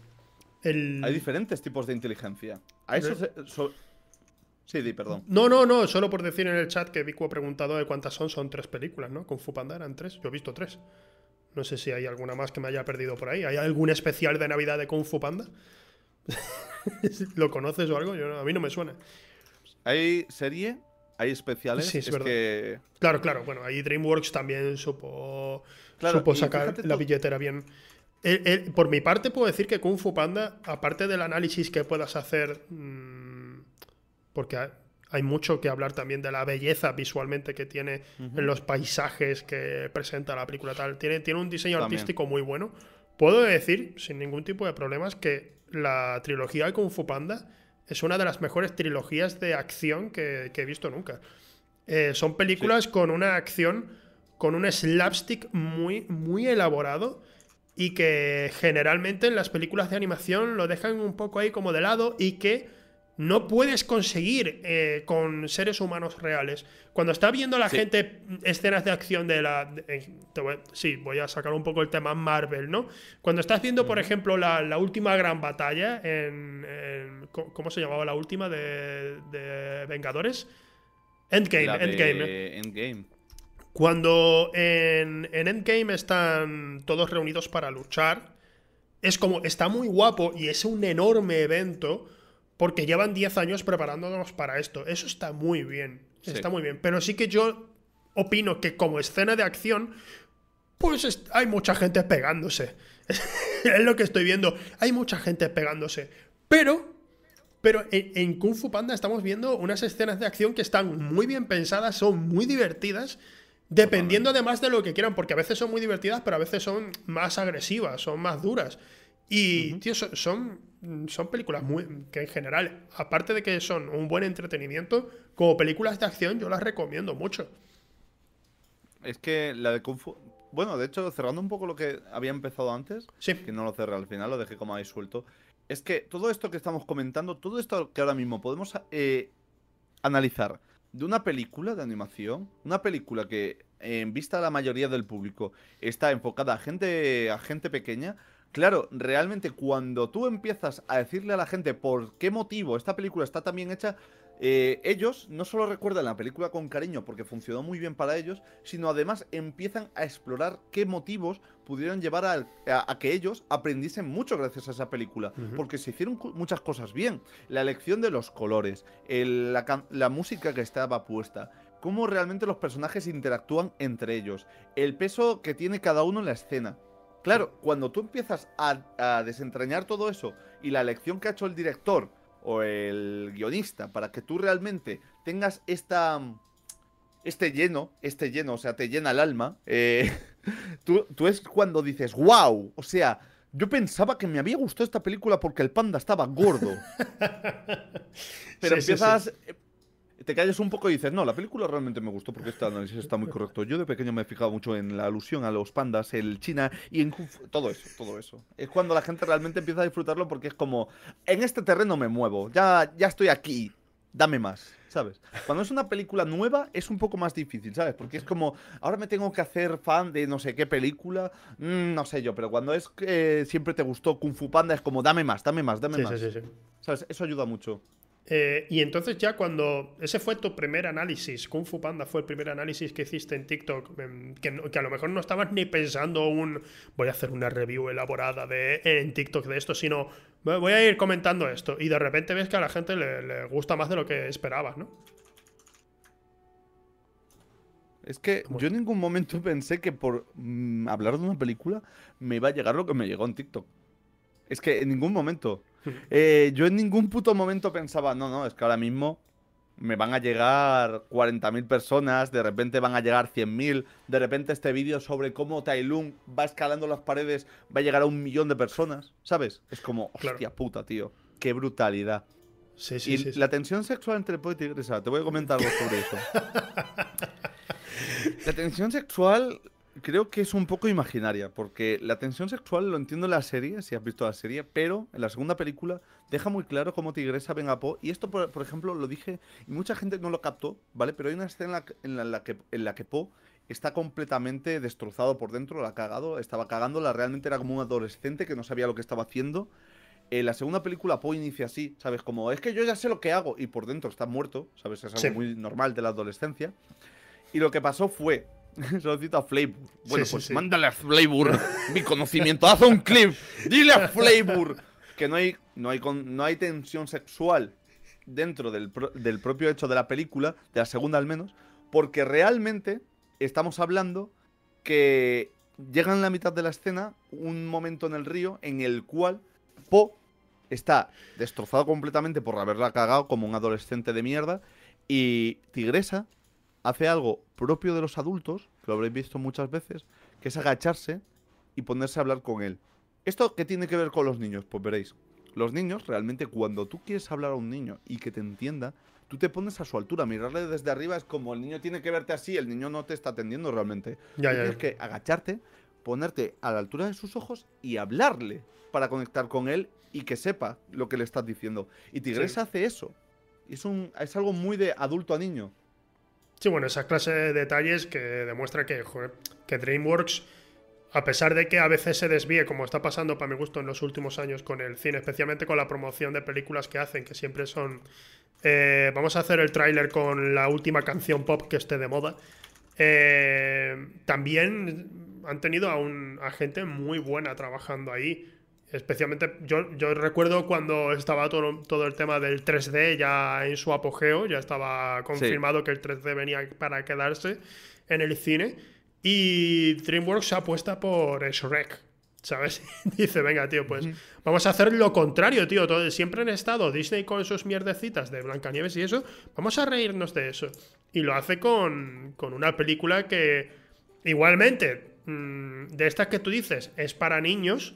Hay diferentes tipos de inteligencia. A eso Sí, di, perdón. No, no, no, solo por decir en el chat que Vico ha preguntado de cuántas son, son tres películas, ¿no? Con Fupanda eran tres, yo he visto tres. No sé si hay alguna más que me haya perdido por ahí. ¿Hay algún especial de Navidad de Kung Fu Panda? ¿Lo conoces o algo? a mí no me suena. ¿Hay serie? ¿Hay especiales? Sí, es, verdad. Claro, claro. Bueno, ahí DreamWorks también supo, supo sacar la billetera bien. por mi parte, puedo decir que Kung Fu Panda, aparte del análisis que puedas hacer, mm, porque hay mucho que hablar también de la belleza visualmente que tiene en los paisajes que presenta la película tal. Tiene, tiene un diseño artístico muy bueno. Puedo decir, sin ningún tipo de problemas, que la trilogía de Kung Fu Panda es una de las mejores trilogías de acción que, he visto nunca. Eh, son películas con una acción, con un slapstick muy, muy elaborado y que generalmente en las películas de animación lo dejan un poco ahí como de lado y que no puedes conseguir eh, con seres humanos reales. Cuando está viendo la gente escenas de acción de la... sí, voy a sacar un poco el tema Marvel, ¿no? Cuando estás viendo, por ejemplo, la, última gran batalla en, ¿Cómo se llamaba la última de, Vengadores? Endgame, Endgame. Endgame. Cuando en, en Endgame están todos reunidos para luchar, es como, está muy guapo y es un enorme evento porque llevan 10 años preparándonos para esto. Eso está muy bien. Está muy bien. Pero sí que yo opino que como escena de acción, pues hay mucha gente pegándose. es lo que estoy viendo. Hay mucha gente pegándose. Pero, pero en, Kung Fu Panda estamos viendo unas escenas de acción que están muy bien pensadas, son muy divertidas. Dependiendo además de lo que quieran, porque a veces son muy divertidas, pero a veces son más agresivas, son más duras. Y, tío, son, son películas muy, que en general, aparte de que son un buen entretenimiento, como películas de acción yo las recomiendo mucho. Es que la de Kung Fu... Bueno, de hecho, cerrando un poco lo que había empezado antes, que no lo cerré al final, lo dejé como ahí suelto, es que todo esto que estamos comentando, todo esto que ahora mismo podemos eh, analizar de una película de animación, una película que en vista a la mayoría del público está enfocada a gente, a gente pequeña, Claro, realmente cuando tú empiezas a decirle a la gente por qué motivo esta película está tan bien hecha, eh, ellos no solo recuerdan la película con cariño porque funcionó muy bien para ellos, sino además empiezan a explorar qué motivos pudieron llevar a, que ellos aprendiesen mucho gracias a esa película. Porque se hicieron muchas cosas bien. La elección de los colores, la, la música que estaba puesta, cómo realmente los personajes interactúan entre ellos, el peso que tiene cada uno en la escena. Claro, cuando tú empiezas a, desentrañar todo eso y la elección que ha hecho el director o el guionista para que tú realmente tengas esta este lleno, este lleno, o sea, te llena el alma, eh, tú, tú, es cuando dices, wow, o sea, yo pensaba que me había gustado esta película porque el panda estaba gordo. Pero empiezas, te calles un poco y dices, no, la película realmente me gustó porque este análisis está muy correcto. Yo de pequeño me he fijado mucho en la alusión a los pandas, el China y en todo eso, todo eso. Es cuando la gente realmente empieza a disfrutarlo porque es como, en este terreno me muevo, ya, ya estoy aquí, dame más. ¿sabes? Cuando es una película nueva es un poco más difícil, ¿sabes? Porque es como, ahora me tengo que hacer fan de no sé qué película, mm, no sé yo, pero cuando es que siempre te gustó Kung Fu Panda es como, dame más, dame más, dame más. Sí, sí, sí. ¿Sabes? Eso ayuda mucho. Eh, y entonces ya cuando ese fue tu primer análisis, Kung Fu Panda fue el primer análisis que hiciste en TikTok, em, que, a lo mejor no estabas ni pensando un voy a hacer una review elaborada de, en TikTok de esto, sino voy a ir comentando esto y de repente ves que a la gente le, gusta más de lo que esperabas, ¿no? Es que yo en ningún momento pensé que por mm, hablar de una película me iba a llegar lo que me llegó en TikTok. Es que en ningún momento. Eh, yo en ningún puto momento pensaba, no, no, es que ahora mismo me van a llegar 40.000 personas, de repente van a llegar 100.000, de repente este vídeo sobre cómo Tai Lung va escalando las paredes va a llegar a un millón de personas, ¿sabes? Es como, hostia puta, tío, qué brutalidad. Sí, sí, y la tensión sexual entre Poe y Tigresa, te voy a comentar algo sobre eso. la tensión sexual creo que es un poco imaginaria, porque la tensión sexual lo entiendo en la serie, si has visto la serie, pero en la segunda película deja muy claro cómo Tigresa ven a Po. Y esto, por, ejemplo, lo dije y mucha gente no lo captó, ¿vale? Pero hay una escena en la, que, en la que Po está completamente destrozado por dentro, la ha cagado, estaba cagándola, realmente era como un adolescente que no sabía lo que estaba haciendo. En la segunda película Po inicia así, ¿sabes? Como, es que yo ya sé lo que hago y por dentro está muerto, ¿sabes? Es algo muy normal de la adolescencia. Y lo que pasó fue, Solo cito a Flavor. Bueno, pues mándale a Flavor mi conocimiento. Haz un clip. Dile a Flavor que no hay, no hay, no hay tensión sexual dentro del, del propio hecho de la película, de la segunda al menos, porque realmente estamos hablando que llega en la mitad de la escena un momento en el río en el cual Po está destrozado completamente por haberla cagado como un adolescente de mierda y Tigresa hace algo propio de los adultos, que lo habréis visto muchas veces, que es agacharse y ponerse a hablar con él. ¿Esto qué tiene que ver con los niños? Pues veréis. Los niños, realmente, cuando tú quieres hablar a un niño y que te entienda, tú te pones a su altura. Mirarle desde arriba es como el niño tiene que verte así, el niño no te está atendiendo realmente. Ya, Tienes que agacharte, ponerte a la altura de sus ojos y hablarle para conectar con él y que sepa lo que le estás diciendo. Y Tigres hace eso. Es, un, es algo muy de adulto a niño. Sí, bueno, esa clase de detalles que demuestra que, DreamWorks, a pesar de que a veces se desvíe, como está pasando para mi gusto en los últimos años con el cine, especialmente con la promoción de películas que hacen, que siempre son... Eh, vamos a hacer el tráiler con la última canción pop que esté de moda. Eh, también han tenido a, un, a gente muy buena trabajando ahí. Especialmente, yo, yo recuerdo cuando estaba todo, todo, el tema del 3D ya en su apogeo, ya estaba confirmado que el 3D venía para quedarse en el cine. Y DreamWorks apuesta por Shrek, ¿sabes? Dice, venga, tío, pues vamos a hacer lo contrario, tío. Todo, siempre han estado Disney con sus mierdecitas de Blancanieves y eso. Vamos a reírnos de eso. Y lo hace con, con una película que, igualmente, mm, de estas que tú dices, es para niños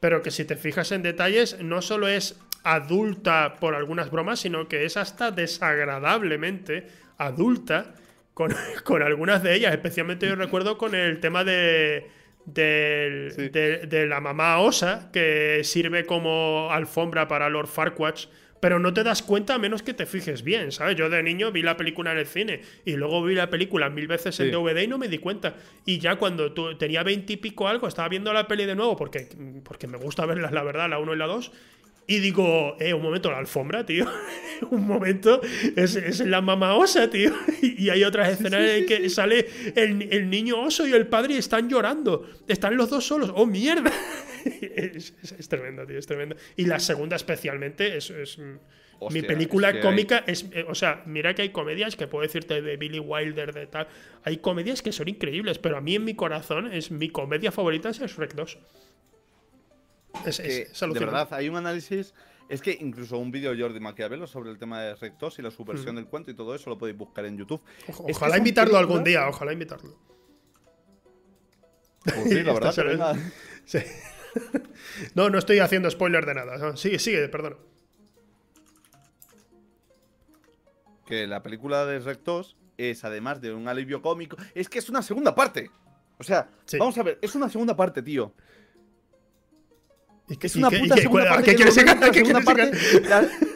pero que si te fijas en detalles, no solo es adulta por algunas bromas, sino que es hasta desagradablemente adulta con, algunas de ellas. Especialmente yo recuerdo con el tema de, de, la mamá osa, que sirve como alfombra para Lord Farquaad pero no te das cuenta a menos que te fijes bien, ¿sabes? Yo de niño vi la película en el cine y luego vi la película mil veces en DVD y no me di cuenta. Y ya cuando tenía veintipico algo, estaba viendo la peli de nuevo porque, porque me gusta verlas, la verdad, la uno y la dos. Y digo, eh, un momento, la alfombra, tío. un momento, es, es, la mamá osa, tío. Y hay otras escenas en que sale el, el, niño oso y el padre y están llorando. Están los dos solos. ¡Oh, mierda! es, es, tremendo, tío, es tremendo. Y la segunda especialmente es... es mi película cómica es, eh, o sea, mira que hay comedias que puedo decirte de Billy Wilder, de tal. Hay comedias que son increíbles, pero a mí en mi corazón es mi comedia favorita es Shrek 2. Es, de verdad, hay un análisis. Es que incluso un vídeo de Jordi Maquiavelo sobre el tema de rectos y la subversión mm. del cuento y todo eso lo podéis buscar en YouTube. ojalá invitarlo algún día, ojalá invitarlo. Pues sí, la verdad. no, no estoy haciendo spoiler de nada. Sigue, sigue, perdón. Que la película de Rectos es, además de un alivio cómico, es que es una segunda parte. O sea, vamos a ver, es una segunda parte, tío es una puta segunda parte. ¿Qué quieres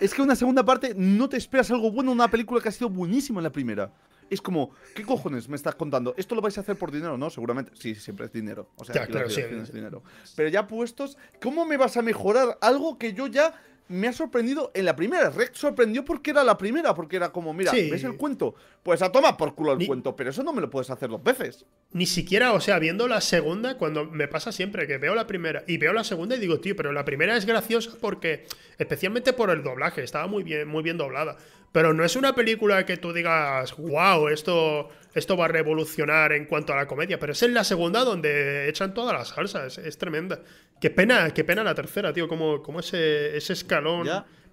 Es que una segunda parte no te esperas algo bueno una película que ha sido buenísima en la primera. Es como, ¿qué cojones me estás contando? ¿Esto lo vais a hacer por dinero? No, seguramente. Sí, siempre es dinero. O sea, claro, sí, es dinero. Pero ya puestos, ¿cómo me vas a mejorar algo que yo ya me ha sorprendido en la primera. Rex sorprendió porque era la primera, porque era como, mira, ¿ves el cuento? Pues a tomar por culo el cuento, pero eso no me lo puedes hacer dos veces. Ni siquiera, o sea, viendo la segunda, cuando me pasa siempre que veo la primera y veo la segunda y digo, tío, pero la primera es graciosa porque, especialmente por el doblaje, estaba muy bien, muy bien doblada. Pero no es una película que tú digas, wow, esto, esto va a revolucionar en cuanto a la comedia. Pero es en la segunda donde echan toda la salsa. Es, tremenda. Qué pena, qué pena la tercera, tío. Como, como ese, ese escalón.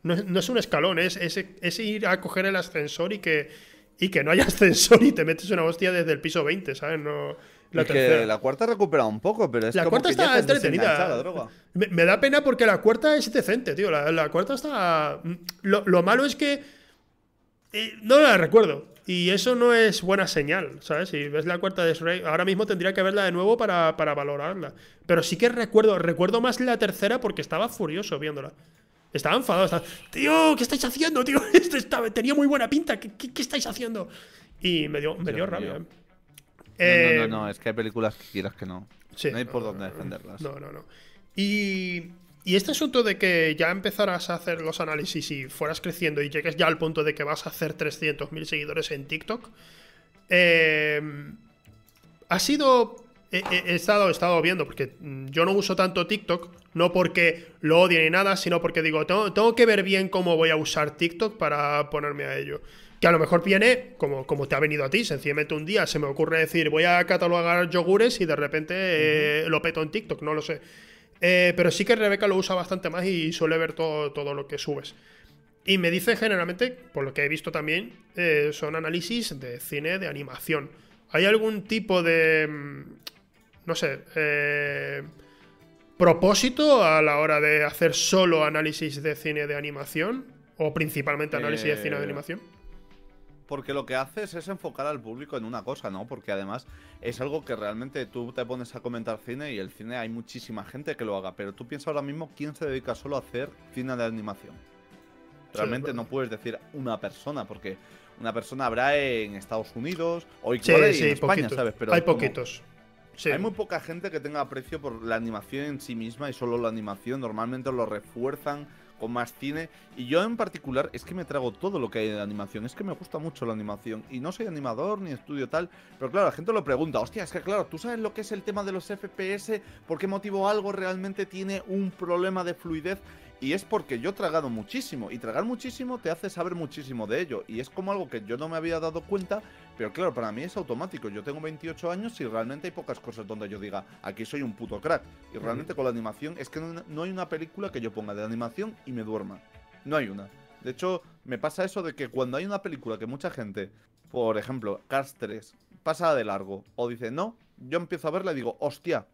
No, no, es un escalón, es, es, ir a coger el ascensor y que, y que no haya ascensor y te metes una hostia desde el piso 20, ¿sabes? No. La, tercera. la cuarta recupera un poco, pero es La cuarta está entretenida. Me, da pena porque la cuarta es decente, tío. La, la cuarta está. Lo, lo malo es que no la recuerdo. Y eso no es buena señal, ¿sabes? Si ves la cuarta de Shrek, ahora mismo tendría que verla de nuevo para, valorarla. Pero sí que recuerdo, recuerdo más la tercera porque estaba furioso viéndola. Estaba enfadado, estaba, tío, ¿qué estáis haciendo, tío? Esto estaba, tenía muy buena pinta, ¿qué, estáis haciendo? Y me dio, me dio rabia. ¿eh? No, no, eh, no, es que hay películas que quieras que no. no hay por dónde defenderlas. No, no, no. Y y este asunto de que ya empezaras a hacer los análisis y fueras creciendo y llegues ya al punto de que vas a hacer 300.000 seguidores en TikTok, eh, ha sido... He, estado, he estado viendo, porque yo no uso tanto TikTok, no porque lo odie ni nada, sino porque digo, tengo, tengo, que ver bien cómo voy a usar TikTok para ponerme a ello. Que a lo mejor viene, como, como te ha venido a ti, sencillamente un día se me ocurre decir, voy a catalogar yogures y de repente eh, lo peto en TikTok, no lo sé. Eh, pero sí que Rebeca lo usa bastante más y suele ver todo, todo lo que subes. Y me dice generalmente, por lo que he visto también, eh, son análisis de cine de animación. ¿Hay algún tipo de, mm, no sé, eh, propósito a la hora de hacer solo análisis de cine de animación? ¿O principalmente análisis de cine de animación? Porque lo que haces es enfocar al público en una cosa, ¿no? Porque además es algo que realmente tú te pones a comentar cine y el cine hay muchísima gente que lo haga, pero tú piensas ahora mismo quién se dedica solo a hacer cine de animación. Realmente no puedes decir una persona, porque una persona habrá en Estados Unidos o en España, ¿sabes? Pero hay poquitos. Hay muy poca gente que tenga aprecio por la animación en sí misma y solo la animación. Normalmente lo refuerzan con más cine. Y yo en particular es que me trago todo lo que hay de animación. Es que me gusta mucho la animación. Y no soy animador ni estudio tal. Pero claro, la gente lo pregunta. Hostia, es que claro, tú sabes lo que es el tema de los FPS. ¿Por qué motivo algo realmente tiene un problema de fluidez? Y es porque yo he tragado muchísimo. Y tragar muchísimo te hace saber muchísimo de ello. Y es como algo que yo no me había dado cuenta. Pero claro, para mí es automático. Yo tengo 28 años y realmente hay pocas cosas donde yo diga, aquí soy un puto crack. Y realmente con la animación es que no, hay una película que yo ponga de animación y me duerma. No hay una. De hecho, me pasa eso de que cuando hay una película que mucha gente, por ejemplo, Cars 3, pasa de largo o dice no, yo empiezo a verla y digo, hostia,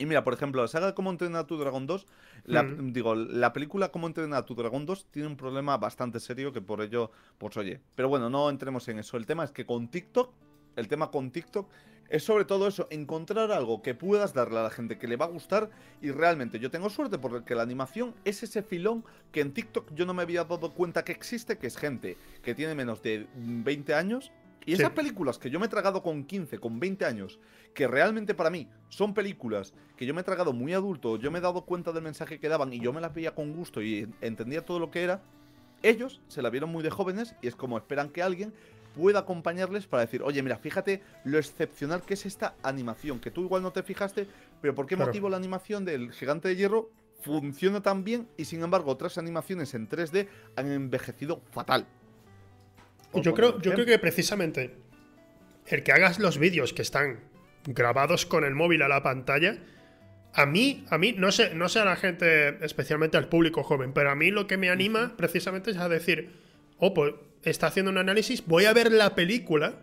y mira, por ejemplo, la saga Cómo entrenar a tu dragón 2, la, mm. digo, la película Cómo entrenar a tu dragón 2 tiene un problema bastante serio que por ello, pues oye. Pero bueno, no entremos en eso. El tema es que con TikTok, el tema con TikTok es sobre todo eso, encontrar algo que puedas darle a la gente que le va a gustar y realmente yo tengo suerte porque la animación es ese filón que en TikTok yo no me había dado cuenta que existe, que es gente que tiene menos de 20 años Y esas películas que yo me he tragado con 15, con 20 años, que realmente para mí son películas que yo me he tragado muy adulto, yo me he dado cuenta del mensaje que daban y yo me las veía con gusto y entendía todo lo que era, ellos se la vieron muy de jóvenes y es como esperan que alguien pueda acompañarles para decir, oye, mira, fíjate lo excepcional que es esta animación, que tú igual no te fijaste, pero ¿por qué motivo la animación del gigante de hierro funciona tan bien y sin embargo otras animaciones en 3D han envejecido fatal? Yo creo, yo creo que precisamente el que hagas los vídeos que están grabados con el móvil a la pantalla, a mí, a mí, no sé, no sé a la gente, especialmente al público joven, pero a mí lo que me anima precisamente es a decir, oh, pues está haciendo un análisis, voy a ver la película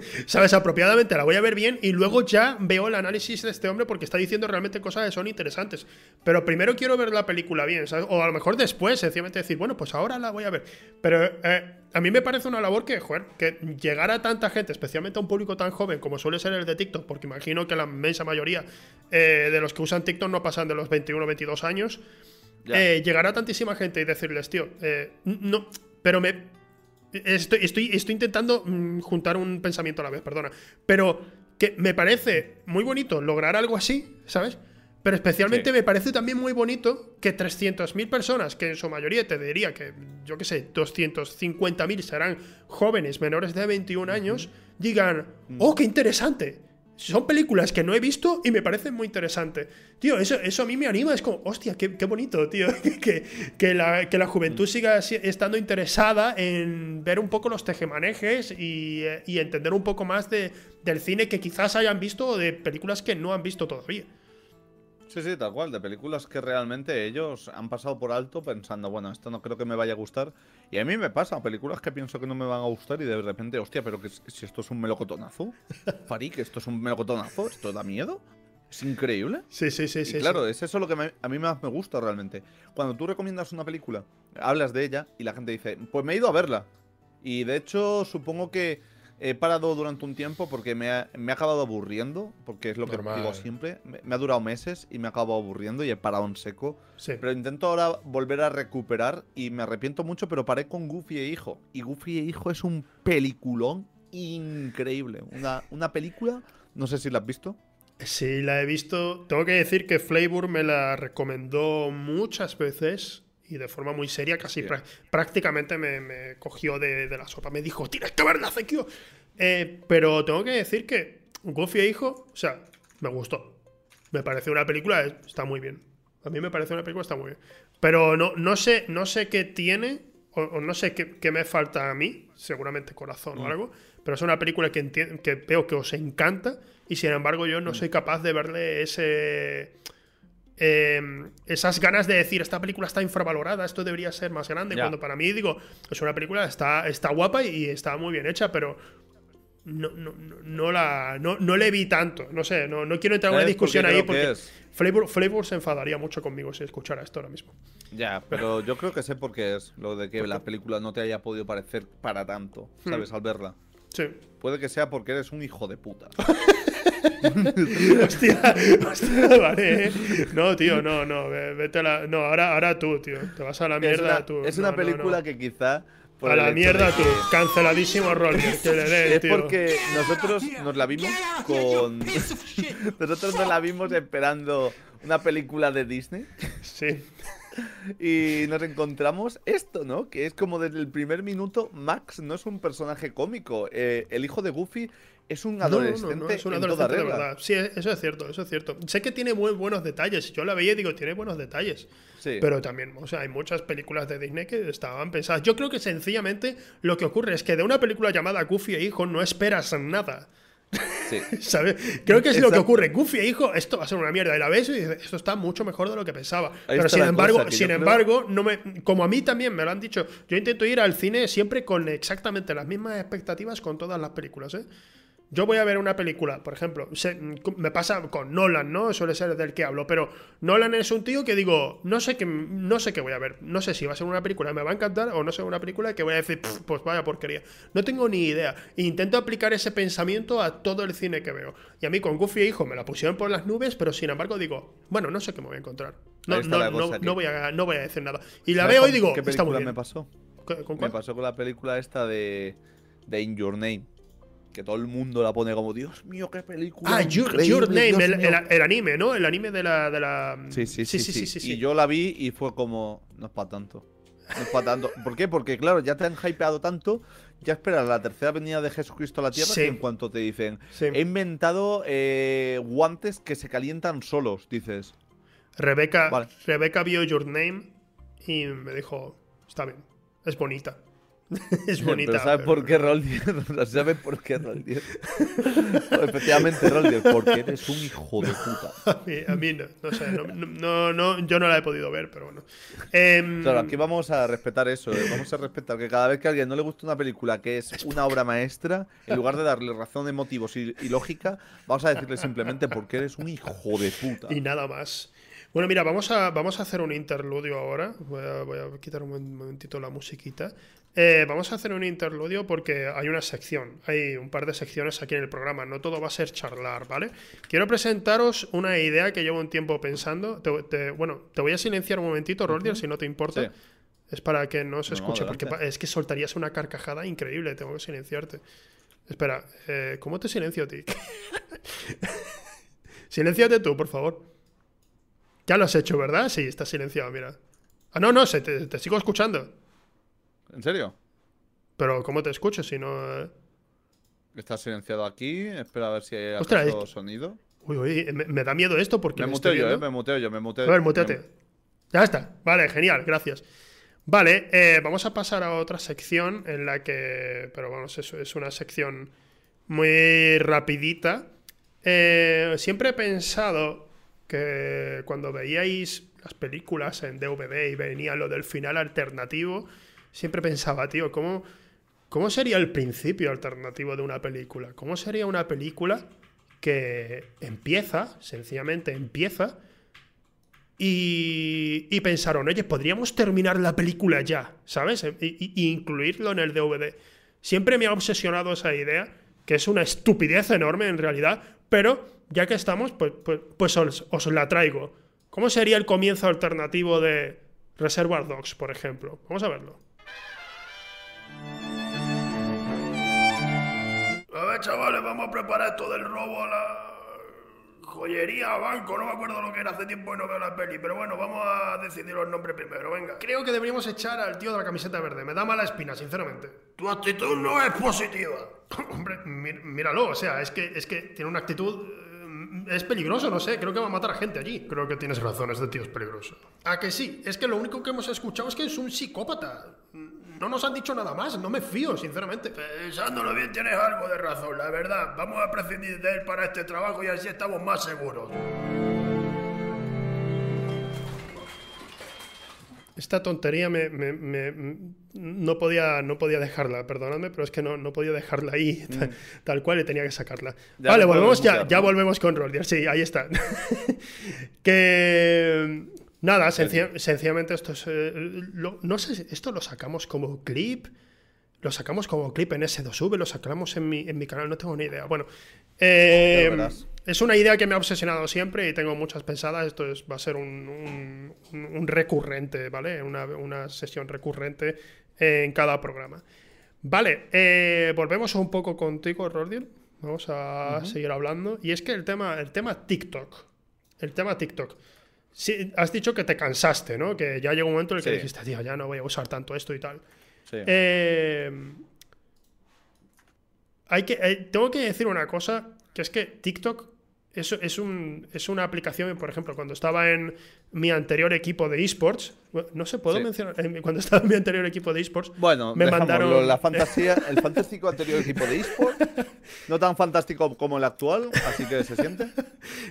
¿sabes? Apropiadamente la voy a ver bien y luego ya veo el análisis de este hombre porque está diciendo realmente cosas que son interesantes. Pero primero quiero ver la película bien, ¿sabes? O a lo mejor después, sencillamente decir, bueno, pues ahora la voy a ver. Pero eh, a mí me parece una labor que, joder, que llegar a tanta gente, especialmente a un público tan joven como suele ser el de TikTok, porque imagino que la inmensa mayoría eh, de los que usan TikTok no pasan de los 21 o 22 años. Eh, llegar a tantísima gente y decirles, tío, no, pero me, Estoy, estoy, estoy intentando mm, juntar un pensamiento a la vez, perdona. Pero que me parece muy bonito lograr algo así, ¿sabes? Pero especialmente me parece también muy bonito que 300.000 personas, que en su mayoría te diría que, yo qué sé, 250.000 serán jóvenes menores de 21 años, digan, mm. oh, qué interesante son películas que no he visto y me parecen muy interesantes. Tío, eso, eso a mí me anima. Es como, hostia, qué, bonito, tío. que, que, la, que la juventud siga estando interesada en ver un poco los tejemanejes y, y entender un poco más de, del cine que quizás hayan visto o de películas que no han visto todavía. Sí, sí, tal cual, de películas que realmente ellos han pasado por alto pensando, bueno, esto no creo que me vaya a gustar. Y a mí me pasa, películas que pienso que no me van a gustar y de repente, hostia, pero que si esto es un melocotonazo, Farik, esto es un melocotonazo, esto da miedo. Es increíble. Sí, sí, sí, sí. Claro, es eso lo que a mí más me gusta realmente. Cuando tú recomiendas una película, hablas de ella y la gente dice, pues me he ido a verla. Y de hecho, supongo que He parado durante un tiempo porque me ha, acabado aburriendo, porque es lo que digo siempre. Me, ha durado meses y me ha acabado aburriendo y he parado en seco. Pero intento ahora volver a recuperar y me arrepiento mucho, pero paré con Goofy e Hijo. Y Goofy e Hijo es un peliculón increíble. Una, una película, no sé si la has visto. Sí, la he visto. Tengo que decir que Flavor me la recomendó muchas veces y de forma muy seria, casi prácticamente me, cogió de, la sopa. Me dijo, tienes que verla, Zekio. Eh, pero tengo que decir que Goofy e Hijo, o sea, me gustó. Me parece una película, está muy bien. A mí me parece una película, está muy bien. Pero no, no, sé, no sé qué tiene, o, no sé qué, me falta a mí, seguramente corazón o mm. algo, pero es una película que, que veo que os encanta y sin embargo yo no mm. soy capaz de verle ese Em, esas ganas de decir, esta película está infravalorada, esto debería ser más grande, cuando para mí digo, es una película, está, está guapa y está muy bien hecha, pero no, no, no, la, no, no le vi tanto, no sé, no, no quiero entrar en una discusión ahí porque Flavor, se enfadaría mucho conmigo si escuchara esto ahora mismo. Ya, pero yo creo que sé por qué es lo de que la película no te haya podido parecer para tanto, ¿sabes? Hmm. Al verla. Sí. Puede que sea porque eres un hijo de puta. hostia, hostia, vale. ¿eh? No, tío, no, no. Vete a la. No, ahora, ahora tú, tío. Te vas a la mierda es tú. Es una película que quizá. a la mierda tú. Canceladísimo Roller. es porque nosotros nos la vimos con. nosotros nos la vimos esperando una película de Disney. Sí. Y nos encontramos esto, ¿no? Que es como desde el primer minuto, Max no es un personaje cómico. Eh, el hijo de Goofy es un adolescente. No, no, es un adolescente de verdad. Sí, eso es cierto, eso es cierto. Sé que tiene muy buenos detalles. Yo la veía y digo, tiene buenos detalles. Sí. Pero también, o sea, hay muchas películas de Disney que estaban pensadas. Yo creo que sencillamente lo que ocurre es que de una película llamada Goofy e Hijo no esperas nada. Sí. ¿Sabes? Creo que es lo que ocurre. Goofy hijo, esto va a ser una mierda. Y la ves y dices, esto está mucho mejor de lo que pensaba. Pero sin embargo, sin embargo, no me, como a mí también me lo han dicho, yo intento ir al cine siempre con exactamente las mismas expectativas con todas las películas, ¿eh? Yo voy a ver una película, por ejemplo, me pasa con Nolan, ¿no? Suele ser del que hablo, pero Nolan es un tío que digo, no sé qué, no sé qué voy a ver, no sé si va a ser una película me va a encantar o no ser una película que voy a decir, pues vaya porquería. No tengo ni idea. Intento aplicar ese pensamiento a todo el cine que veo. Y a mí con Goofy e Hijo me la pusieron por las nubes, pero sin embargo digo, bueno, no sé qué me voy a encontrar. No, no, no, voy a, no voy a decir nada. Y la veo y digo, ¿qué está muy bien. me pasó? Me pasó con la película esta de, de In Your Name que todo el mundo la pone como, Dios mío, qué película. Ah, Your, Name, el, anime, ¿no? El anime de la, de la... Sí sí sí, sí sí Y yo la vi y fue como, no es para tanto. No es para tanto. ¿Por qué? Porque, claro, ya te han hypeado tanto, ya esperas la tercera venida de Jesucristo a la tierra, en cuanto te dicen, he inventado eh, guantes que se calientan solos, dices. Rebeca, Rebeca vio Your Name y me dijo, está bien, es bonita. es bonita. ¿Sabes por qué Rol 10? ¿Sabes por qué Rol 10? Efectivamente, Rol 10, porque eres un hijo de puta. A mí, no, no sé, no, no, yo no la he podido ver, pero bueno. Em, claro, aquí vamos a respetar eso, eh. vamos a respetar que cada vez que a alguien no le gusta una película que es una obra maestra, en lugar de darle razón de motivos y, lógica, vamos a decirle simplemente porque eres un hijo de puta. Y nada más. Bueno, mira, vamos a, vamos a hacer un interludio ahora. Voy a, voy a quitar un momentito la musiquita. Eh, vamos a hacer un interludio porque hay una sección, hay un par de secciones aquí en el programa, no todo va a ser charlar, ¿vale? Quiero presentaros una idea que llevo un tiempo pensando. bueno, te voy a silenciar un momentito, Roldier, si no te importa. Es para que no se escuche, porque es que soltarías una carcajada increíble, tengo que silenciarte. Espera, eh, ¿cómo te silencio a ti? Silenciate tú, por favor. Ya lo has hecho, ¿verdad? Sí, estás silenciado, mira. Ah, no, no, te sigo escuchando. ¿En serio? Pero ¿cómo te escucho si no...? Eh? Está silenciado aquí. Espera a ver si hay otro sonido. Uy, uy, me, da miedo esto porque... Me, muteo yo, eh, me muteo yo, me muteo. A ver, muteate. Ya está. Vale, genial, gracias. Vale, eh, vamos a pasar a otra sección en la que... Pero vamos, eso es una sección muy rapidita. siempre he pensado que cuando veíais las películas en DVD y venía lo del final alternativo, siempre pensaba, tío, ¿cómo, ¿cómo sería el principio alternativo de una película? ¿Cómo sería una película que empieza, sencillamente empieza, y, pensaron, oye, podríamos terminar la película ya, ¿sabes? Y, incluirlo en el DVD. Siempre me ha obsesionado esa idea, que es una estupidez enorme en realidad, pero ya que estamos, pues, pues, pues os, os, la traigo. ¿Cómo sería el comienzo alternativo de Reservoir Dogs, por ejemplo? Vamos a verlo. Chavales, vamos a preparar esto del robo a la joyería, banco, no me acuerdo lo que era hace tiempo y no veo la peli, pero bueno, vamos a decidir los nombres primero, venga. Creo que deberíamos echar al tío de la camiseta verde, me da mala espina, sinceramente. Tu actitud no es positiva. Hombre, míralo, o sea, es que, es que tiene una actitud... Eh, es peligroso, no sé, creo que va a matar a gente allí. Creo que tienes razón, este tío es peligroso. ¿A que sí? Es que lo único que hemos escuchado es que es un psicópata. No nos han dicho nada más, no me fío, sinceramente. Pensándolo bien, tienes algo de razón, la verdad. Vamos a prescindir de él para este trabajo y así estamos más seguros. Esta tontería me, no, podía, no podía dejarla, perdonadme, pero es que no, no podía dejarla ahí mm. tal, cual y tenía que sacarla. vale, volvemos ya, ya volvemos con Roldier. Sí, ahí está. que Nada, sencillamente esto es. Eh, no sé, esto lo sacamos como clip. Lo sacamos como clip en S2V, lo sacamos en mi, en mi canal, no tengo ni idea. Bueno, eh, es una idea que me ha obsesionado siempre y tengo muchas pensadas. Esto es, va a ser un, recurrente, ¿vale? Una, sesión recurrente en cada programa. Vale, eh, volvemos un poco contigo, Rordiel. Vamos a seguir hablando. Y es que el tema, el tema TikTok. El tema TikTok. Sí, has dicho que te cansaste, ¿no? Que ya llegó un momento en el que dijiste, tío, ya no voy a usar tanto esto y tal. Sí. Eh, hay que, eh, tengo que decir una cosa, que es que TikTok es, es, un, es una aplicación, por ejemplo, cuando estaba en mi anterior equipo de esports, no se puedo mencionar, cuando estaba en mi anterior equipo de esports, bueno, me mandaron la fantasía, el fantástico anterior equipo de esports, no tan fantástico como el actual, así que se siente.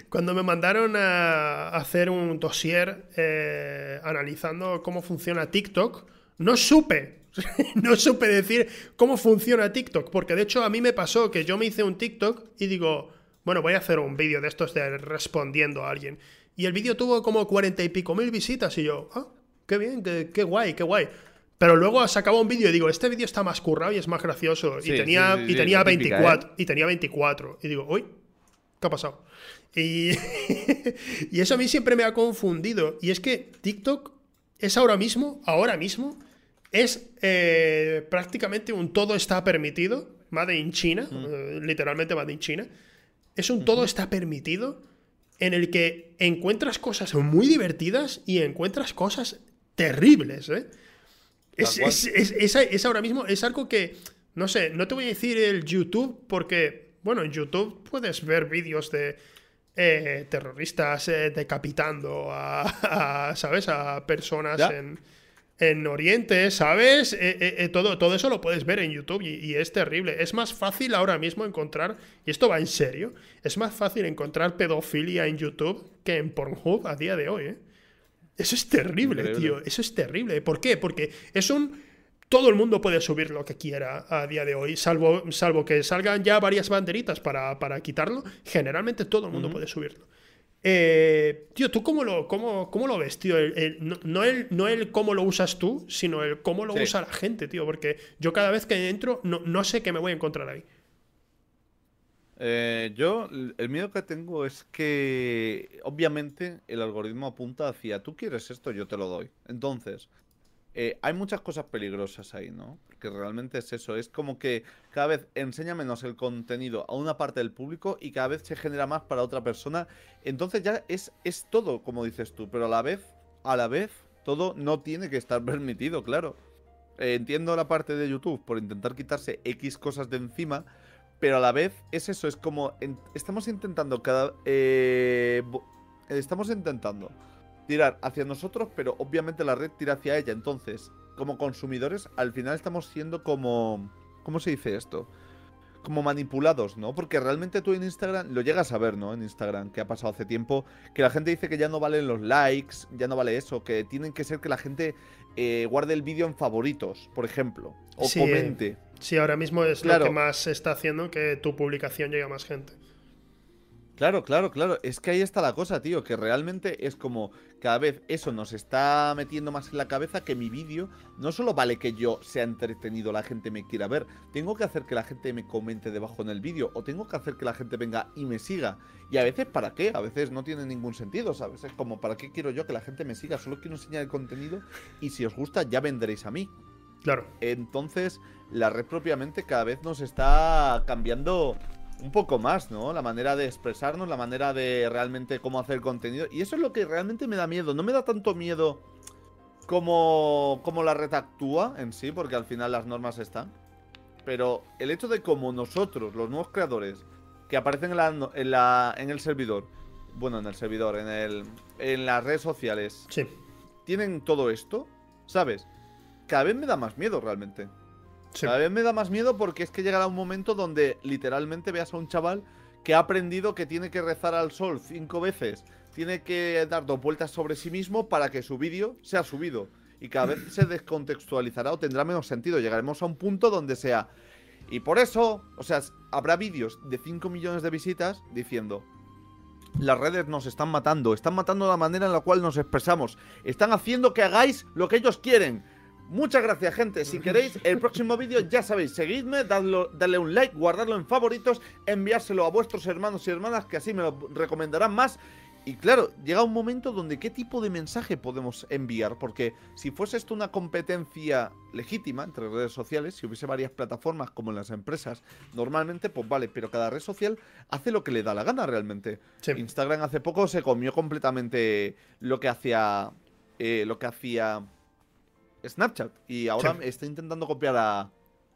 Cuando me mandaron a hacer un dossier eh, analizando cómo funciona TikTok, no supe no supe decir cómo funciona TikTok, porque de hecho a mí me pasó que yo me hice un TikTok y digo, bueno, voy a hacer un vídeo de estos de respondiendo a alguien. Y el vídeo tuvo como cuarenta y pico mil visitas y yo, ah, qué bien, qué, guay, qué guay. Pero luego se acabó un vídeo y digo, este vídeo está más currado y es más gracioso. y, tenía, y tenía 24. ¿eh? Y tenía 24. Y digo, uy, ¿qué ha pasado? Y, y eso a mí siempre me ha confundido. Y es que TikTok es ahora mismo, ahora mismo, es eh, prácticamente un todo está permitido Made in China, mm. eh, literalmente Made in China, es un todo está permitido en el que encuentras cosas muy divertidas y encuentras cosas terribles, ¿eh? Es, es, ahora mismo, es algo que, no sé, no te voy a decir el YouTube porque, bueno, en YouTube puedes ver vídeos de eh, terroristas eh, decapitando a, ¿sabes? A personas en, en, Oriente, ¿sabes? Eh, todo, todo eso lo puedes ver en YouTube y, es terrible. Es más fácil ahora mismo encontrar, y esto va en serio, es más fácil encontrar pedofilia en YouTube que en Pornhub a día de hoy, Eso es terrible, tío. Eso es terrible. ¿Por qué? Porque es un todo el mundo puede subir lo que quiera a día de hoy, salvo, salvo que salgan ya varias banderitas para, quitarlo. Generalmente todo el mundo puede subirlo. Eh, tío, ¿tú cómo lo, cómo, cómo lo ves, tío? no, el, no el cómo lo usas tú, sino el cómo lo usa la gente, tío. Porque yo cada vez que entro no, no sé qué me voy a encontrar ahí. Eh, yo, el miedo que tengo es que, obviamente, el algoritmo apunta hacia, tú quieres esto, yo te lo doy. Entonces, eh, hay muchas cosas peligrosas ahí, ¿no? Porque realmente es eso, es como que cada vez enseña menos el contenido a una parte del público y cada vez se genera más para otra persona. Entonces ya es, es todo, como dices tú, pero a la vez, a la vez, todo no tiene que estar permitido, claro. Eh, entiendo la parte de YouTube por intentar quitarse X cosas de encima, pero a la vez es eso, es como estamos intentando cada... Eh, estamos intentando tirar hacia nosotros, pero obviamente la red tira hacia ella. Entonces, como consumidores, al final estamos siendo como... ¿Cómo se dice esto? Como manipulados, ¿no? Porque realmente tú en Instagram lo llegas a ver, ¿no? En Instagram, que ha pasado hace tiempo, que la gente dice que ya no valen los likes, ya no vale eso, que tienen que ser que la gente eh, guarde el vídeo en favoritos, por ejemplo, o comente. Sí, ahora mismo es lo que más se está haciendo que tu publicación llegue a más gente. Claro, claro, claro. Es que ahí está la cosa, tío. Que realmente es como cada vez eso nos está metiendo más en la cabeza que mi vídeo no solo vale que yo sea entretenido, la gente me quiera ver. Tengo que hacer que la gente me comente debajo en el vídeo. O tengo que hacer que la gente venga y me siga. Y a veces, ¿para qué? A veces no tiene ningún sentido, ¿sabes? Es como, ¿para qué quiero yo que la gente me siga? Solo quiero enseñar el contenido. Y si os gusta, ya vendréis a mí. Claro. Entonces, la red propiamente cada vez nos está cambiando un poco más, ¿no? La manera de expresarnos, la manera de realmente cómo hacer contenido. Y eso es lo que realmente me da miedo. No me da tanto miedo como, como la red actúa en sí, porque al final las normas están. Pero el hecho de cómo nosotros, los nuevos creadores, que aparecen en, la, en, la, en el servidor, bueno, en el servidor, en, el, en las redes sociales, sí. tienen todo esto, ¿sabes? Cada vez me da más miedo realmente. Cada vez me da más miedo porque es que llegará un momento donde literalmente veas a un chaval que ha aprendido que tiene que rezar al sol cinco veces, tiene que dar dos vueltas sobre sí mismo para que su vídeo sea subido. Y cada vez se descontextualizará o tendrá menos sentido. Llegaremos a un punto donde sea. Y por eso, o sea, habrá vídeos de 5 millones de visitas diciendo, las redes nos están matando, están matando la manera en la cual nos expresamos, están haciendo que hagáis lo que ellos quieren. Muchas gracias, gente. Si queréis el próximo vídeo, ya sabéis, seguidme, dadle un like, guardarlo en favoritos, enviárselo a vuestros hermanos y hermanas que así me lo recomendarán más. Y claro, llega un momento donde qué tipo de mensaje podemos enviar, porque si fuese esto una competencia legítima entre redes sociales, si hubiese varias plataformas como en las empresas, normalmente pues vale, pero cada red social hace lo que le da la gana realmente. Instagram hace poco se comió completamente lo que hacía, eh, lo que hacía Snapchat y ahora está intentando copiar a,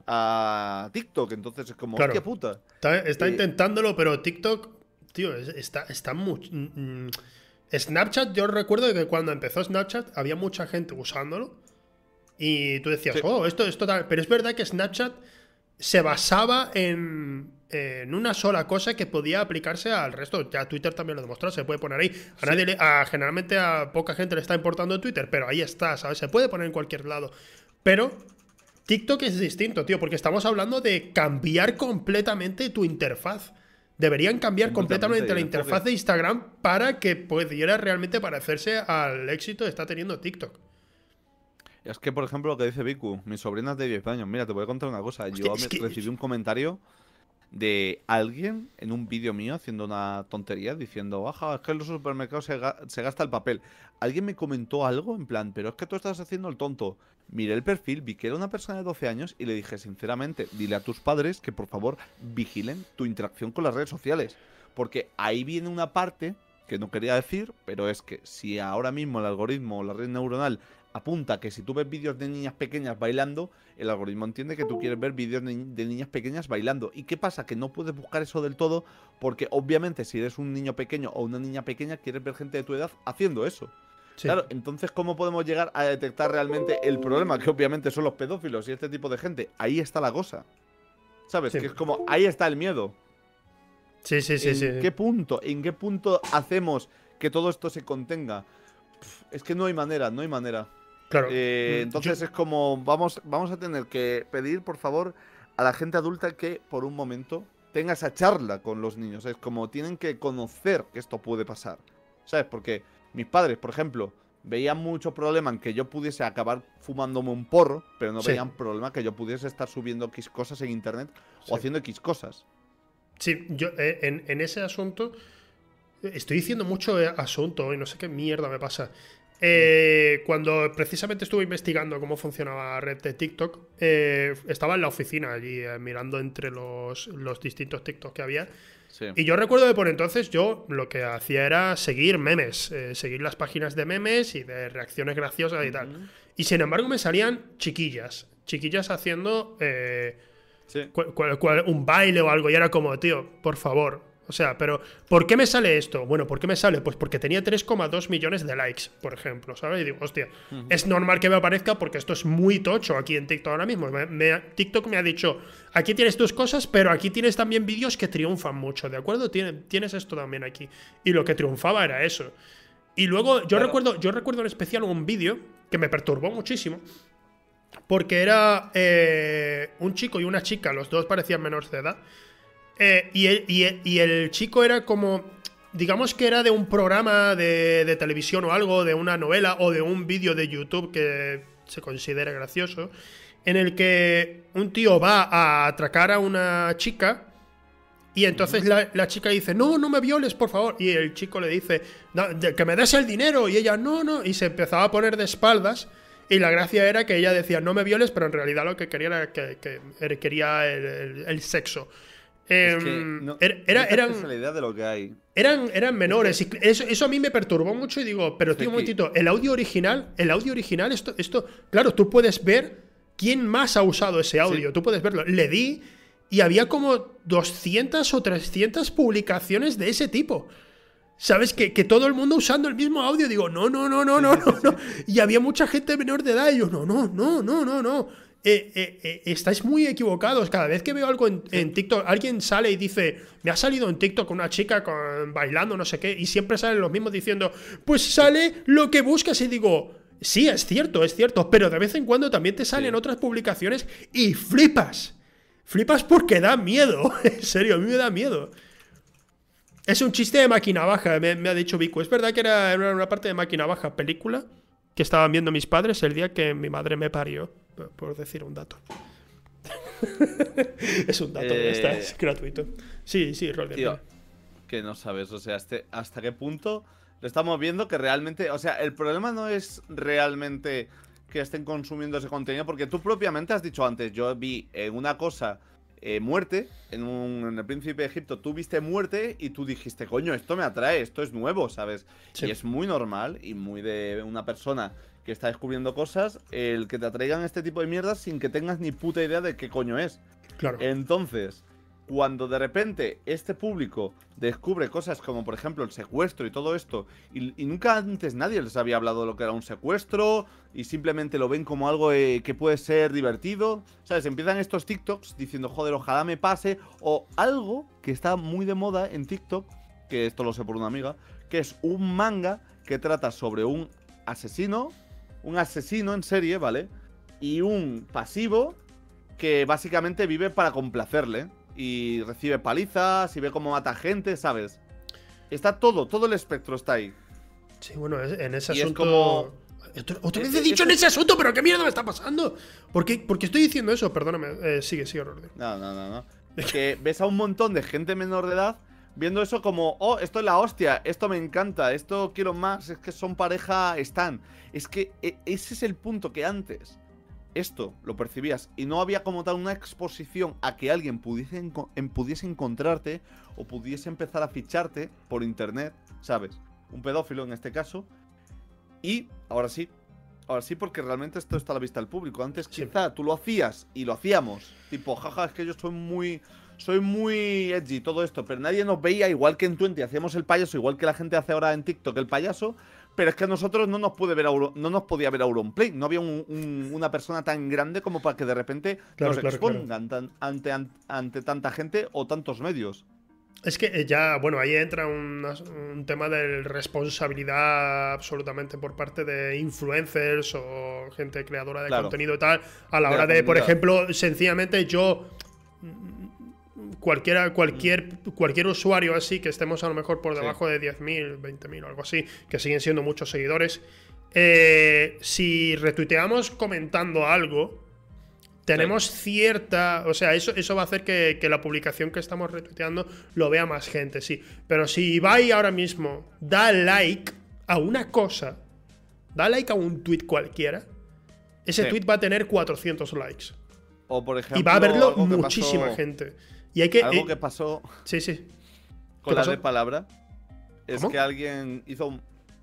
a TikTok, entonces es como, ¿qué puta? Está, eh, intentándolo, pero TikTok, tío, está, está muy... Mm, mm, Snapchat, yo recuerdo que cuando empezó Snapchat había mucha gente usándolo y tú decías, oh, esto es total. Pero es verdad que Snapchat se basaba en, en una sola cosa que podía aplicarse al resto. Ya Twitter también lo demostró, se puede poner ahí. A nadie generalmente a poca gente le está importando Twitter, pero ahí está, ¿sabes? Se puede poner en cualquier lado. Pero TikTok es distinto, tío, porque estamos hablando de cambiar completamente tu interfaz. Deberían cambiar completamente la interfaz de Instagram para que pudiera realmente parecerse al éxito que está teniendo TikTok. Es que, por ejemplo, lo que dice Viku, mis sobrinas de 10 años, mira, te voy a contar una cosa. Yo recibí un comentario de alguien en un vídeo mío haciendo una tontería diciendo, ajá, es que en los supermercados se, gasta el papel. Alguien me comentó algo en plan, pero es que tú estás haciendo el tonto. Miré el perfil, vi que era una persona de 12 años y le dije, sinceramente, dile a tus padres que por favor vigilen tu interacción con las redes sociales. Porque ahí viene una parte que no quería decir, pero es que si ahora mismo el algoritmo o la red neuronal apunta que si tú ves vídeos de niñas pequeñas bailando, el algoritmo entiende que tú quieres ver vídeos de, niñas pequeñas bailando. ¿Y qué pasa? Que no puedes buscar eso del todo porque obviamente si eres un niño pequeño o una niña pequeña quieres ver gente de tu edad haciendo eso. Claro, entonces ¿cómo podemos llegar a detectar realmente el problema? Que obviamente son los pedófilos y este tipo de gente. Ahí está la cosa. ¿Sabes? Que es como, ahí está el miedo. Sí, sí, sí, ¿En qué punto? ¿En qué punto hacemos que todo esto se contenga? es que no hay manera, no hay manera. Claro. Eh, mm, entonces es como, vamos, vamos a tener que pedir, por favor, a la gente adulta que por un momento tenga esa charla con los niños. Es como tienen que conocer que esto puede pasar. ¿Sabes? Porque mis padres, por ejemplo, veían mucho problema en que yo pudiese acabar fumándome un porro, pero no veían problema que yo pudiese estar subiendo X cosas en internet o haciendo X cosas. Sí, yo eh, en, en, ese asunto estoy diciendo mucho asunto y no sé qué mierda me pasa. Eh, cuando precisamente estuve investigando cómo funcionaba la red de TikTok, eh, estaba en la oficina allí eh, mirando entre los, distintos TikTok que había. Y yo recuerdo que por entonces yo lo que hacía era seguir memes, seguir las páginas de memes y de reacciones graciosas y tal. Y sin embargo me salían chiquillas, chiquillas haciendo un baile o algo y era como, tío, por favor, o sea, pero ¿por qué me sale esto? Bueno, ¿por qué me sale? Pues porque tenía 3,2 millones de likes, por ejemplo, ¿sabes? Y digo, hostia, es normal que me aparezca porque esto es muy tocho aquí en TikTok ahora mismo. TikTok me ha dicho, aquí tienes tus cosas, pero aquí tienes también vídeos que triunfan mucho, ¿de acuerdo? tienes esto también aquí. Y lo que triunfaba era eso. Y luego, yo, recuerdo, yo recuerdo en especial un vídeo que me perturbó muchísimo, porque era eh, un chico y una chica, los dos parecían menores de edad, eh, y, el, chico era como. Digamos que era de un programa de, televisión o algo, de una novela o de un vídeo de YouTube que se considera gracioso, en el que un tío va a atracar a una chica y entonces la, chica dice, no, no me violes, por favor. Y el chico le dice, que me des el dinero. Y ella, no, no. Y se empezaba a poner de espaldas. Y la gracia era que ella decía, no me violes, pero en realidad lo que quería era que, quería el sexo. Em, era, eran, la idea de lo que hay. Eran, eran menores. Y eso, a mí me perturbó mucho y digo, pero tío, un momentito, el audio original, el audio original, esto, esto, claro, tú puedes ver quién más ha usado ese audio, tú puedes verlo. Le di y había como 200 o 300 publicaciones de ese tipo. ¿Sabes? Que, que, todo el mundo usando el mismo audio. Digo, no, no, no, no, no, no, no. Y había mucha gente menor de edad. Y yo, no, no, no, no, no, no. Eh, eh, eh, estáis muy equivocados. Cada vez que veo algo en, TikTok, alguien sale y dice, me ha salido en TikTok una chica con, bailando, no sé qué, y siempre salen los mismos diciendo, pues sale lo que buscas y digo, sí, es cierto, es cierto, pero de vez en cuando también te salen otras publicaciones y flipas. Flipas porque da miedo. en serio, a mí me da miedo. Es un chiste de máquina baja, me, ha dicho Vico. Es verdad que era una parte de máquina baja, película que estaban viendo mis padres el día que mi madre me parió por decir un dato. es un dato, eh, es gratuito. Sí, sí, Tío, que no sabes, o sea, este, hasta qué punto lo estamos viendo que realmente, o sea, el problema no es realmente que estén consumiendo ese contenido, porque tú propiamente has dicho antes, yo vi en una cosa eh, muerte, en, un, en el príncipe de Egipto, tú viste muerte y tú dijiste, coño, esto me atrae, esto es nuevo, ¿sabes? Y es muy normal y muy de una persona que está descubriendo cosas, el que te atraigan este tipo de mierdas sin que tengas ni puta idea de qué coño es. Claro. Entonces, cuando de repente este público descubre cosas como por ejemplo el secuestro y todo esto, y, nunca antes nadie les había hablado de lo que era un secuestro, y simplemente lo ven como algo eh, que puede ser divertido, ¿sabes? Empiezan estos TikToks diciendo, joder, ojalá me pase, o algo que está muy de moda en TikTok, que esto lo sé por una amiga, que es un manga que trata sobre un asesino un asesino en serie, ¿vale? Y un pasivo que básicamente vive para complacerle. Y recibe palizas y ve cómo mata gente, ¿sabes? Está todo, todo el espectro está ahí. Sí, bueno, en ese asunto. Otra vez he dicho en ese asunto, pero ¿qué mierda me está pasando? ¿Por qué, estoy diciendo eso? Perdóname. Eh, sigue, sigue, No, no, no, no. que ves a un montón de gente menor de edad viendo eso como, oh, esto es la hostia, esto me encanta, esto quiero más, es que son pareja, están. Es que e, ese es el punto que antes esto lo percibías y no había como tal una exposición a que alguien pudiese, pudiese encontrarte o pudiese empezar a ficharte por internet, ¿sabes? Un pedófilo en este caso. Y ahora sí, ahora sí porque realmente esto está a la vista del público. Antes quizá tú lo hacías y lo hacíamos, tipo, jaja, es que yo soy muy soy muy edgy todo esto, pero nadie nos veía igual que en Twenty hacíamos el payaso, igual que la gente hace ahora en TikTok el payaso, pero es que a nosotros no nos puede ver no nos podía ver Auronplay, no había una persona tan grande como para que de repente nos expongan ante, ante, tanta gente o tantos medios. Es que eh, ya, bueno, ahí entra un, tema de responsabilidad absolutamente por parte de influencers o gente creadora de contenido y tal, a la hora de, por ejemplo, sencillamente yo cualquiera, cualquier, cualquier usuario así que estemos a lo mejor por debajo de 10.000, 20.000 o algo así, que siguen siendo muchos seguidores, eh, si retuiteamos comentando algo, tenemos cierta. O sea, eso, eso va a hacer que, la publicación que estamos retuiteando lo vea más gente, sí. Pero si Ibai ahora mismo da like a una cosa, da like a un tweet cualquiera, ese tweet va a tener 400 likes. O por ejemplo. Y va a verlo muchísima gente. Y hay que. Algo eh, que pasó. Sí, sí. Con la de palabra. Es que alguien hizo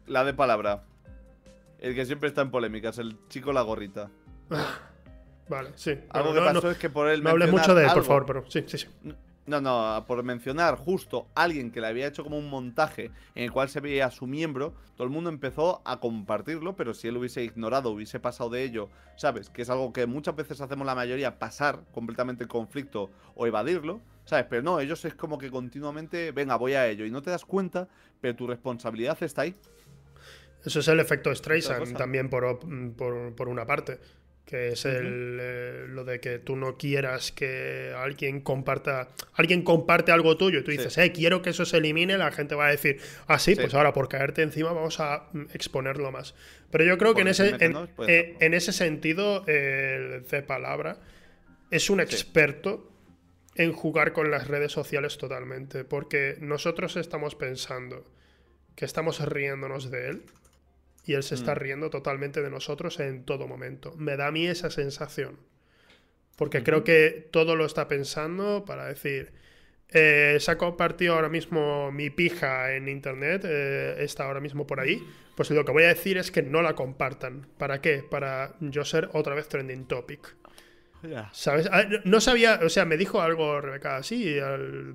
la de palabra. El que siempre está en polémicas, el chico la gorrita. Ah, vale, sí. Algo que pasó es que por él. No hables mucho de él, por favor, pero sí, sí, sí. No, no, por mencionar justo alguien que le había hecho como un montaje en el cual se veía a su miembro, todo el mundo empezó a compartirlo, pero si él hubiese ignorado, hubiese pasado de ello, ¿sabes? Que es algo que muchas veces hacemos la mayoría, pasar completamente el conflicto o evadirlo, ¿sabes? Pero no, ellos es como que continuamente, venga, voy a ello, y no te das cuenta, pero tu responsabilidad está ahí. Eso es el efecto Streisand también por, por, por una parte que es el, eh, lo de que tú no quieras que alguien comparta, alguien comparte algo tuyo y tú dices, eh, quiero que eso se elimine, la gente va a decir, ah, sí, pues ahora por caerte encima vamos a mm, exponerlo más. Pero yo creo que en ese, eh, en, ese sentido, el de palabra es un experto en jugar con las redes sociales totalmente, porque nosotros estamos pensando que estamos riéndonos de él y él se está mm. riendo totalmente de nosotros en todo momento. Me da a mí esa sensación. Porque creo que todo lo está pensando para decir, eh, se ha compartido ahora mismo mi pija en internet, eh, está ahora mismo por ahí. Pues lo que voy a decir es que no la compartan. ¿Para qué? Para yo ser otra vez trending topic. ¿Sabes? Ah, no sabía, o sea, me dijo algo Rebeca, sí,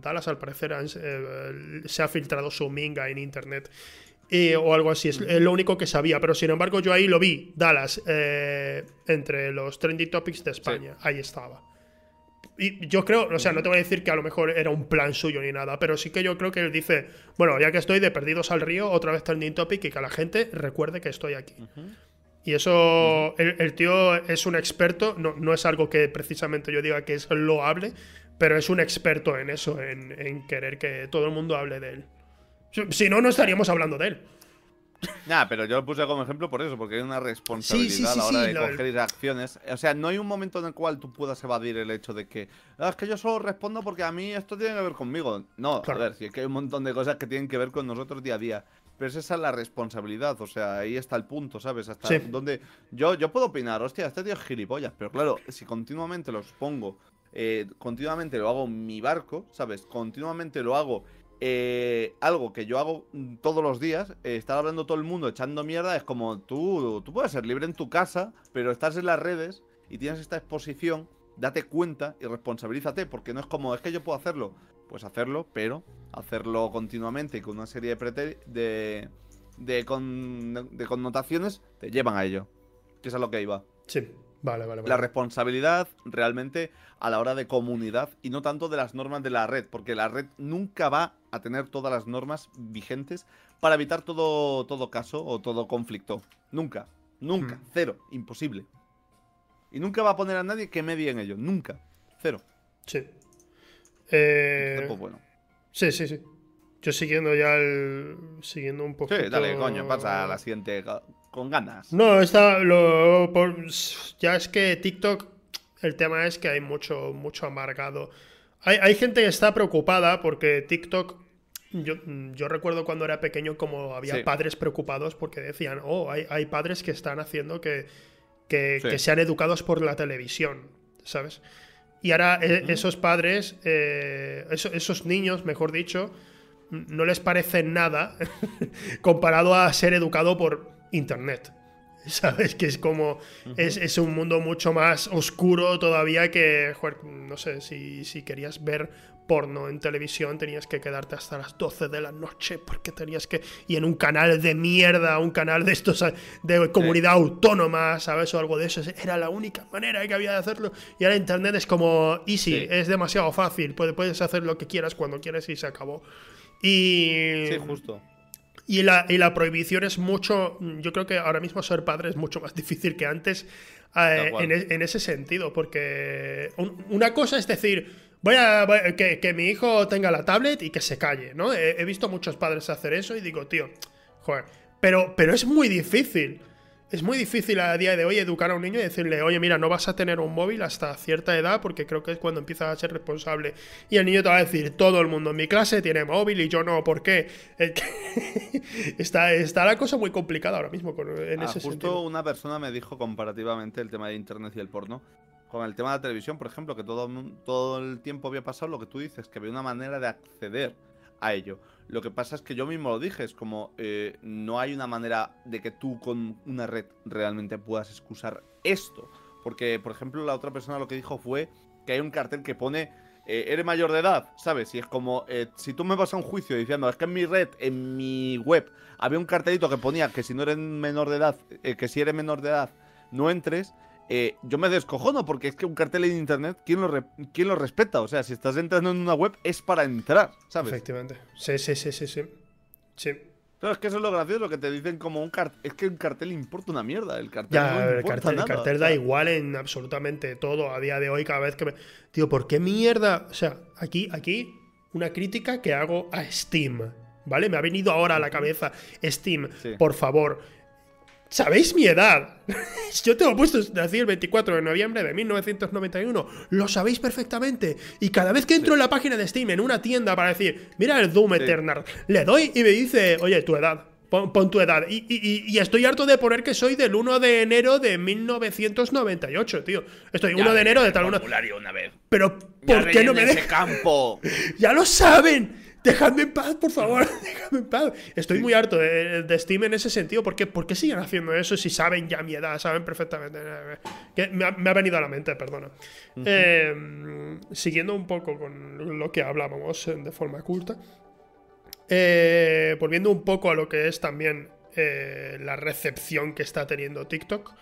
Dallas al parecer eh, se ha filtrado su minga en internet o algo así. Es lo único que sabía. Pero sin embargo, yo ahí lo vi. Dallas, eh, entre los trendy topics de España. Ahí estaba. Y yo creo, o sea, no te voy a decir que a lo mejor era un plan suyo ni nada, pero sí que yo creo que él dice, bueno, ya que estoy de Perdidos al Río, otra vez trending topic y que la gente recuerde que estoy aquí. Y eso, el, tío es un experto, no, no, es algo que precisamente yo diga que es loable, pero es un experto en eso, en, en querer que todo el mundo hable de él. Si no, no estaríamos hablando de él. Nah, pero yo lo puse como ejemplo por eso, porque hay una responsabilidad a la hora de coger acciones. O sea, no hay un momento en el cual tú puedas evadir el hecho de que ah, es que yo solo respondo porque a mí esto tiene que ver conmigo. No, a ver, si es que hay un montón de cosas que tienen que ver con nosotros día a día. Pero esa es la responsabilidad, o sea, ahí está el punto, ¿sabes? Hasta donde yo, yo puedo opinar, hostia, este tío es gilipollas, pero claro, si continuamente los pongo, eh, continuamente lo hago en mi barco, ¿sabes? Continuamente lo hago eh, algo que yo hago todos los días, eh, estar hablando todo el mundo echando mierda, es como tú, tú puedes ser libre en tu casa, pero estás en las redes y tienes esta exposición, date cuenta y responsabilízate, porque no es como, es que yo puedo hacerlo, pues hacerlo, pero hacerlo continuamente y con una serie de, de, de, de connotaciones te llevan a ello, que es a lo que iba. Sí. Vale, vale, La responsabilidad realmente a la hora de comunidad y no tanto de las normas de la red, porque la red nunca va a tener todas las normas vigentes para evitar todo, todo caso o todo conflicto. Nunca, nunca, hmm. cero, imposible. Y nunca va a poner a nadie que medie en ello, nunca, cero. Sí. Eh... bueno. Sí, sí, sí. Yo siguiendo ya el. Siguiendo un poco. Sí, dale, coño, pasa a la siguiente con ganas. No, está. Lo, ya es que TikTok. El tema es que hay mucho, mucho amargado. Hay, gente que está preocupada porque TikTok. Yo, yo recuerdo cuando era pequeño como había padres preocupados porque decían, oh, hay, hay padres que están haciendo que, que, sean educados por la televisión, ¿sabes? Y ahora eh, esos padres, eh, esos niños, mejor dicho, no les parece nada comparado a ser educado por Internet. ¿Sabes? Que es como. es, un mundo mucho más oscuro todavía que. no sé, si, si, querías ver porno en televisión tenías que quedarte hasta las 12 de la noche porque tenías que. Y en un canal de mierda, un canal de estos. de comunidad autónoma, ¿sabes? O algo de eso. Era la única manera que había de hacerlo. Y ahora Internet es como easy, es demasiado fácil. Puedes hacer lo que quieras cuando quieras y se acabó. Y. Sí, justo. Y la, y la, prohibición es mucho. Yo creo que ahora mismo ser padre es mucho más difícil que antes eh, e, en, ese sentido. Porque una cosa es decir, voy a. que, mi hijo tenga la tablet y que se calle, ¿no? He, he, visto muchos padres hacer eso y digo, tío, joder. Pero, pero es muy difícil es muy difícil a día de hoy educar a un niño y decirle, oye, mira, no vas a tener un móvil hasta cierta edad porque creo que es cuando empiezas a ser responsable. Y el niño te va a decir, todo el mundo en mi clase tiene móvil y yo no, ¿por qué? está, está la cosa muy complicada ahora mismo en ah, ese justo una persona me dijo comparativamente el tema de Internet y el porno. Con el tema de la televisión, por ejemplo, que todo, todo el tiempo había pasado lo que tú dices, que había una manera de acceder a ello. Lo que pasa es que yo mismo lo dije, es como eh, no hay una manera de que tú con una red realmente puedas excusar esto. Porque, por ejemplo, la otra persona lo que dijo fue que hay un cartel que pone eh, eres mayor de edad, ¿sabes? Y es como, eh, si tú me vas a un juicio diciendo, es que en mi red, en mi web, había un cartelito que ponía que si no eres menor de edad, que si eres menor de edad, no entres, eh, yo me descojono porque es que un cartel en internet, ¿quién lo, ¿quién lo respeta? O sea, si estás entrando en una web es para entrar, ¿sabes? Efectivamente. Sí, sí, sí, sí, sí. Sí. Pero es que eso es lo gracioso, que te dicen como un cartel. Es que un cartel importa una mierda. El cartel, no el cartel, el cartel da igual en absolutamente todo a día de hoy, cada vez que me. Tío, ¿por qué mierda? O sea, aquí, aquí, una crítica que hago a Steam. ¿Vale? Me ha venido ahora a la cabeza. Steam, por favor ¿Sabéis mi edad? Yo tengo puesto, nací el 24 de noviembre de 1991. Lo sabéis perfectamente. Y cada vez que entro en la página de Steam, en una tienda, para decir, mira el Doom Eternal, le doy y me dice, oye, tu edad. Pon, tu edad. Y, estoy harto de poner que soy del 1 de enero de 1998, tío. Estoy 1 de enero de tal una. una vez. Pero, ¿por qué no me dejan? campo. ya lo saben. Dejadme en paz, por favor, dejadme en paz. Estoy muy harto de, Steam en ese sentido. ¿Por qué, ¿Por qué siguen haciendo eso si saben ya mi edad? Saben perfectamente. me, ha, venido a la mente, perdona. Eh, siguiendo un poco con lo que hablábamos de forma culta. Eh, volviendo un poco a lo que es también eh, la recepción que está teniendo TikTok.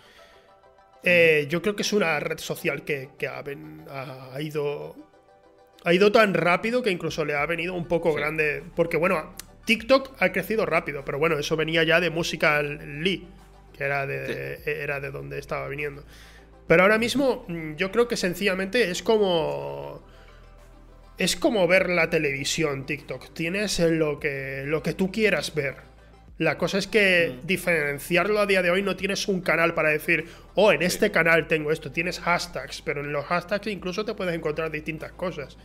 yo creo que es una red social que, ha ido ha ido tan rápido que incluso le ha venido un poco grande. Porque bueno, TikTok ha crecido rápido, pero bueno, eso venía ya de Musical Lee, que era de, era de donde estaba viniendo. Pero ahora mismo mm, yo creo que sencillamente es como... Es como ver la televisión, TikTok. Tienes lo que, lo que tú quieras ver. La cosa es que mm. diferenciarlo a día de hoy no tienes un canal para decir, oh, en este canal tengo esto. Tienes hashtags, pero en los hashtags incluso te puedes encontrar distintas cosas.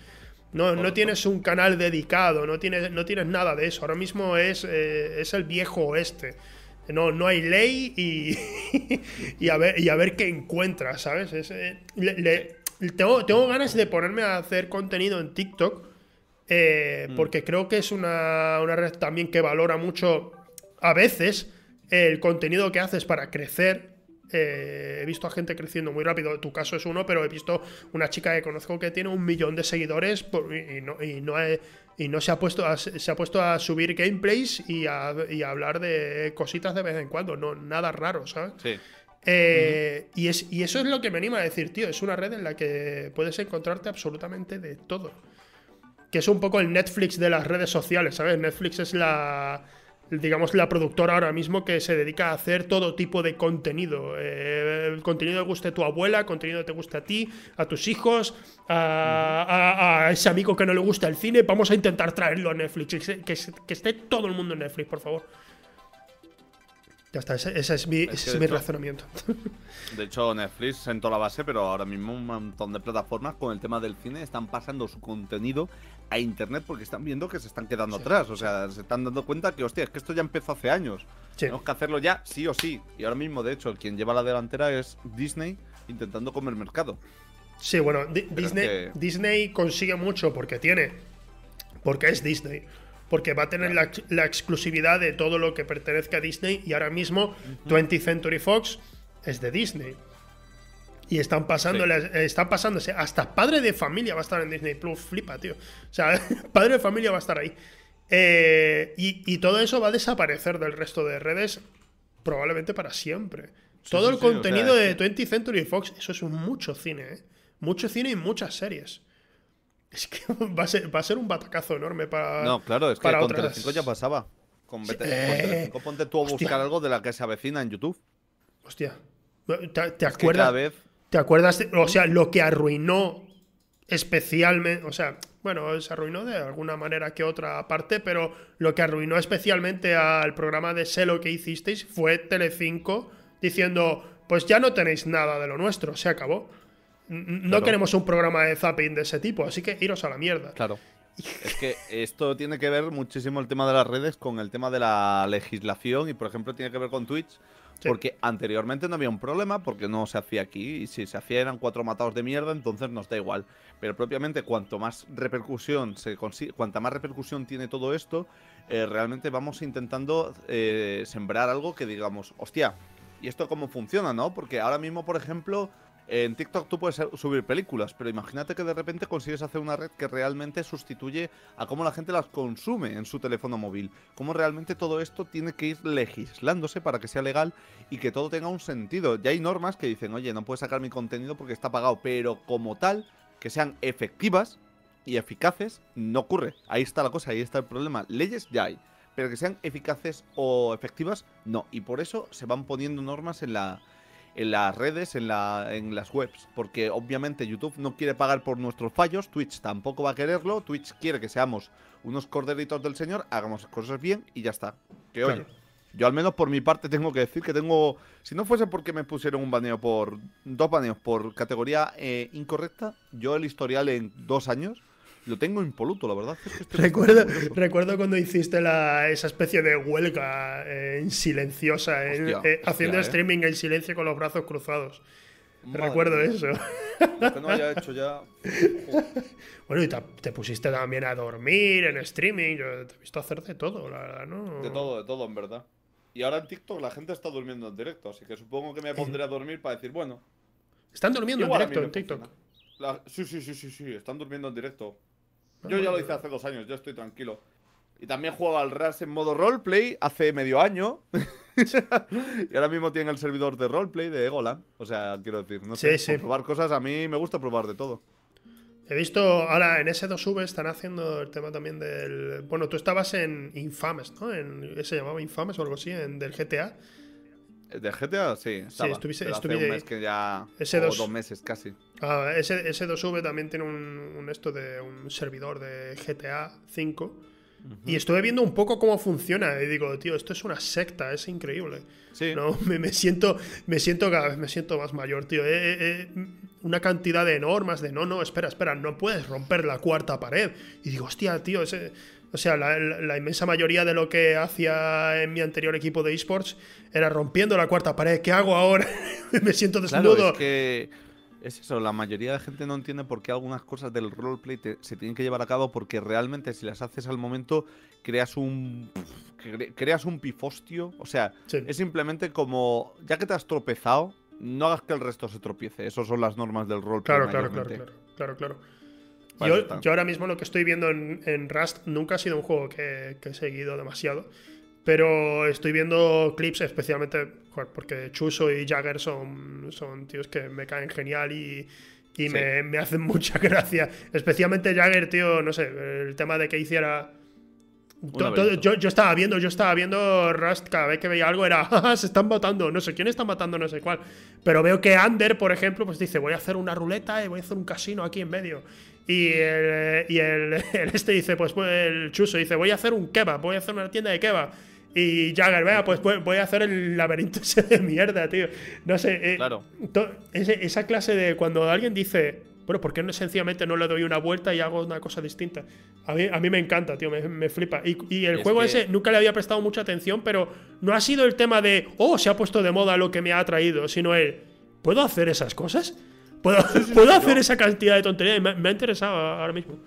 No, no tienes un canal dedicado, no tienes, no tienes nada de eso. Ahora mismo es, eh, es el viejo oeste. No, no hay ley y, y, a ver, y a ver qué encuentras, ¿sabes? Eh, tengo, tengo ganas de ponerme a hacer contenido en TikTok. Eh, mm. Porque creo que es una, una red también que valora mucho a veces el contenido que haces para crecer. Eh, he visto a gente creciendo muy rápido. Tu caso es uno, pero he visto una chica que conozco que tiene un millón de seguidores y, no, y, no, y no se ha puesto a, se ha puesto a subir gameplays y a, hablar de cositas de vez en cuando. No, nada raro, ¿sabes? Sí. Eh, y, es, y eso es lo que me anima a decir, tío. Es una red en la que puedes encontrarte absolutamente de todo. Que es un poco el Netflix de las redes sociales, ¿sabes? Netflix es la digamos, la productora ahora mismo que se dedica a hacer todo tipo de contenido. Eh, contenido que guste a tu abuela, contenido que te guste a ti, a tus hijos, a, ese amigo que no le gusta el cine. Vamos a intentar traerlo a Netflix. Que, que, esté todo el mundo en Netflix, por favor. Ya está, ese, es mi, razonamiento. De hecho, Netflix sentó la base, pero ahora mismo un montón de plataformas con el tema del cine están pasando su contenido a internet porque están viendo que se están quedando atrás. O sea, se están dando cuenta que, hostia, es que esto ya empezó hace años. Tenemos que hacerlo ya, sí o sí. Y ahora mismo, de hecho, quien lleva la delantera es Disney intentando comer mercado. Sí, bueno, Disney, Disney consigue mucho porque tiene. Porque es Disney porque va a tener la, exclusividad de todo lo que pertenezca a Disney y ahora mismo 20th Century Fox es de Disney. Y están pasándole, están pasándose. Hasta padre de familia va a estar en Disney Plus. Flipa, tío. O sea, padre de familia va a estar ahí. Eh, y, todo eso va a desaparecer del resto de redes probablemente para siempre. todo el contenido de 20th Century Fox, eso es mucho cine, ¿eh? Mucho cine y muchas series. Es que va a ser, va a ser un batacazo enorme para. No, claro, es que con Telecinco ya pasaba. Con, eh, ponte tú a buscar algo de la que se avecina en YouTube. Hostia. ¿Te, acuerdas? Vez... ¿Te acuerdas? o sea, lo que arruinó especialmente. O sea, bueno, se arruinó de alguna manera que otra parte, pero lo que arruinó especialmente al programa de Selo que hicisteis fue Telecinco diciendo: Pues ya no tenéis nada de lo nuestro, se acabó. No queremos un programa de zapping de ese tipo, así que iros a la mierda. Claro. Es que esto tiene que ver muchísimo el tema de las redes con el tema de la legislación y, por ejemplo, tiene que ver con Twitch. Porque anteriormente no había un problema porque no se hacía aquí y si se hacía eran cuatro matados de mierda, entonces nos da igual. Pero propiamente cuanto más repercusión se consigue, cuanta más repercusión tiene todo esto, eh, realmente vamos intentando eh, sembrar algo que digamos, hostia, ¿y esto cómo funciona, no? Porque ahora mismo, por ejemplo, en TikTok tú puedes subir películas, pero imagínate que de repente consigues hacer una red que realmente sustituye a cómo la gente las consume en su teléfono móvil. Cómo realmente todo esto tiene que ir legislándose para que sea legal y que todo tenga un sentido. Ya hay normas que dicen, oye, no puedes sacar mi contenido porque está pagado, pero como tal, que sean efectivas y eficaces, no ocurre. Ahí está la cosa, ahí está el problema. Leyes ya hay, pero que sean eficaces o efectivas, no. Y por eso se van poniendo normas en la en las redes, en, la, en las webs, porque obviamente YouTube no quiere pagar por nuestros fallos, Twitch tampoco va a quererlo, Twitch quiere que seamos unos corderitos del Señor, hagamos cosas bien y ya está. Que oye, yo al menos por mi parte tengo que decir que tengo, si no fuese porque me pusieron un baneo por, dos baneos por categoría eh, incorrecta, yo el historial en dos años lo tengo impoluto, la verdad. recuerdo, recuerdo cuando hiciste la, esa especie de huelga en eh, silenciosa, eh, haciendo ¿eh? streaming en silencio con los brazos cruzados. recuerdo eso. Lo que no haya hecho ya. bueno, y te, pusiste también a dormir en streaming. Yo te he visto hacer de todo, la verdad, ¿no? De todo, de todo, en verdad. Y ahora en TikTok la gente está durmiendo en directo, así que supongo que me pondré a dormir para decir, bueno. ¿Están durmiendo en directo en TikTok? sí, sí, sí, sí, sí, están durmiendo en directo. Yo ya lo hice hace dos años, yo estoy tranquilo. Y también juego al RAS en modo roleplay hace medio año. y ahora mismo tienen el servidor de roleplay de Egoland. O sea, quiero decir, no sé, probar cosas, a mí me gusta probar de todo. He visto, ahora en S2V están haciendo el tema también del... Bueno, tú estabas en Infames, ¿no? En, se llamaba Infames o algo así, en, del GTA. ¿Del GTA? Sí, estaba. Sí, estuviste, hace un mes que ya... o dos meses casi. Ah, ese, 2V también tiene un, esto de un servidor de GTA 5. Y estuve viendo un poco cómo funciona. Y digo, tío, esto es una secta, es increíble. Sí. ¿No? Me, siento, me siento cada vez me siento más mayor, tío. una cantidad de normas de no, no, espera, espera, no puedes romper la cuarta pared. Y digo, hostia, tío, ese, o sea, la, inmensa mayoría de lo que hacía en mi anterior equipo de esports era rompiendo la cuarta pared. ¿Qué hago ahora? me siento desnudo. Claro, es que es eso, la mayoría de gente no entiende por qué algunas cosas del roleplay se tienen que llevar a cabo porque realmente si las haces al momento creas un creas un pifostio, o sea, es simplemente como ya que te has tropezado, no hagas que el resto se tropiece. Esas son las normas del roleplay. Claro, claro, claro, claro, claro, Yo, yo, ahora mismo lo que estoy viendo en, Rust nunca ha sido un juego que, he seguido demasiado. Pero estoy viendo clips especialmente porque Chuso y Jagger son, son tíos que me caen genial y, y me, me, hacen mucha gracia. Especialmente Jagger, tío, no sé, el tema de que hiciera... yo, yo, estaba viendo, yo estaba viendo Rust cada vez que veía algo era, se están matando, no sé quién está matando, no sé cuál. Pero veo que Ander, por ejemplo, pues dice, voy a hacer una ruleta y voy a hacer un casino aquí en medio. Y, el, y el, este dice, pues, pues el chuso dice, voy a hacer un kebab, voy a hacer una tienda de kebab. Y Jagger, vea, pues voy a hacer el laberinto ese de mierda, tío. No sé. Eh, claro. esa clase de cuando alguien dice, bueno, ¿por qué no sencillamente no le doy una vuelta y hago una cosa distinta? A mí, a mí me encanta, tío, me, flipa. Y, el juego ese nunca le había prestado mucha atención, pero no ha sido el tema de, oh, se ha puesto de moda lo que me ha traído, sino el, ¿puedo hacer esas cosas? ¿Puedo, ¿puedo hacer esa cantidad de tonterías? me ha interesado ahora mismo.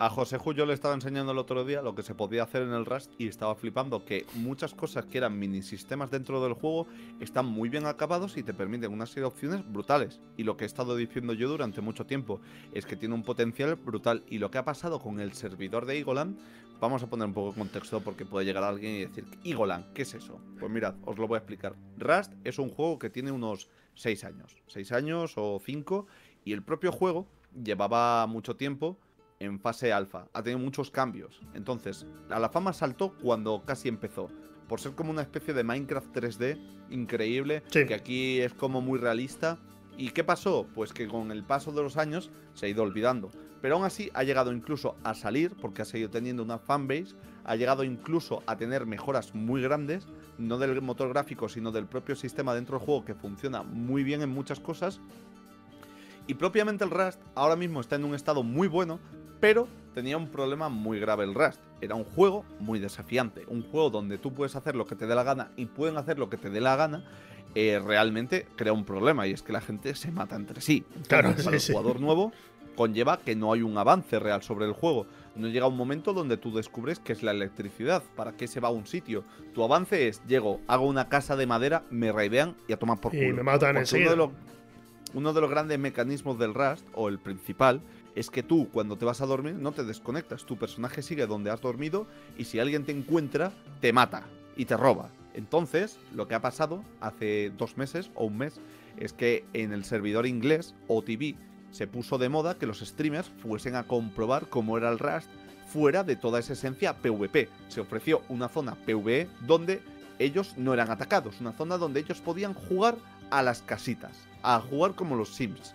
A José Julio le estaba enseñando el otro día lo que se podía hacer en el Rust y estaba flipando que muchas cosas que eran mini sistemas dentro del juego están muy bien acabados y te permiten una serie de opciones brutales. Y lo que he estado diciendo yo durante mucho tiempo es que tiene un potencial brutal. Y lo que ha pasado con el servidor de Igoland, vamos a poner un poco de contexto porque puede llegar alguien y decir, Igoland, ¿qué es eso? Pues mirad, os lo voy a explicar. Rust es un juego que tiene unos 6 años, 6 años o 5 y el propio juego llevaba mucho tiempo en fase alfa. Ha tenido muchos cambios. Entonces, a la fama saltó cuando casi empezó. Por ser como una especie de Minecraft 3D increíble, que aquí es como muy realista. ¿Y qué pasó? Pues que con el paso de los años se ha ido olvidando. Pero aún así ha llegado incluso a salir, porque ha seguido teniendo una fanbase, ha llegado incluso a tener mejoras muy grandes, no del motor gráfico, sino del propio sistema dentro del juego que funciona muy bien en muchas cosas. Y propiamente el Rust ahora mismo está en un estado muy bueno, pero tenía un problema muy grave el Rust. Era un juego muy desafiante. Un juego donde tú puedes hacer lo que te dé la gana y pueden hacer lo que te dé la gana. Eh, realmente crea un problema y es que la gente se mata entre sí. Claro, para el jugador nuevo conlleva que no hay un avance real sobre el juego. No llega un momento donde tú descubres qué es la electricidad, para qué se va a un sitio. Tu avance es, llego, hago una casa de madera, me raidean y a tomar por culo. Y me matan uno uno de los grandes mecanismos del Rust, o el principal, es que tú cuando te vas a dormir no te desconectas, tu personaje sigue donde has dormido y si alguien te encuentra, te mata y te roba. Entonces, lo que ha pasado hace dos meses o un mes es que en el servidor inglés, OTV, se puso de moda que los streamers fuesen a comprobar cómo era el Rust fuera de toda esa esencia PvP. Se ofreció una zona PvE donde ellos no eran atacados, una zona donde ellos podían jugar a las casitas a jugar como los Sims.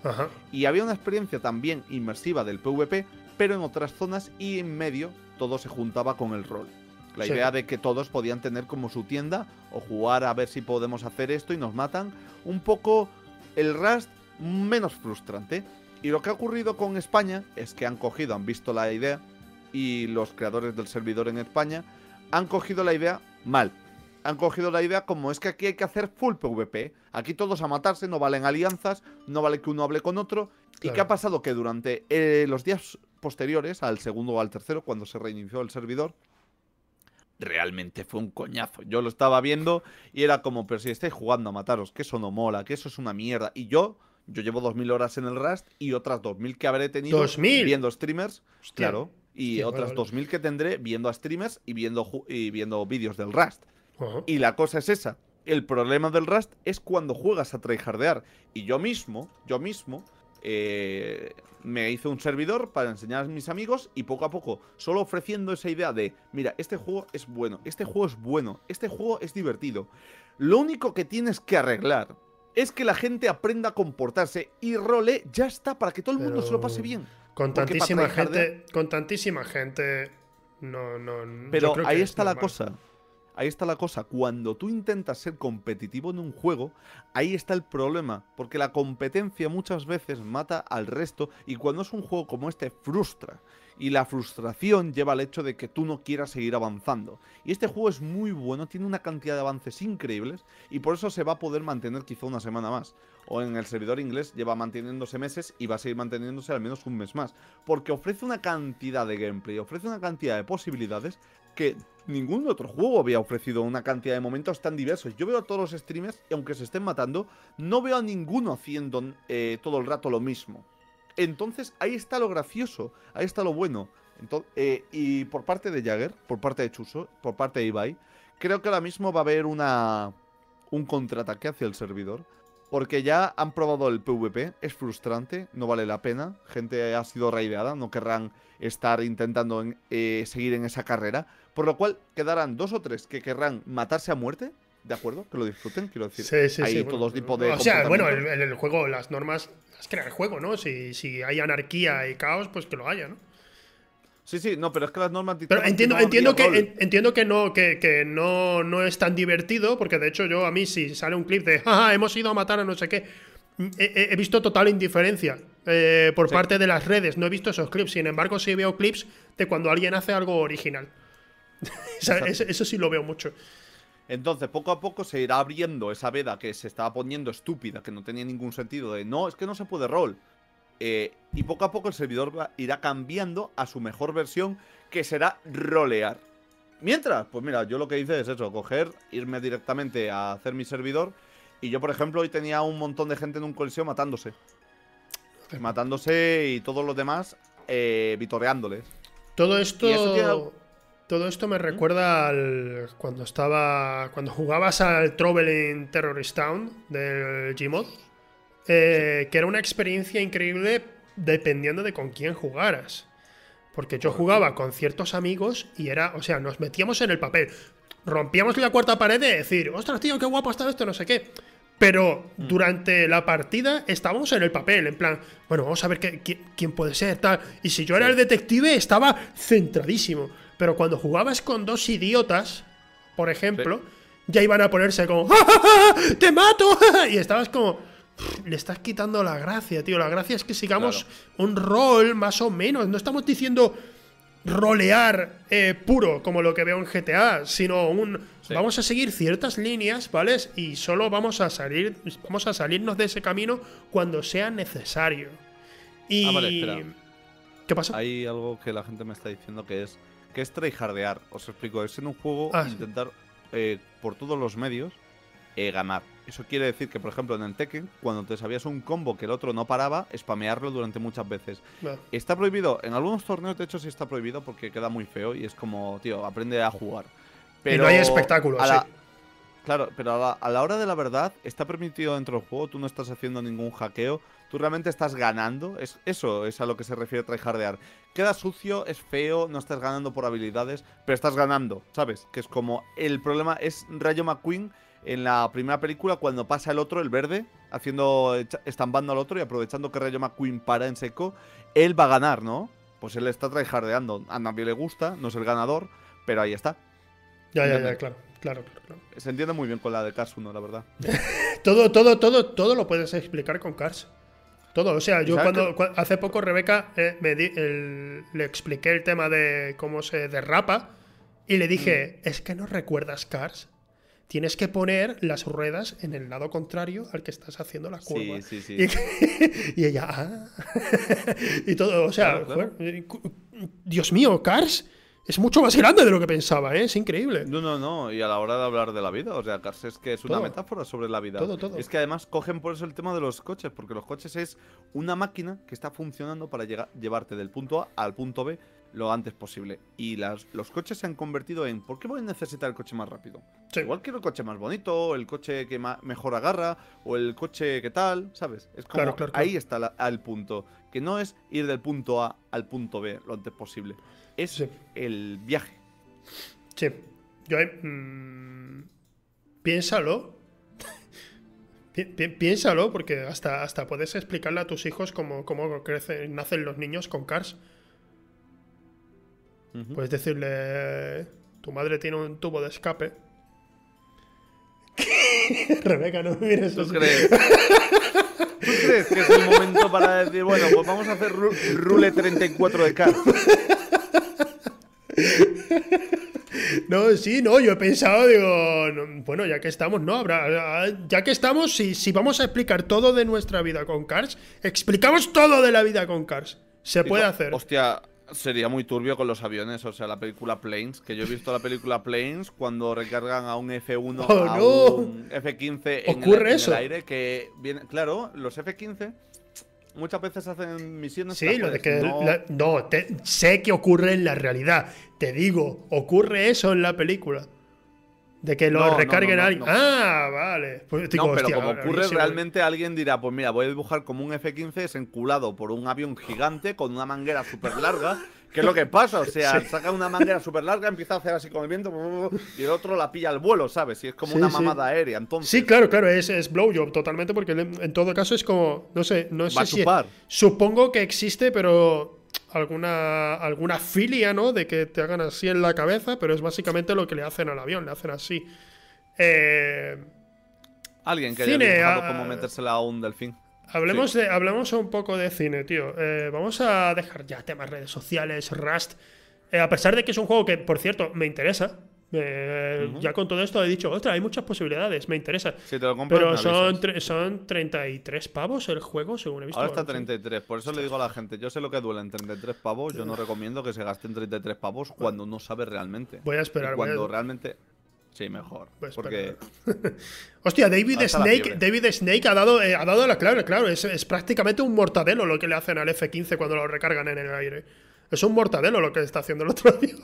Y había una experiencia también inmersiva del PvP, pero en otras zonas y en medio todo se juntaba con el rol. La idea de que todos podían tener como su tienda o jugar a ver si podemos hacer esto y nos matan. Un poco el Rust menos frustrante. Y lo que ha ocurrido con España es que han cogido, han visto la idea y los creadores del servidor en España han cogido la idea mal han cogido la idea como es que aquí hay que hacer full PvP. Aquí todos a matarse, no valen alianzas, no vale que uno hable con otro. ¿Y qué ha pasado? Que durante eh, los días posteriores, al segundo o al tercero, cuando se reinició el servidor, realmente fue un coñazo. Yo lo estaba viendo y era como, pero si estáis jugando a mataros, que eso no mola, que eso es una mierda. Y yo, yo llevo 2.000 horas en el Rust y otras 2.000 que habré tenido viendo streamers. Claro. Y otras 2.000 que tendré viendo a streamers y viendo, y viendo vídeos del Rust. Y la cosa es esa. El problema del Rust es cuando juegas a tryhardear. Y yo mismo, yo mismo, eh, me hice un servidor para enseñar a mis amigos y poco a poco, solo ofreciendo esa idea de, mira, este juego es bueno, este juego es bueno, este juego es divertido. Lo único que tienes que arreglar es que la gente aprenda a comportarse y role ya está para que todo el mundo se lo pase bien. Con tantísima gente, con tantísima gente, no, no. Pero ahí está la cosa. Ahí está la cosa, cuando tú intentas ser competitivo en un juego, ahí está el problema, porque la competencia muchas veces mata al resto y cuando es un juego como este frustra. Y la frustración lleva al hecho de que tú no quieras seguir avanzando. Y este juego es muy bueno, tiene una cantidad de avances increíbles y por eso se va a poder mantener quizá una semana más. O en el servidor inglés lleva manteniéndose meses y va a seguir manteniéndose al menos un mes más. Porque ofrece una cantidad de gameplay, ofrece una cantidad de posibilidades que ningún otro juego había ofrecido una cantidad de momentos tan diversos. Yo veo a todos los streamers, y aunque se estén matando, no veo a ninguno haciendo eh, todo el rato lo mismo. Entonces ahí está lo gracioso, ahí está lo bueno. Eh, y por parte de Jagger, por parte de Chuso, por parte de Ibai, creo que ahora mismo va a haber una, un contraataque hacia el servidor. Porque ya han probado el PvP, es frustrante, no vale la pena. Gente ha sido raideada, no querrán estar intentando eh, seguir en esa carrera. Por lo cual quedarán dos o tres que querrán matarse a muerte, ¿de acuerdo? Que lo disfruten, quiero decir. Sí, sí, hay todos tipos de. O sea, bueno, el, el, juego, las normas las crea el juego, ¿no? Si, si hay anarquía y caos, pues que lo haya, ¿no? Sí, sí, no, pero es que las normas Pero entiendo, entiendo, que, entiendo que no, que, no, no es tan divertido, porque de hecho yo a mí si sale un clip de jaja, hemos ido a matar a no sé qué, he, visto total indiferencia eh, por parte de las redes. No he visto esos clips. Sin embargo, sí veo clips de cuando alguien hace algo original. eso, sí lo veo mucho. Entonces, poco a poco se irá abriendo esa veda que se estaba poniendo estúpida, que no tenía ningún sentido de no, es que no se puede rol. Eh, y poco a poco el servidor irá cambiando a su mejor versión, que será rolear. Mientras, pues mira, yo lo que hice es eso, coger, irme directamente a hacer mi servidor. Y yo, por ejemplo, hoy tenía un montón de gente en un coliseo matándose. Matándose y todos los demás eh, vitoreándoles. Todo esto. Todo esto me ¿Mm? recuerda al. cuando estaba. cuando jugabas al Traveling Terrorist Town del Gmod. Eh, que era una experiencia increíble dependiendo de con quién jugaras. Porque yo jugaba con ciertos amigos y era, o sea, nos metíamos en el papel. Rompíamos la cuarta pared de decir, ostras, tío, qué guapo está esto, no sé qué. Pero mm. durante la partida estábamos en el papel, en plan, bueno, vamos a ver qué, quién puede ser, tal. Y si yo era el detective, estaba centradísimo. Pero cuando jugabas con dos idiotas, por ejemplo, ya iban a ponerse como, ¡te mato! y estabas como le estás quitando la gracia, tío. La gracia es que sigamos un rol más o menos. No estamos diciendo rolear eh, puro como lo que veo en GTA, sino un vamos a seguir ciertas líneas, ¿vale? Y solo vamos a salir vamos a salirnos de ese camino cuando sea necesario. Y ah, ¿Qué pasa? Hay algo que la gente me está diciendo que es que es tryhardear. Os explico, es en un juego ah, intentar eh, por todos los medios eh, ganar. Eso quiere decir que, por ejemplo, en el Tekken, cuando te sabías un combo que el otro no paraba, spamearlo durante muchas veces. Está prohibido. En algunos torneos, de hecho, sí está prohibido porque queda muy feo y es como, tío, aprende a jugar. Pero y no hay espectáculo, sí. Claro, pero a la, hora de la verdad, está permitido dentro del juego, tú no estás haciendo ningún hackeo, tú realmente estás ganando. Es, eso es a lo que se refiere tryhardear. Queda sucio, es feo, no estás ganando por habilidades, pero estás ganando, ¿sabes? Que es como. El problema es Rayo McQueen en la primera película cuando pasa el otro, el verde, haciendo estampando al otro y aprovechando que Rayo McQueen para en seco, él va a ganar, ¿no? Pues él está tryhardeando. A nadie le gusta, no es el ganador, pero ahí está. Ya, ya, ya, claro, claro, claro, Se entiende muy bien con la de Cars 1, la verdad. todo, todo, todo, todo lo puedes explicar con Cars. Todo, o sea, yo cuando, hace poco Rebeca eh, me le expliqué el tema de cómo se derrapa y le dije, mm. ¿es que no recuerdas Cars? Tienes que poner las ruedas en el lado contrario al que estás haciendo la curva. Sí, sí, sí. Y, ella, ah. y todo, o sea, Dios mío, Cars es mucho más grande de lo que pensaba, ¿eh? es increíble. No, no, no, y a la hora de hablar de la vida, o sea, Cars es que es una metáfora sobre la vida. Todo, todo. Es que además cogen por eso el tema de los coches, porque los coches es una máquina que está funcionando para llevarte del punto A al punto B lo antes posible. Y las, los coches se han convertido en ¿por qué voy a necesitar el coche más rápido? Igual quiero el coche más bonito, el coche que mejor agarra, o el coche que tal, ¿sabes? Es como ahí está el punto. Que no es ir del punto A al punto B lo antes posible. Es el viaje. Sí. Yo mmm, piénsalo. piénsalo, porque hasta, hasta puedes explicarle a tus hijos cómo, cómo crecen, nacen los niños con cars. Puedes decirle, tu madre tiene un tubo de escape. Rebeca, no me mires ¿Tú crees? ¿Tú crees que es el momento para decir, bueno, pues vamos a hacer rule 34 de K? No, sí, no, yo he pensado, digo, bueno, ya que estamos, no, habrá, ya que estamos, si, si vamos a explicar todo de nuestra vida con Cars, explicamos todo de la vida con Cars. Se puede hacer. Hostia, Sería muy turbio con los aviones, o sea, la película Planes, que yo he visto la película Planes cuando recargan a un F1 a un F15 en, el, eso? aire, que viene, claro, los F15 muchas veces hacen misiones. Sí, lo de que no, sé que ocurre en la realidad. Te digo, ocurre eso en la película. De que lo recarguen a alguien. Ah, vale. Pues, no, pero como ocurre, realmente alguien dirá: Pues mira, voy a dibujar como un F-15 es enculado por un avión gigante con una manguera súper larga. ¿Qué es lo que pasa? O sea, saca una manguera súper larga, empieza a hacer así con el viento y el otro la pilla al vuelo, ¿sabes? Y es como una mamada aérea. Entonces... Sí, claro, claro, es, es blowjob totalmente porque en todo caso es como, no sé, no sé si... Supongo que existe, pero alguna, alguna filia, ¿no? De que te hagan así en la cabeza, pero es básicamente lo que le hacen al avión, le hacen así. Eh, Alguien que haya cómo ah, metérsela a un delfín. Hablemos, de, hablemos un poco de cine, tío. Eh, vamos a dejar ya temas redes sociales, Rust. Eh, a pesar de que es un juego que, por cierto, me interesa. Ya con todo esto he dicho, ostras, hay muchas posibilidades, me interesa. Pero son, son 33 pavos el juego, según he visto. Ahora está 33, por eso le digo a la gente, yo sé lo que duele en 33 pavos, yo no recomiendo que se gasten 33 pavos cuando no sabe realmente. Voy a esperar. cuando realmente... Sí, mejor. Pues porque... Hostia, David Snake, David Snake ha dado, eh, ha dado la clave, claro. Es, prácticamente un mortadelo lo que le hacen al F-15 cuando lo recargan en el aire. Es un mortadelo lo que está haciendo el otro día.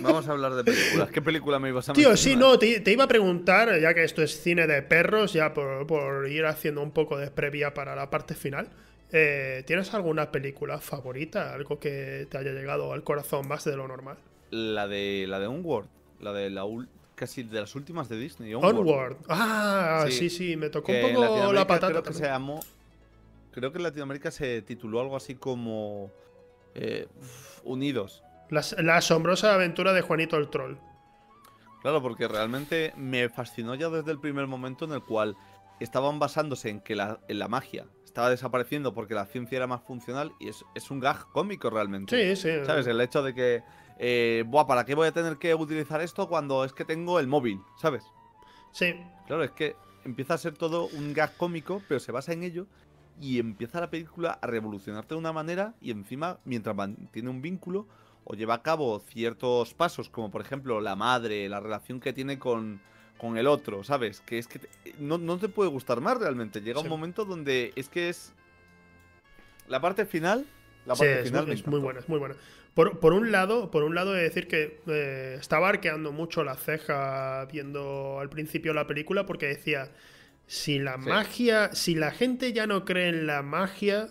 Vamos a hablar de películas. ¿Qué película me ibas a Tío, sí, no, te, iba a preguntar, ya que esto es cine de perros, ya por, ir haciendo un poco de previa para la parte final. Eh, ¿Tienes alguna película favorita? Algo que te haya llegado al corazón más de lo normal. La de la de Onward. La de la casi de las últimas de Disney. Onward. Ah, sí. sí, me tocó un poco la patata. Creo que se llamó. Creo que en Latinoamérica se tituló algo así como. Eh, Unidos. La, asombrosa aventura de Juanito el Troll. Claro, porque realmente me fascinó ya desde el primer momento en el cual estaban basándose en que la, en la magia estaba desapareciendo porque la ciencia era más funcional y es, es un gag cómico realmente. Sí, sí. ¿Sabes? El hecho de que eh, Buah, ¿para qué voy a tener que utilizar esto cuando es que tengo el móvil? ¿Sabes? Sí. Claro, es que empieza a ser todo un gag cómico, pero se basa en ello y empieza la película a revolucionarte de una manera y encima, mientras mantiene un vínculo o lleva a cabo ciertos pasos, como por ejemplo la madre, la relación que tiene con, con el otro, ¿sabes? Que es que no, te puede gustar más realmente. Llega un momento donde es que es... La parte final... La parte final es, muy buena, es muy buena. Por, un lado, por un lado, he de decir que eh, estaba arqueando mucho la ceja viendo al principio la película porque decía, si la magia, si la gente ya no cree en la magia,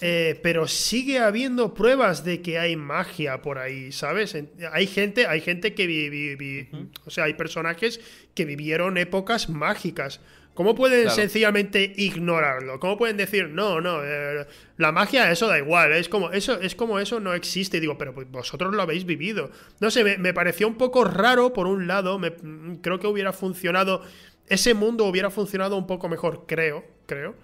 eh, pero sigue habiendo pruebas de que hay magia por ahí, ¿sabes? Hay gente, hay gente que vive, o sea, hay personajes que vivieron épocas mágicas. ¿Cómo pueden sencillamente ignorarlo? ¿Cómo pueden decir, no, no, eh, la magia, eso da igual, es como eso, es como eso no existe? Y digo, pero pues vosotros lo habéis vivido. No sé, me, pareció un poco raro, por un lado, me, creo que hubiera funcionado, ese mundo hubiera funcionado un poco mejor, creo, creo,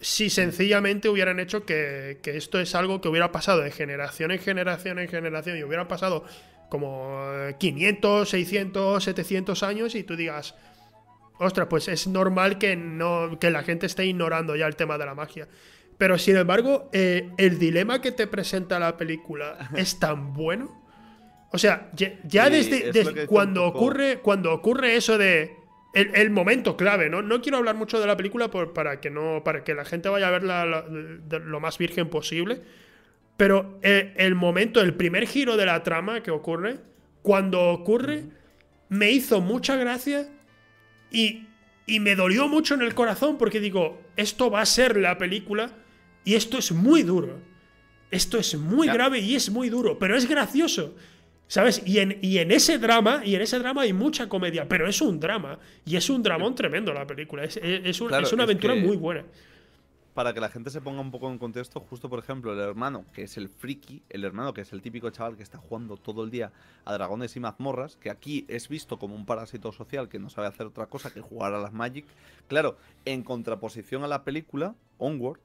si sencillamente hubieran hecho que, que esto es algo que hubiera pasado de generación en generación en generación y hubiera pasado como 500, 600, 700 años y tú digas ostras, pues es normal que, no, que la gente esté ignorando ya el tema de la magia. Pero sin embargo, eh, el dilema que te presenta la película es tan bueno. O sea, ya, desde, cuando, ocurre, cuando ocurre eso de. El, momento clave, ¿no? No quiero hablar mucho de la película para, que no, para que la gente vaya a verla lo, más virgen posible. Pero eh, el, momento, el primer giro de la trama que ocurre, cuando ocurre, me hizo mucha gracia y, me dolió mucho en el corazón porque digo, esto va a ser la película y esto es muy duro. Esto es muy grave y es muy duro, pero es gracioso. ¿Sabes? Y en, y en, ese drama, y en ese drama hay mucha comedia, pero es un drama. Y es un dramón tremendo la película. Es, es, una aventura muy buena para que la gente se ponga un poco en contexto, justo por ejemplo, el hermano, que es el friki, el hermano que es el típico chaval que está jugando todo el día a dragones y mazmorras, que aquí es visto como un parásito social que no sabe hacer otra cosa que jugar a las Magic. Claro, en contraposición a la película, Onward,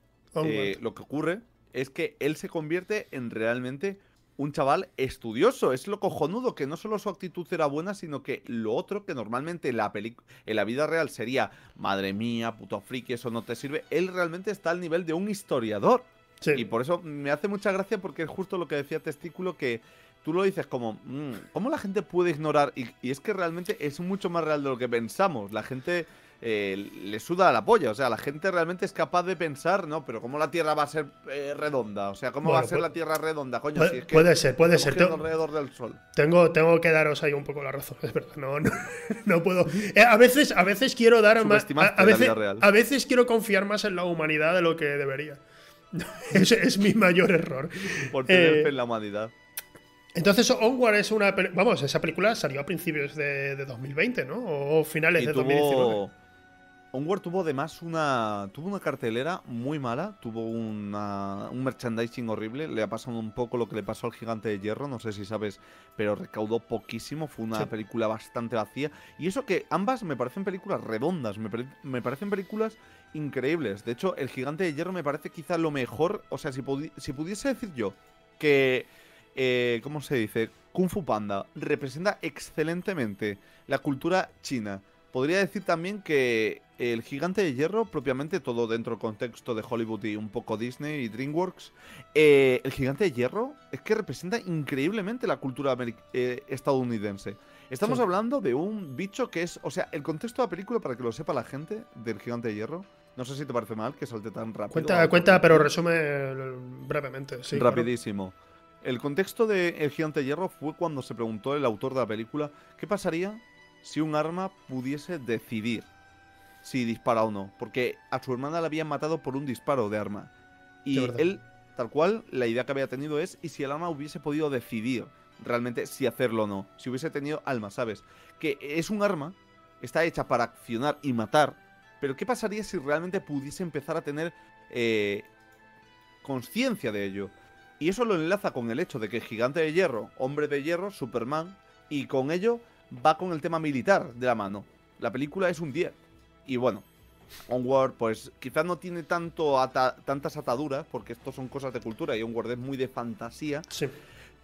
eh, lo que ocurre es que él se convierte en realmente un chaval estudioso. Es lo cojonudo, que no solo su actitud era buena, sino que lo otro, que normalmente en la, en la vida real sería, madre mía, puto friki, eso no te sirve, él realmente está al nivel de un historiador. Y por eso me hace mucha gracia porque es justo lo que decía Testículo, que tú lo dices como, mm, ¿cómo la gente puede ignorar? Y, y, es que realmente es mucho más real de lo que pensamos. La gente eh, le suda la polla. O sea, la gente realmente es capaz de pensar, ¿no? Pero ¿cómo la Tierra va a ser eh, redonda? O sea, ¿cómo va a ser la Tierra redonda, coño? Puede, ser, puede ser. alrededor del Sol. Tengo, tengo que daros ahí un poco la razón, es verdad. No, no, puedo. Eh, a, veces, a veces quiero dar más. A, veces, a veces quiero confiar más en la humanidad de lo que debería. Ese es mi mayor error. Por tener fe en la humanidad. Entonces, Onward es una. Vamos, esa película salió a principios de, 2020, ¿no? O finales de 2019. Onward tuvo además una, tuvo una cartelera muy mala, tuvo una, un merchandising horrible, le ha pasado un poco lo que le pasó al Gigante de Hierro, no sé si sabes, pero recaudó poquísimo, fue una película bastante vacía. Y eso que ambas me parecen películas redondas, me, me, parecen películas increíbles. De hecho, el Gigante de Hierro me parece quizá lo mejor, o sea, si, si pudiese decir yo que, eh, ¿cómo se dice? Kung Fu Panda representa excelentemente la cultura china. Podría decir también que el gigante de hierro, propiamente todo dentro del contexto de Hollywood y un poco Disney y DreamWorks, eh, el gigante de hierro es que representa increíblemente la cultura eh, estadounidense. Estamos hablando de un bicho que es, o sea, el contexto de la película, para que lo sepa la gente, del gigante de hierro, no sé si te parece mal que salte tan rápido. Cuenta, cuenta pero resume brevemente. Sí, Rapidísimo. El contexto de El Gigante de Hierro fue cuando se preguntó el autor de la película qué pasaría si un arma pudiese decidir si dispara o no. Porque a su hermana la habían matado por un disparo de arma. Y él, tal cual, la idea que había tenido es, ¿y si el arma hubiese podido decidir realmente si hacerlo o no? Si hubiese tenido alma, ¿sabes? Que es un arma, está hecha para accionar y matar, pero ¿qué pasaría si realmente pudiese empezar a tener eh, conciencia de ello? Y eso lo enlaza con el hecho de que Gigante de Hierro, Hombre de Hierro, Superman, y con ello va con el tema militar de la mano. La película es un 10. Y bueno, Onward, pues quizás no tiene tanto tantas ataduras, porque esto son cosas de cultura y Onward es muy de fantasía. Sí.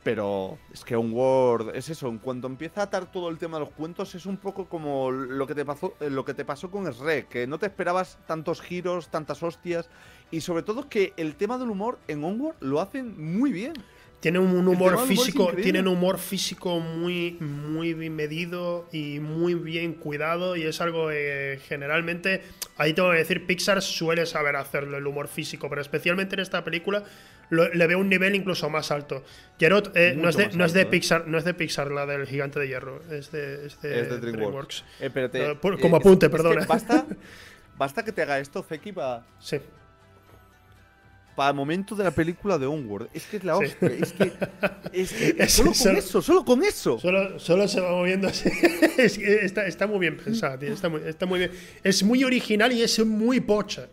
Pero es que Onward es eso, en cuanto empieza a atar todo el tema de los cuentos, es un poco como lo que te pasó, eh, lo que te pasó con Shrek, que no te esperabas tantos giros, tantas hostias, y sobre todo que el tema del humor en Onward lo hacen muy bien. Tienen un humor físico, tienen humor físico muy, muy bien medido y muy bien cuidado. Y es algo que generalmente, ahí tengo que decir, Pixar suele saber hacerlo, el humor físico, pero especialmente en esta película le veo un nivel incluso más alto. Gerard eh, no, es de, no es de, ¿eh? Pixar, no es de Pixar la del gigante de hierro, es de, es de, DreamWorks. Eh, como apunte, perdona. basta, basta que te haga esto, Zeki, para. Sí para el momento de la película de Onward. Es que es la hostia. Es que, es solo con eso, solo con eso. Solo, solo se va moviendo así. es que está, está, muy bien pensado, tío. Está muy, está muy bien. Es muy original y es muy pocha.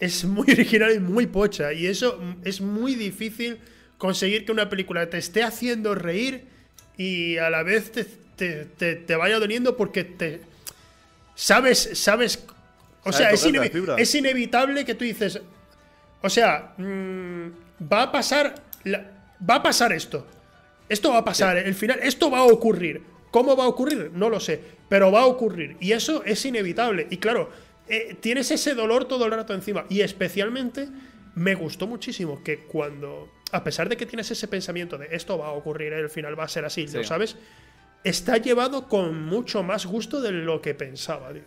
Es muy original y muy pocha. Y eso es muy difícil conseguir que una película te esté haciendo reír y a la vez te, te, te, vaya doliendo porque te. Sabes, sabes. O sea, es, es inevitable que tú dices, o sea, mm, va a pasar. va a pasar esto. Esto va a pasar. El final. Esto va a ocurrir. ¿Cómo va a ocurrir? No lo sé. Pero va a ocurrir. Y eso es inevitable. Y claro, eh, tienes ese dolor todo el rato encima. Y especialmente me gustó muchísimo que cuando. A pesar de que tienes ese pensamiento de esto va a ocurrir, el final va a ser así, ¿lo sabes? Está llevado con mucho más gusto de lo que pensaba, tío.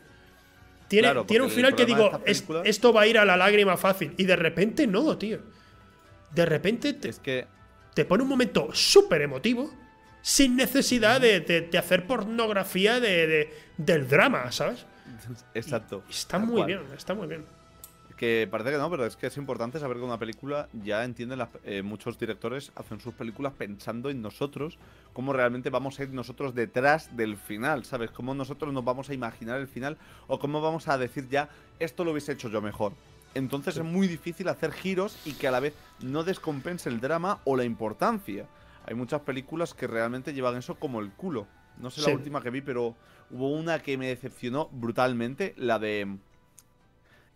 Tiene, un final que digo, esto va a ir a la lágrima fácil. Y de repente no, tío. De repente te, es que... te pone un momento súper emotivo, sin necesidad de, hacer pornografía de, del drama, ¿sabes? Exacto. está muy bien, está muy bien. Que parece que no, pero es que es importante saber que una película ya entienden eh, muchos directores hacen sus películas pensando en nosotros, cómo realmente vamos a ir nosotros detrás del final, ¿sabes? Cómo nosotros nos vamos a imaginar el final o cómo vamos a decir ya, esto lo hubiese hecho yo mejor. Entonces es muy difícil hacer giros y que a la vez no descompense el drama o la importancia. Hay muchas películas que realmente llevan eso como el culo. No sé la última que vi, pero hubo una que me decepcionó brutalmente, la de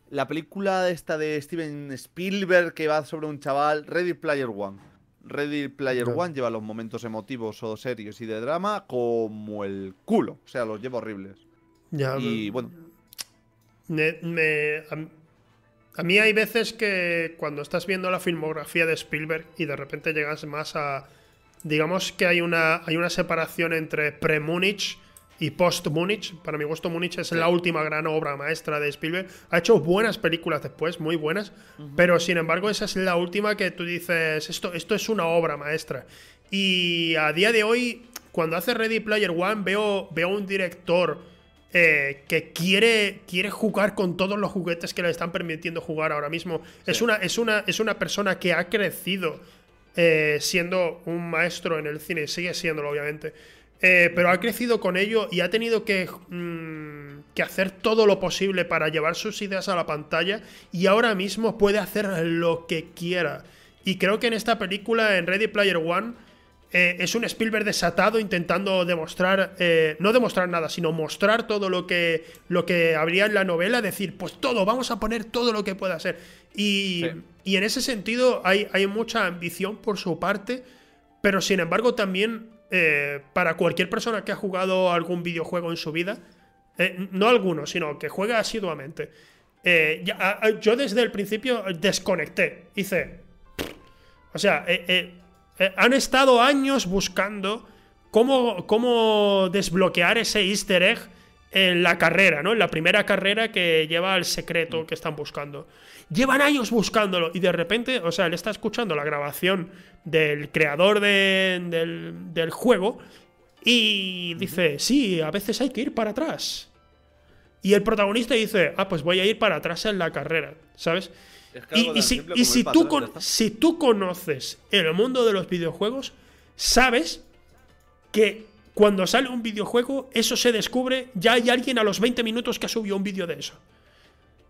la película esta de Steven Spielberg que va sobre un chaval, Ready Player One. Ready Player One lleva los momentos emotivos o serios y de drama como el culo. O sea, los lleva horribles. Ya, y bueno. Me, a, mí hay veces que cuando estás viendo la filmografía de Spielberg y de repente llegas más a. Digamos que hay una, hay una separación entre pre-Munich y post Munich. Para mi gusto, Munich es la última gran obra maestra de Spielberg. Ha hecho buenas películas después, muy buenas, pero sin embargo, esa es la última que tú dices, esto, esto es una obra maestra. Y a día de hoy, cuando hace Ready Player One, veo, veo un director eh, que quiere, quiere jugar con todos los juguetes que le están permitiendo jugar ahora mismo. Es, una, es, una, es una persona que ha crecido eh, siendo un maestro en el cine, sigue siéndolo, obviamente eh, pero ha crecido con ello y ha tenido que, mm, que, hacer todo lo posible para llevar sus ideas a la pantalla y ahora mismo puede hacer lo que quiera. Y creo que en esta película, en Ready Player One, eh, es un Spielberg desatado intentando demostrar, eh, no demostrar nada, sino mostrar todo lo que, lo que habría en la novela, decir, pues todo, vamos a poner todo lo que pueda ser. Y, y en ese sentido hay, hay, mucha ambición por su parte, pero sin embargo también eh, para cualquier persona que ha jugado algún videojuego en su vida, no alguno, sino que juega asiduamente, yo desde el principio desconecté, hice... O sea, eh, han estado años buscando cómo, cómo desbloquear ese easter egg en la carrera, ¿no? En la primera carrera que lleva al secreto que están buscando. Llevan años buscándolo y de repente, o sea, él está escuchando la grabación del creador del, del, juego y dice, sí, a veces hay que ir para atrás. Y el protagonista dice, ah, pues voy a ir para atrás en la carrera, ¿sabes? y, si, tú si tú conoces el mundo de los videojuegos, sabes que cuando sale un videojuego, eso se descubre, ya hay alguien a los 20 minutos que ha subido un vídeo de eso.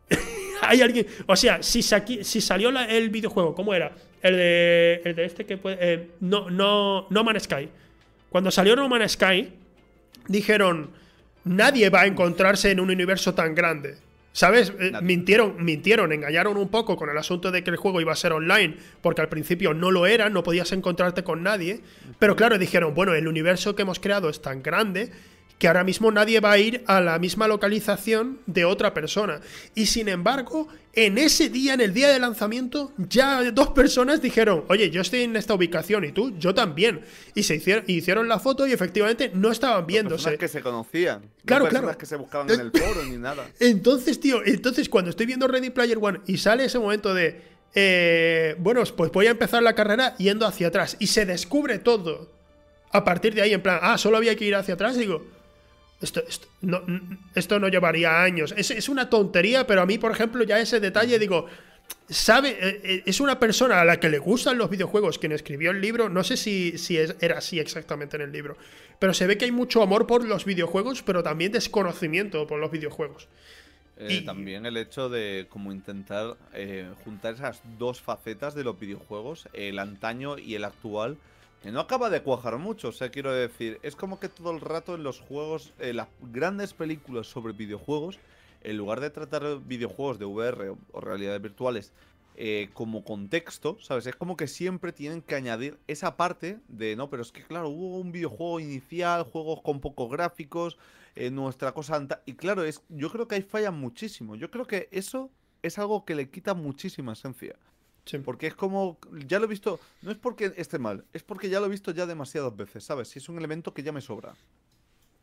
hay alguien, o sea, si, si salió el videojuego, ¿cómo era? El de, el de este que puede... Eh, no, no, no Man's Sky. Cuando salió No Man's Sky, dijeron, nadie va a encontrarse en un universo tan grande. ¿Sabes? Eh, mintieron, mintieron, engañaron un poco con el asunto de que el juego iba a ser online, porque al principio no lo era, no podías encontrarte con nadie. Pero claro, dijeron, bueno, el universo que hemos creado es tan grande que ahora mismo nadie va a ir a la misma localización de otra persona. Y sin embargo, en ese día, en el día de lanzamiento, ya dos personas dijeron, oye, yo estoy en esta ubicación y tú, yo también. Y se hicieron, hicieron la foto y efectivamente no estaban viéndose. Personas que se conocían. Claro, no claro. que se buscaban en el foro ni nada. Entonces, tío, entonces cuando estoy viendo Ready Player One y sale ese momento de, eh, bueno, pues voy a empezar la carrera yendo hacia atrás y se descubre todo. A partir de ahí, en plan, ah, solo había que ir hacia atrás, digo, esto, no, esto no llevaría años. Es, es, una tontería, pero a mí, por ejemplo, ya ese detalle, digo, sabe, eh, eh, es una persona a la que le gustan los videojuegos, quien escribió el libro, no sé si, si era así exactamente en el libro, pero se ve que hay mucho amor por los videojuegos, pero también desconocimiento por los videojuegos. Eh, y también el hecho de como intentar juntar esas dos facetas de los videojuegos, el antaño y el actual, no acaba de cuajar mucho, o sea, quiero decir, es como que todo el rato en los juegos, en las grandes películas sobre videojuegos, en lugar de tratar videojuegos de VR o, realidades virtuales eh, como contexto, ¿sabes? Es como que siempre tienen que añadir esa parte de, no, pero es que claro, hubo un videojuego inicial, juegos con pocos gráficos, eh, nuestra cosa... Y claro, es, yo creo que ahí fallan muchísimo. Yo creo que eso es algo que le quita muchísima esencia. Porque es como, ya lo he visto, no es porque esté mal, es porque ya lo he visto ya demasiadas veces, ¿sabes? Si es un elemento que ya me sobra.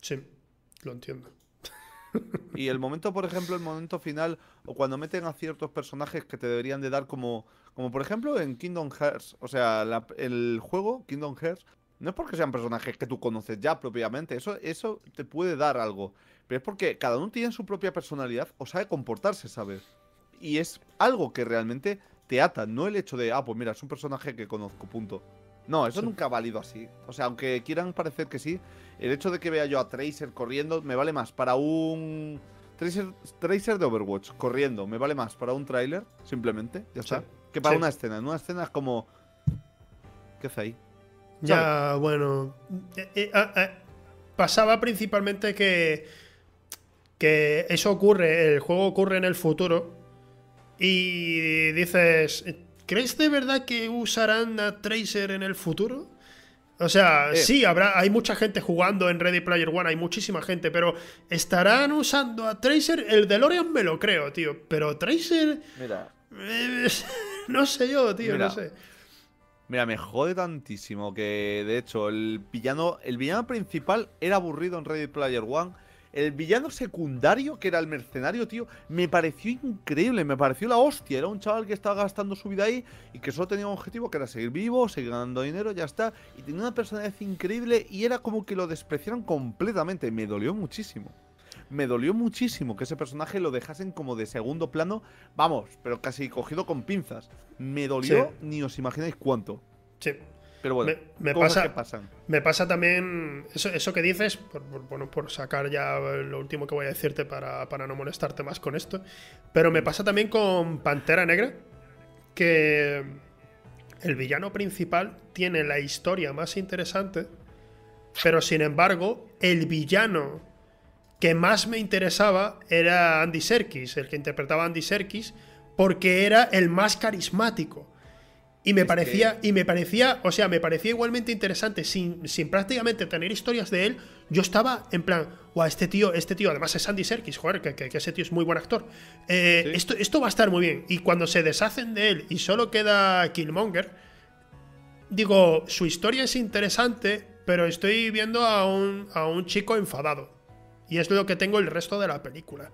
Sí, lo entiendo. Y el momento, por ejemplo, el momento final, o cuando meten a ciertos personajes que te deberían de dar como, como por ejemplo en Kingdom Hearts, o sea, el juego Kingdom Hearts, no es porque sean personajes que tú conoces ya propiamente, eso, eso te puede dar algo, pero es porque cada uno tiene su propia personalidad o sabe comportarse, ¿sabes? Y es algo que realmente te ata, no el hecho de, ah, pues mira, es un personaje que conozco, punto. No, eso nunca ha valido así. O sea, aunque quieran parecer que sí, el hecho de que vea yo a Tracer corriendo me vale más para un... Tracer, Tracer de Overwatch corriendo me vale más para un tráiler, simplemente, ya está, que para una escena. En una escena es como... ¿Qué hace ahí? Ya, bueno... Eh, eh, ah, ah, pasaba principalmente que... Que eso ocurre, el juego ocurre en el futuro y dices, ¿crees de verdad que usarán a Tracer en el futuro? O sea, eh. sí, habrá, hay mucha gente jugando en Ready Player One, hay muchísima gente, pero ¿estarán usando a Tracer? El DeLorean me lo creo, tío, pero Tracer... Mira. Eh, no sé yo, tío, no sé. Mira, me jode tantísimo que, de hecho, el villano, el villano principal era aburrido en Ready Player One el villano secundario, que era el mercenario, tío, me pareció increíble, me pareció la hostia. Era un chaval que estaba gastando su vida ahí y que solo tenía un objetivo que era seguir vivo, seguir ganando dinero, ya está. Y tenía una personalidad increíble y era como que lo despreciaron completamente. Me dolió muchísimo. Me dolió muchísimo que ese personaje lo dejasen como de segundo plano, vamos, pero casi cogido con pinzas. Me dolió, ni os imagináis cuánto. Sí. Pero bueno, me, pasa, pasan. me pasa también eso, eso que dices, por, bueno, por sacar ya lo último que voy a decirte para, para no molestarte más con esto. Pero me pasa también con Pantera Negra, que el villano principal tiene la historia más interesante, pero sin embargo, el villano que más me interesaba era Andy Serkis, el que interpretaba a Andy Serkis, porque era el más carismático. Y me parecía, y me parecía, o sea, me parecía igualmente interesante, sin, sin prácticamente tener historias de él. Yo estaba en plan, guau, este tío, este tío, además es Andy Serkis, joder, que, ese tío es muy buen actor. Eh, esto, esto va a estar muy bien. Y cuando se deshacen de él y solo queda Killmonger, digo, su historia es interesante, pero estoy viendo a un, a un chico enfadado. Y es lo que tengo el resto de la película.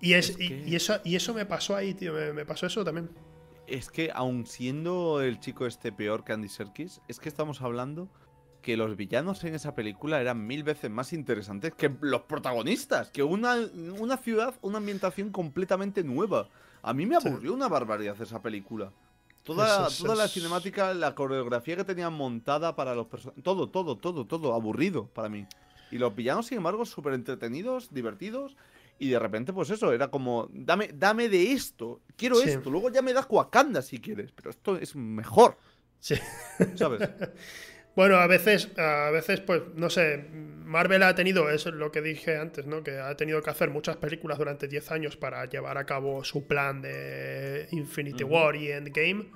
Y, es, y, eso, y eso me pasó ahí, tío, me pasó eso también es que aun siendo el chico este peor que Andy Serkis, es que estamos hablando que los villanos en esa película eran mil veces más interesantes que los protagonistas, que una, una ciudad, una ambientación completamente nueva. A mí me aburrió una barbaridad esa película. Toda, toda la cinemática, la coreografía que tenían montada para los personajes, todo, todo, todo, todo, aburrido para mí. Y los villanos, sin embargo, súper entretenidos, divertidos y de repente, pues eso, era como, dame, dame de esto, quiero esto, luego ya me das Wakanda si quieres, pero esto es mejor. Sí. ¿Sabes? bueno, a veces, a veces, pues, no sé, Marvel ha tenido, es lo que dije antes, ¿no? Que ha tenido que hacer muchas películas durante 10 años para llevar a cabo su plan de Infinity War y Endgame.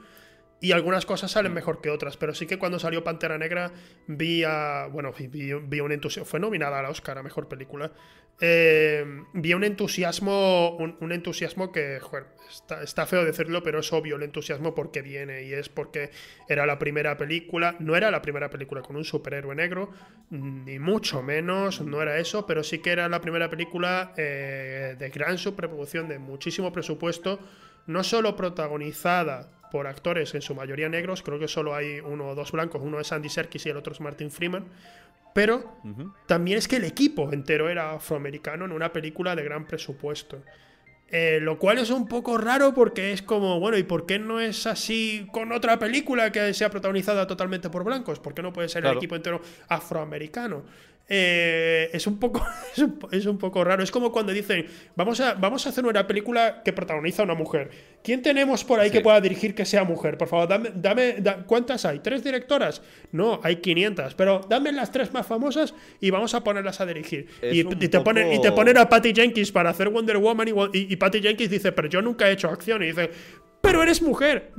Y algunas cosas salen mejor que otras, pero sí que cuando salió Pantera Negra vi a. Bueno, vi, un entusiasmo. Fue nominada a la Oscar a mejor película. Eh, vi un entusiasmo. Un, entusiasmo que, joder, está, está, feo decirlo, pero es obvio el entusiasmo porque viene. Y es porque era la primera película. No era la primera película con un superhéroe negro, ni mucho menos, no era eso, pero sí que era la primera película eh, de gran superproducción, de muchísimo presupuesto. No solo protagonizada por actores en su mayoría negros, creo que solo hay uno o dos blancos, uno es Andy Serkis y el otro es Martin Freeman, pero también es que el equipo entero era afroamericano en una película de gran presupuesto. Eh, lo cual es un poco raro porque es como, bueno, ¿y por qué no es así con otra película que sea protagonizada totalmente por blancos? ¿Por qué no puede ser el equipo entero afroamericano? Eh, es, un poco, es un, poco raro. Es como cuando dicen, vamos a, vamos a hacer una película que protagoniza a una mujer. ¿Quién tenemos por ahí que pueda dirigir que sea mujer? Por favor, dame, dame ¿cuántas hay? ¿Tres directoras? No, hay 500, pero dame las tres más famosas y vamos a ponerlas a dirigir. Y, te ponen, y te ponen a Patty Jenkins para hacer Wonder Woman y, y, Patty Jenkins dice, pero yo nunca he hecho acción. Y dice, pero eres mujer.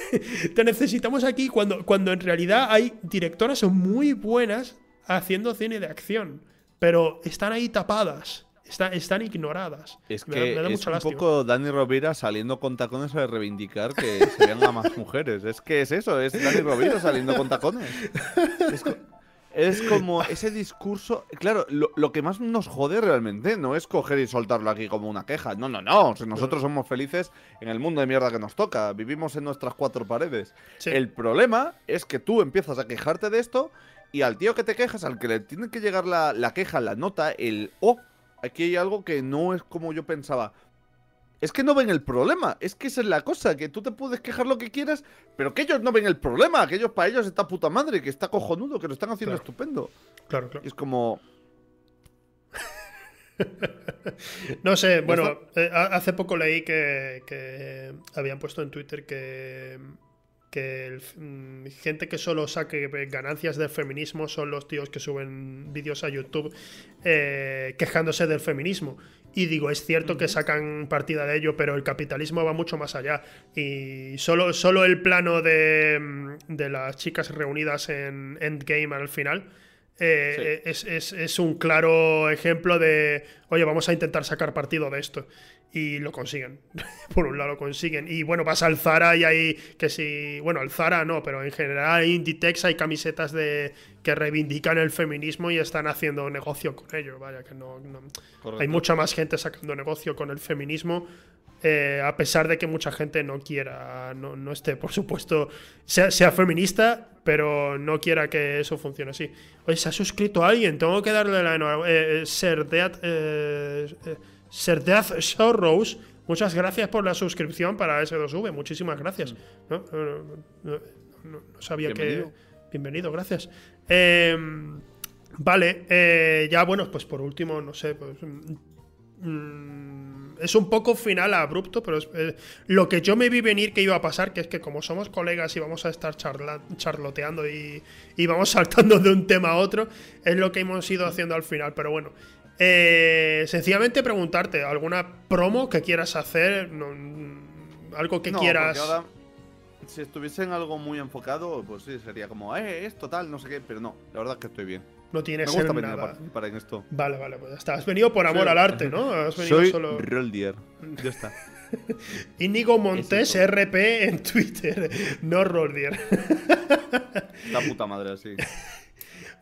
te necesitamos aquí cuando, cuando en realidad hay directoras muy buenas haciendo cine de acción, pero están ahí tapadas. están ignoradas. Es que es un poco Dani Rovira saliendo con tacones a reivindicar que se vean a más mujeres. Es que es eso, es Dani Rovira saliendo con tacones. Es, como ese discurso. Claro, lo, que más nos jode realmente no es coger y soltarlo aquí como una queja. No, no, no. nosotros somos felices en el mundo de mierda que nos toca. Vivimos en nuestras cuatro paredes. El problema es que tú empiezas a quejarte de esto y al tío que te quejas, al que le tiene que llegar la, queja, la nota, el oh, aquí hay algo que no es como yo pensaba. Es que no ven el problema, es que esa es la cosa, que tú te puedes quejar lo que quieras, pero que ellos no ven el problema, que ellos para ellos está puta madre, que está cojonudo, que lo están haciendo estupendo. Claro, claro. es como... no sé, bueno, eh, hace poco leí que habían puesto en Twitter que que mm, gente que solo saque ganancias del feminismo son los tíos que suben vídeos a YouTube eh, quejándose del feminismo. Y digo, es cierto que sacan partida de ello, pero el capitalismo va mucho más allá. Y solo, solo el plano de, mm, de las chicas reunidas en Endgame al final. Eh, es, es, un claro ejemplo de, oye, vamos a intentar sacar partido de esto y lo consiguen. Por un lado lo consiguen. Y bueno, vas al Zara y hay que si, bueno, al Zara no, pero en general en Inditex hay camisetas de que reivindican el feminismo y están haciendo negocio con ello. Vaya que no, hay mucha más gente sacando negocio con el feminismo. Eh, a pesar de que mucha gente no quiera, no, esté, por supuesto, sea, sea, feminista, pero no quiera que eso funcione así. Oye, se ha suscrito alguien, tengo que darle la enhorabuena. Eh, eh, ser eh, eh Serdeaz Sorrows, muchas gracias por la suscripción para S2V, muchísimas gracias. Mm. No, sabía que. bienvenido, gracias. Em, vale, ya bueno, pues por último, no sé, pues... Mm, es un poco final abrupto, pero es, eh, lo que yo me vi venir que iba a pasar, que es que como somos colegas y vamos a estar charloteando y, y, vamos saltando de un tema a otro, es lo que hemos ido haciendo al final. Pero bueno, eh, sencillamente preguntarte, ¿alguna promo que quieras hacer? algo que quieras. si estuviese en algo muy enfocado, pues sí, sería como, eh, es total, no sé qué, pero no, la verdad es que estoy bien. No Me gusta nada. Para, en esto. Vale, vale, pues ya está. Has venido por amor al arte, ¿no? Has venido Soy solo. Roldier. Ya está. Íñigo Montes RP en Twitter, no Roldier. La puta madre, sí.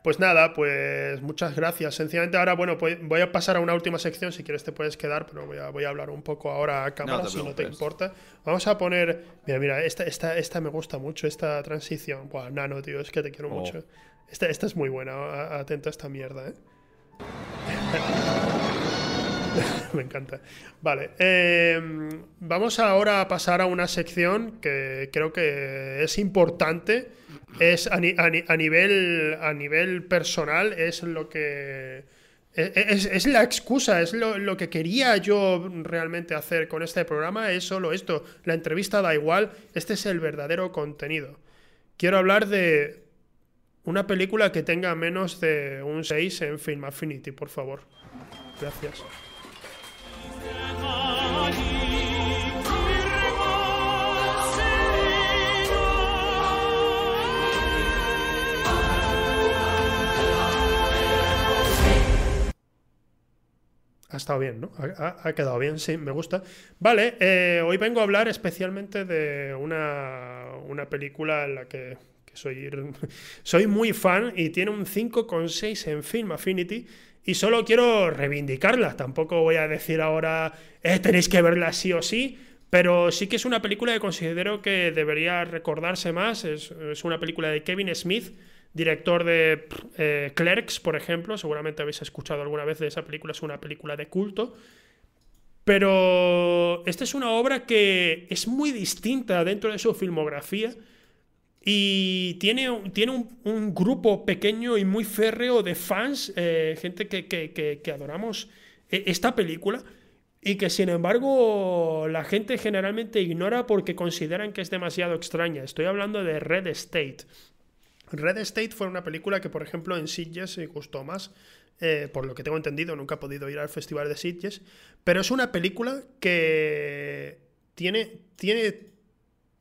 Pues nada, pues muchas gracias. Sencillamente ahora, bueno, pues voy a pasar a una última sección. Si quieres te puedes quedar, pero voy a, voy a hablar un poco ahora a cámara, si no te importa. Vamos a poner... Mira, mira, esta, esta, esta me gusta mucho, esta transición. Buah, nano, tío, es que te quiero oh. mucho. Esta, es muy buena, atento a esta mierda, ¿eh? me encanta. Vale, em, vamos ahora a pasar a una sección que creo que es importante es a, nivel, a nivel personal, es lo que... E, e, es, la excusa, es lo, que quería yo realmente hacer con este programa, es solo esto. La entrevista da igual, este es el verdadero contenido. Quiero hablar de una película que tenga menos de un 6 en Film Affinity, por favor. Gracias. Ha estado bien, ¿no? Ha, quedado bien, sí, me gusta. Vale, eh, hoy vengo a hablar especialmente de una, una película en la que, soy, soy muy fan y tiene un 5,6 en Film Affinity y solo quiero reivindicarla. Tampoco voy a decir ahora, eh, tenéis que verla sí o sí, pero sí que es una película que considero que debería recordarse más. Es, es una película de Kevin Smith director de eh, Clerks, por ejemplo, seguramente habéis escuchado alguna vez de esa película, es una película de culto. Pero esta es una obra que es muy distinta dentro de su filmografía y tiene, tiene un, grupo pequeño y muy férreo de fans, eh, gente que, que, adoramos eh, esta película y que sin embargo la gente generalmente ignora porque consideran que es demasiado extraña. Estoy hablando de Red State. Red State fue una película que, por ejemplo, en Sitges me gustó más. Eh, por lo que tengo entendido, nunca he podido ir al Festival de Sitges. Pero es una película que tiene, tiene,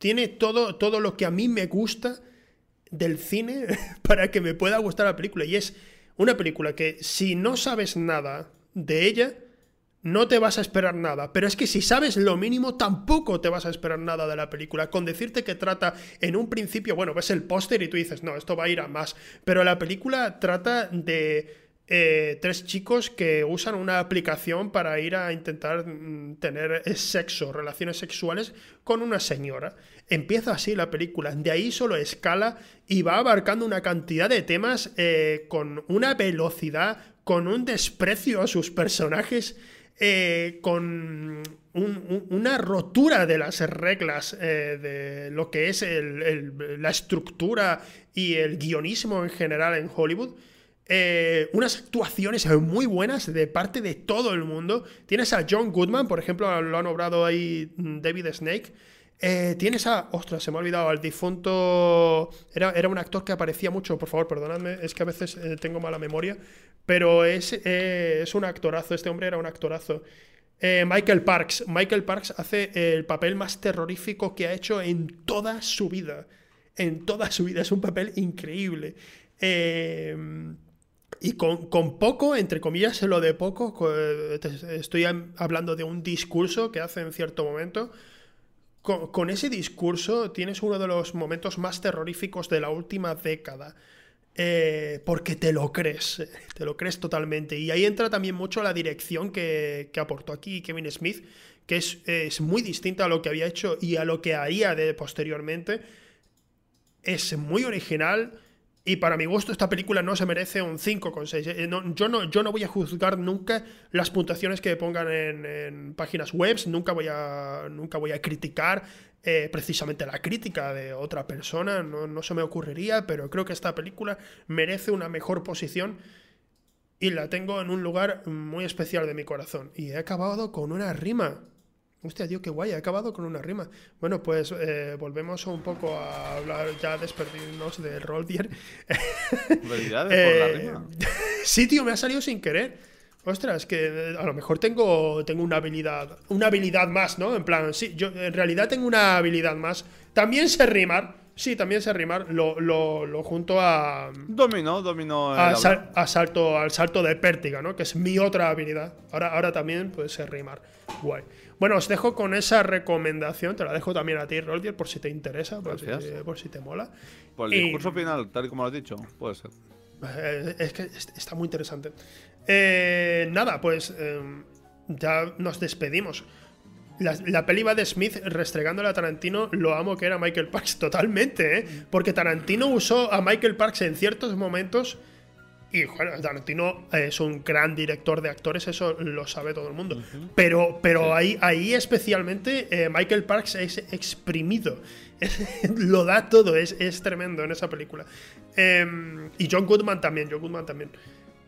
tiene todo, todo lo que a mí me gusta del cine para que me pueda gustar la película. Y es una película que si no sabes nada de ella, no te vas a esperar nada. Pero es que si sabes lo mínimo, tampoco te vas a esperar nada de la película. Con decirte que trata en un principio, bueno, ves el póster y tú dices, no, esto va a ir a más. Pero la película trata de eh, tres chicos que usan una aplicación para ir a intentar mm, tener sexo, relaciones sexuales con una señora. Empieza así la película, de ahí solo escala y va abarcando una cantidad de temas eh, con una velocidad, con un desprecio a sus personajes eh, con una rotura de las reglas eh, de lo que es la estructura y el guionismo en general en Hollywood. Eh, unas actuaciones muy buenas de parte de todo el mundo. Tienes a John Goodman, por ejemplo, lo ha nombrado ahí David Snake. tienes a. Ostras, se me ha olvidado. Al difunto. Era, era, un actor que aparecía mucho, por favor, perdonadme. Es que a veces tengo mala memoria. Pero es, eh, es un actorazo, este hombre era un actorazo. Eh, Michael Parks. Michael Parks hace el papel más terrorífico que ha hecho en toda su vida. En toda su vida. Es un papel increíble. Eh, y con, poco, entre comillas, lo de poco, estoy hablando de un discurso que hace en cierto momento. Con, con ese discurso tienes uno de los momentos más terroríficos de la última década. Eh, porque te lo crees, te lo crees totalmente. Y ahí entra también mucho la dirección que, aportó aquí Kevin Smith, que es, muy distinta a lo que había hecho y a lo que haría de posteriormente. Es muy original. Y para mi gusto, esta película no se merece un 5,6. Eh, yo, no, yo no voy a juzgar nunca las puntuaciones que pongan en, páginas web, nunca voy, a, nunca voy a criticar eh, precisamente la crítica de otra persona, no, no se me ocurriría, pero creo que esta película merece una mejor posición y la tengo en un lugar muy especial de mi corazón. Y he acabado con una rima. Hostia, tío, qué guay, he acabado con una rima. Bueno, pues eh, volvemos un poco a hablar, ya despedirnos de Roldier. Por la rima. sí, tío, me ha salido sin querer. Ostras, que eh, a lo mejor tengo, tengo una habilidad. Una habilidad más, ¿no? En plan, sí, yo en realidad tengo una habilidad más. También sé rimar. Sí, también sé rimar. Lo, lo, lo junto a. Dominó, dominó. A, salto, al salto de pértiga, ¿no? Que es mi otra habilidad. Ahora, ahora también puede ser rimar. Guay. Bueno, os dejo con esa recomendación. Te la dejo también a ti, Roldier, por si te interesa, por, si, por si, te mola. Por el discurso final, tal y como lo has dicho, puede ser. Eh, es que está muy interesante. Eh, nada, pues em, ya nos despedimos. La, peli va de Smith restregándole a Tarantino lo amo que era Michael Parks totalmente, ¿eh? Porque Tarantino usó a Michael Parks en ciertos momentos y bueno, Tarantino es un gran director de actores, eso lo sabe todo el mundo. Pero, pero ahí, ahí especialmente eh, Michael Parks es exprimido. lo da todo, es, es, tremendo en esa película. Em, y John Goodman también, John Goodman también.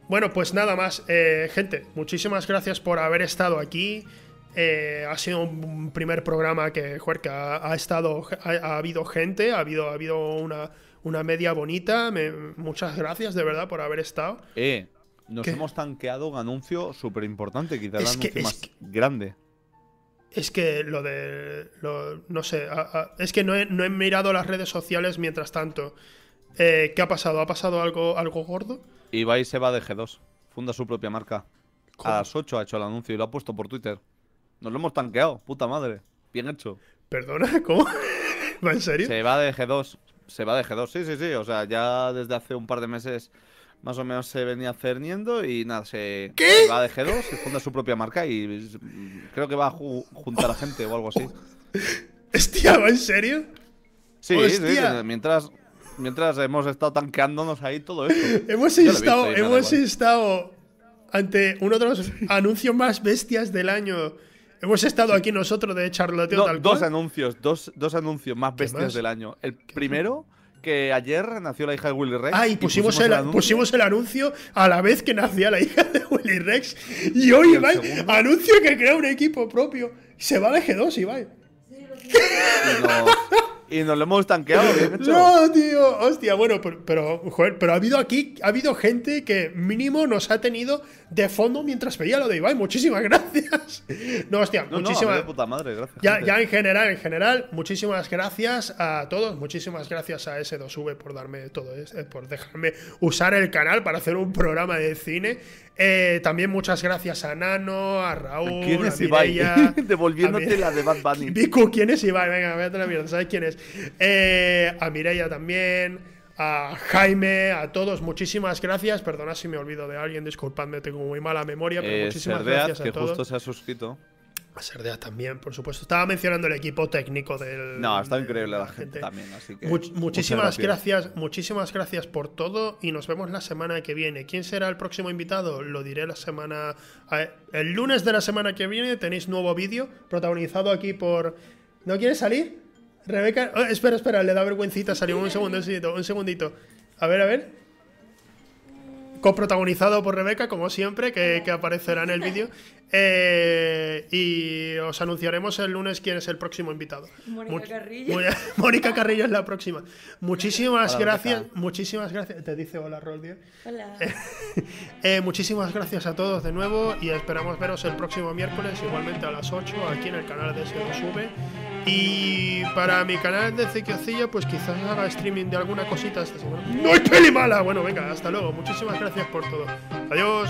Bueno, pues nada más, eh, gente, muchísimas gracias por haber estado aquí. Eh, ha sido un primer programa que, ha, estado, ha, habido gente, ha habido, ha habido una, una media bonita. muchas gracias de verdad por haber estado. Eh, nos hemos tanqueado un anuncio súper importante, quizás el anuncio más grande. Es que lo de. no sé. es que no he, no he, mirado las redes sociales mientras tanto. Eh, ¿Qué ha pasado? ¿Ha pasado algo, algo gordo? Ibai se va de G2. Funda su propia marca. A las 8 ha hecho el anuncio y lo ha puesto por Twitter. Nos lo hemos tanqueado, puta madre. Bien hecho. ¿Perdona? ¿Cómo? ¿Va en serio? Se va de G2. Se va de G2, sí, sí, sí. O sea, ya desde hace un par de meses más o menos se venía cerniendo y nada, se, va de G2, se funda su propia marca y creo que va a juntar a gente o algo así. Hostia, ¿va en serio? Sí, sí, mientras mientras hemos estado tanqueándonos ahí todo esto. hemos estado, hemos estado ante uno de los anuncios más bestias del año. Hemos estado aquí nosotros de charloteo tal Dos anuncios, dos, dos anuncios más bestias del año. El primero que ayer nació la hija de Willy Rex. Ah, y pusimos, el, pusimos el anuncio a la vez que nacía la hija de Willy Rex. Y hoy, Ibai, anuncio que crea un equipo propio. Se va de G2, Ibai. Y nos lo hemos tanqueado. No, tío. Hostia, bueno, pero, joder, pero ha habido aquí, ha habido gente que mínimo nos ha tenido de fondo mientras veía lo de Ibai. Muchísimas gracias. No, hostia, muchísimas. puta madre, gracias. Ya, ya, en general, en general, muchísimas gracias a todos. Muchísimas gracias a S2V por darme todo esto, eh, por dejarme usar el canal para hacer un programa de cine. Eh, también muchas gracias a Nano, a Raúl, ¿Quién es a Mireia, Devolviéndote la de Bad Bunny. Vicu, ¿quién es Ibai? Venga, véate la mierda, ¿sabes quién es? Eh, a Mireia también, a Jaime, a todos, muchísimas gracias. Perdona si me olvido de alguien, disculpadme, tengo muy mala memoria, pero eh, muchísimas gracias a que todos. justo se ha suscrito. A Serdea también, por supuesto. Estaba mencionando el equipo técnico del. No, está increíble la gente, también, así que. muchísimas gracias, muchísimas gracias por todo y nos vemos la semana que viene. ¿Quién será el próximo invitado? Lo diré la semana. El lunes de la semana que viene tenéis nuevo vídeo protagonizado aquí por. ¿No quieres salir? Rebeca. Oh, espera, espera, le da vergüencita salir un segundito, un segundito. A ver, a ver coprotagonizado por Rebeca, como siempre, que, aparecerá en el vídeo. Eh, y os anunciaremos el lunes quién es el próximo invitado. Mónica Carrillo. Mónica Carrillo es la próxima. Muchísimas gracias. Muchísimas gracias. Te dice hola, Roldia. Hola. Eh, muchísimas gracias a todos de nuevo y esperamos veros el próximo miércoles, igualmente a las 8, aquí en el canal de S2V. Y para mi canal de Cequiocilla, pues quizás haga streaming de alguna cosita esta semana. ¡No es peli mala! Bueno, venga, hasta luego. Muchísimas gracias por todo. Adiós.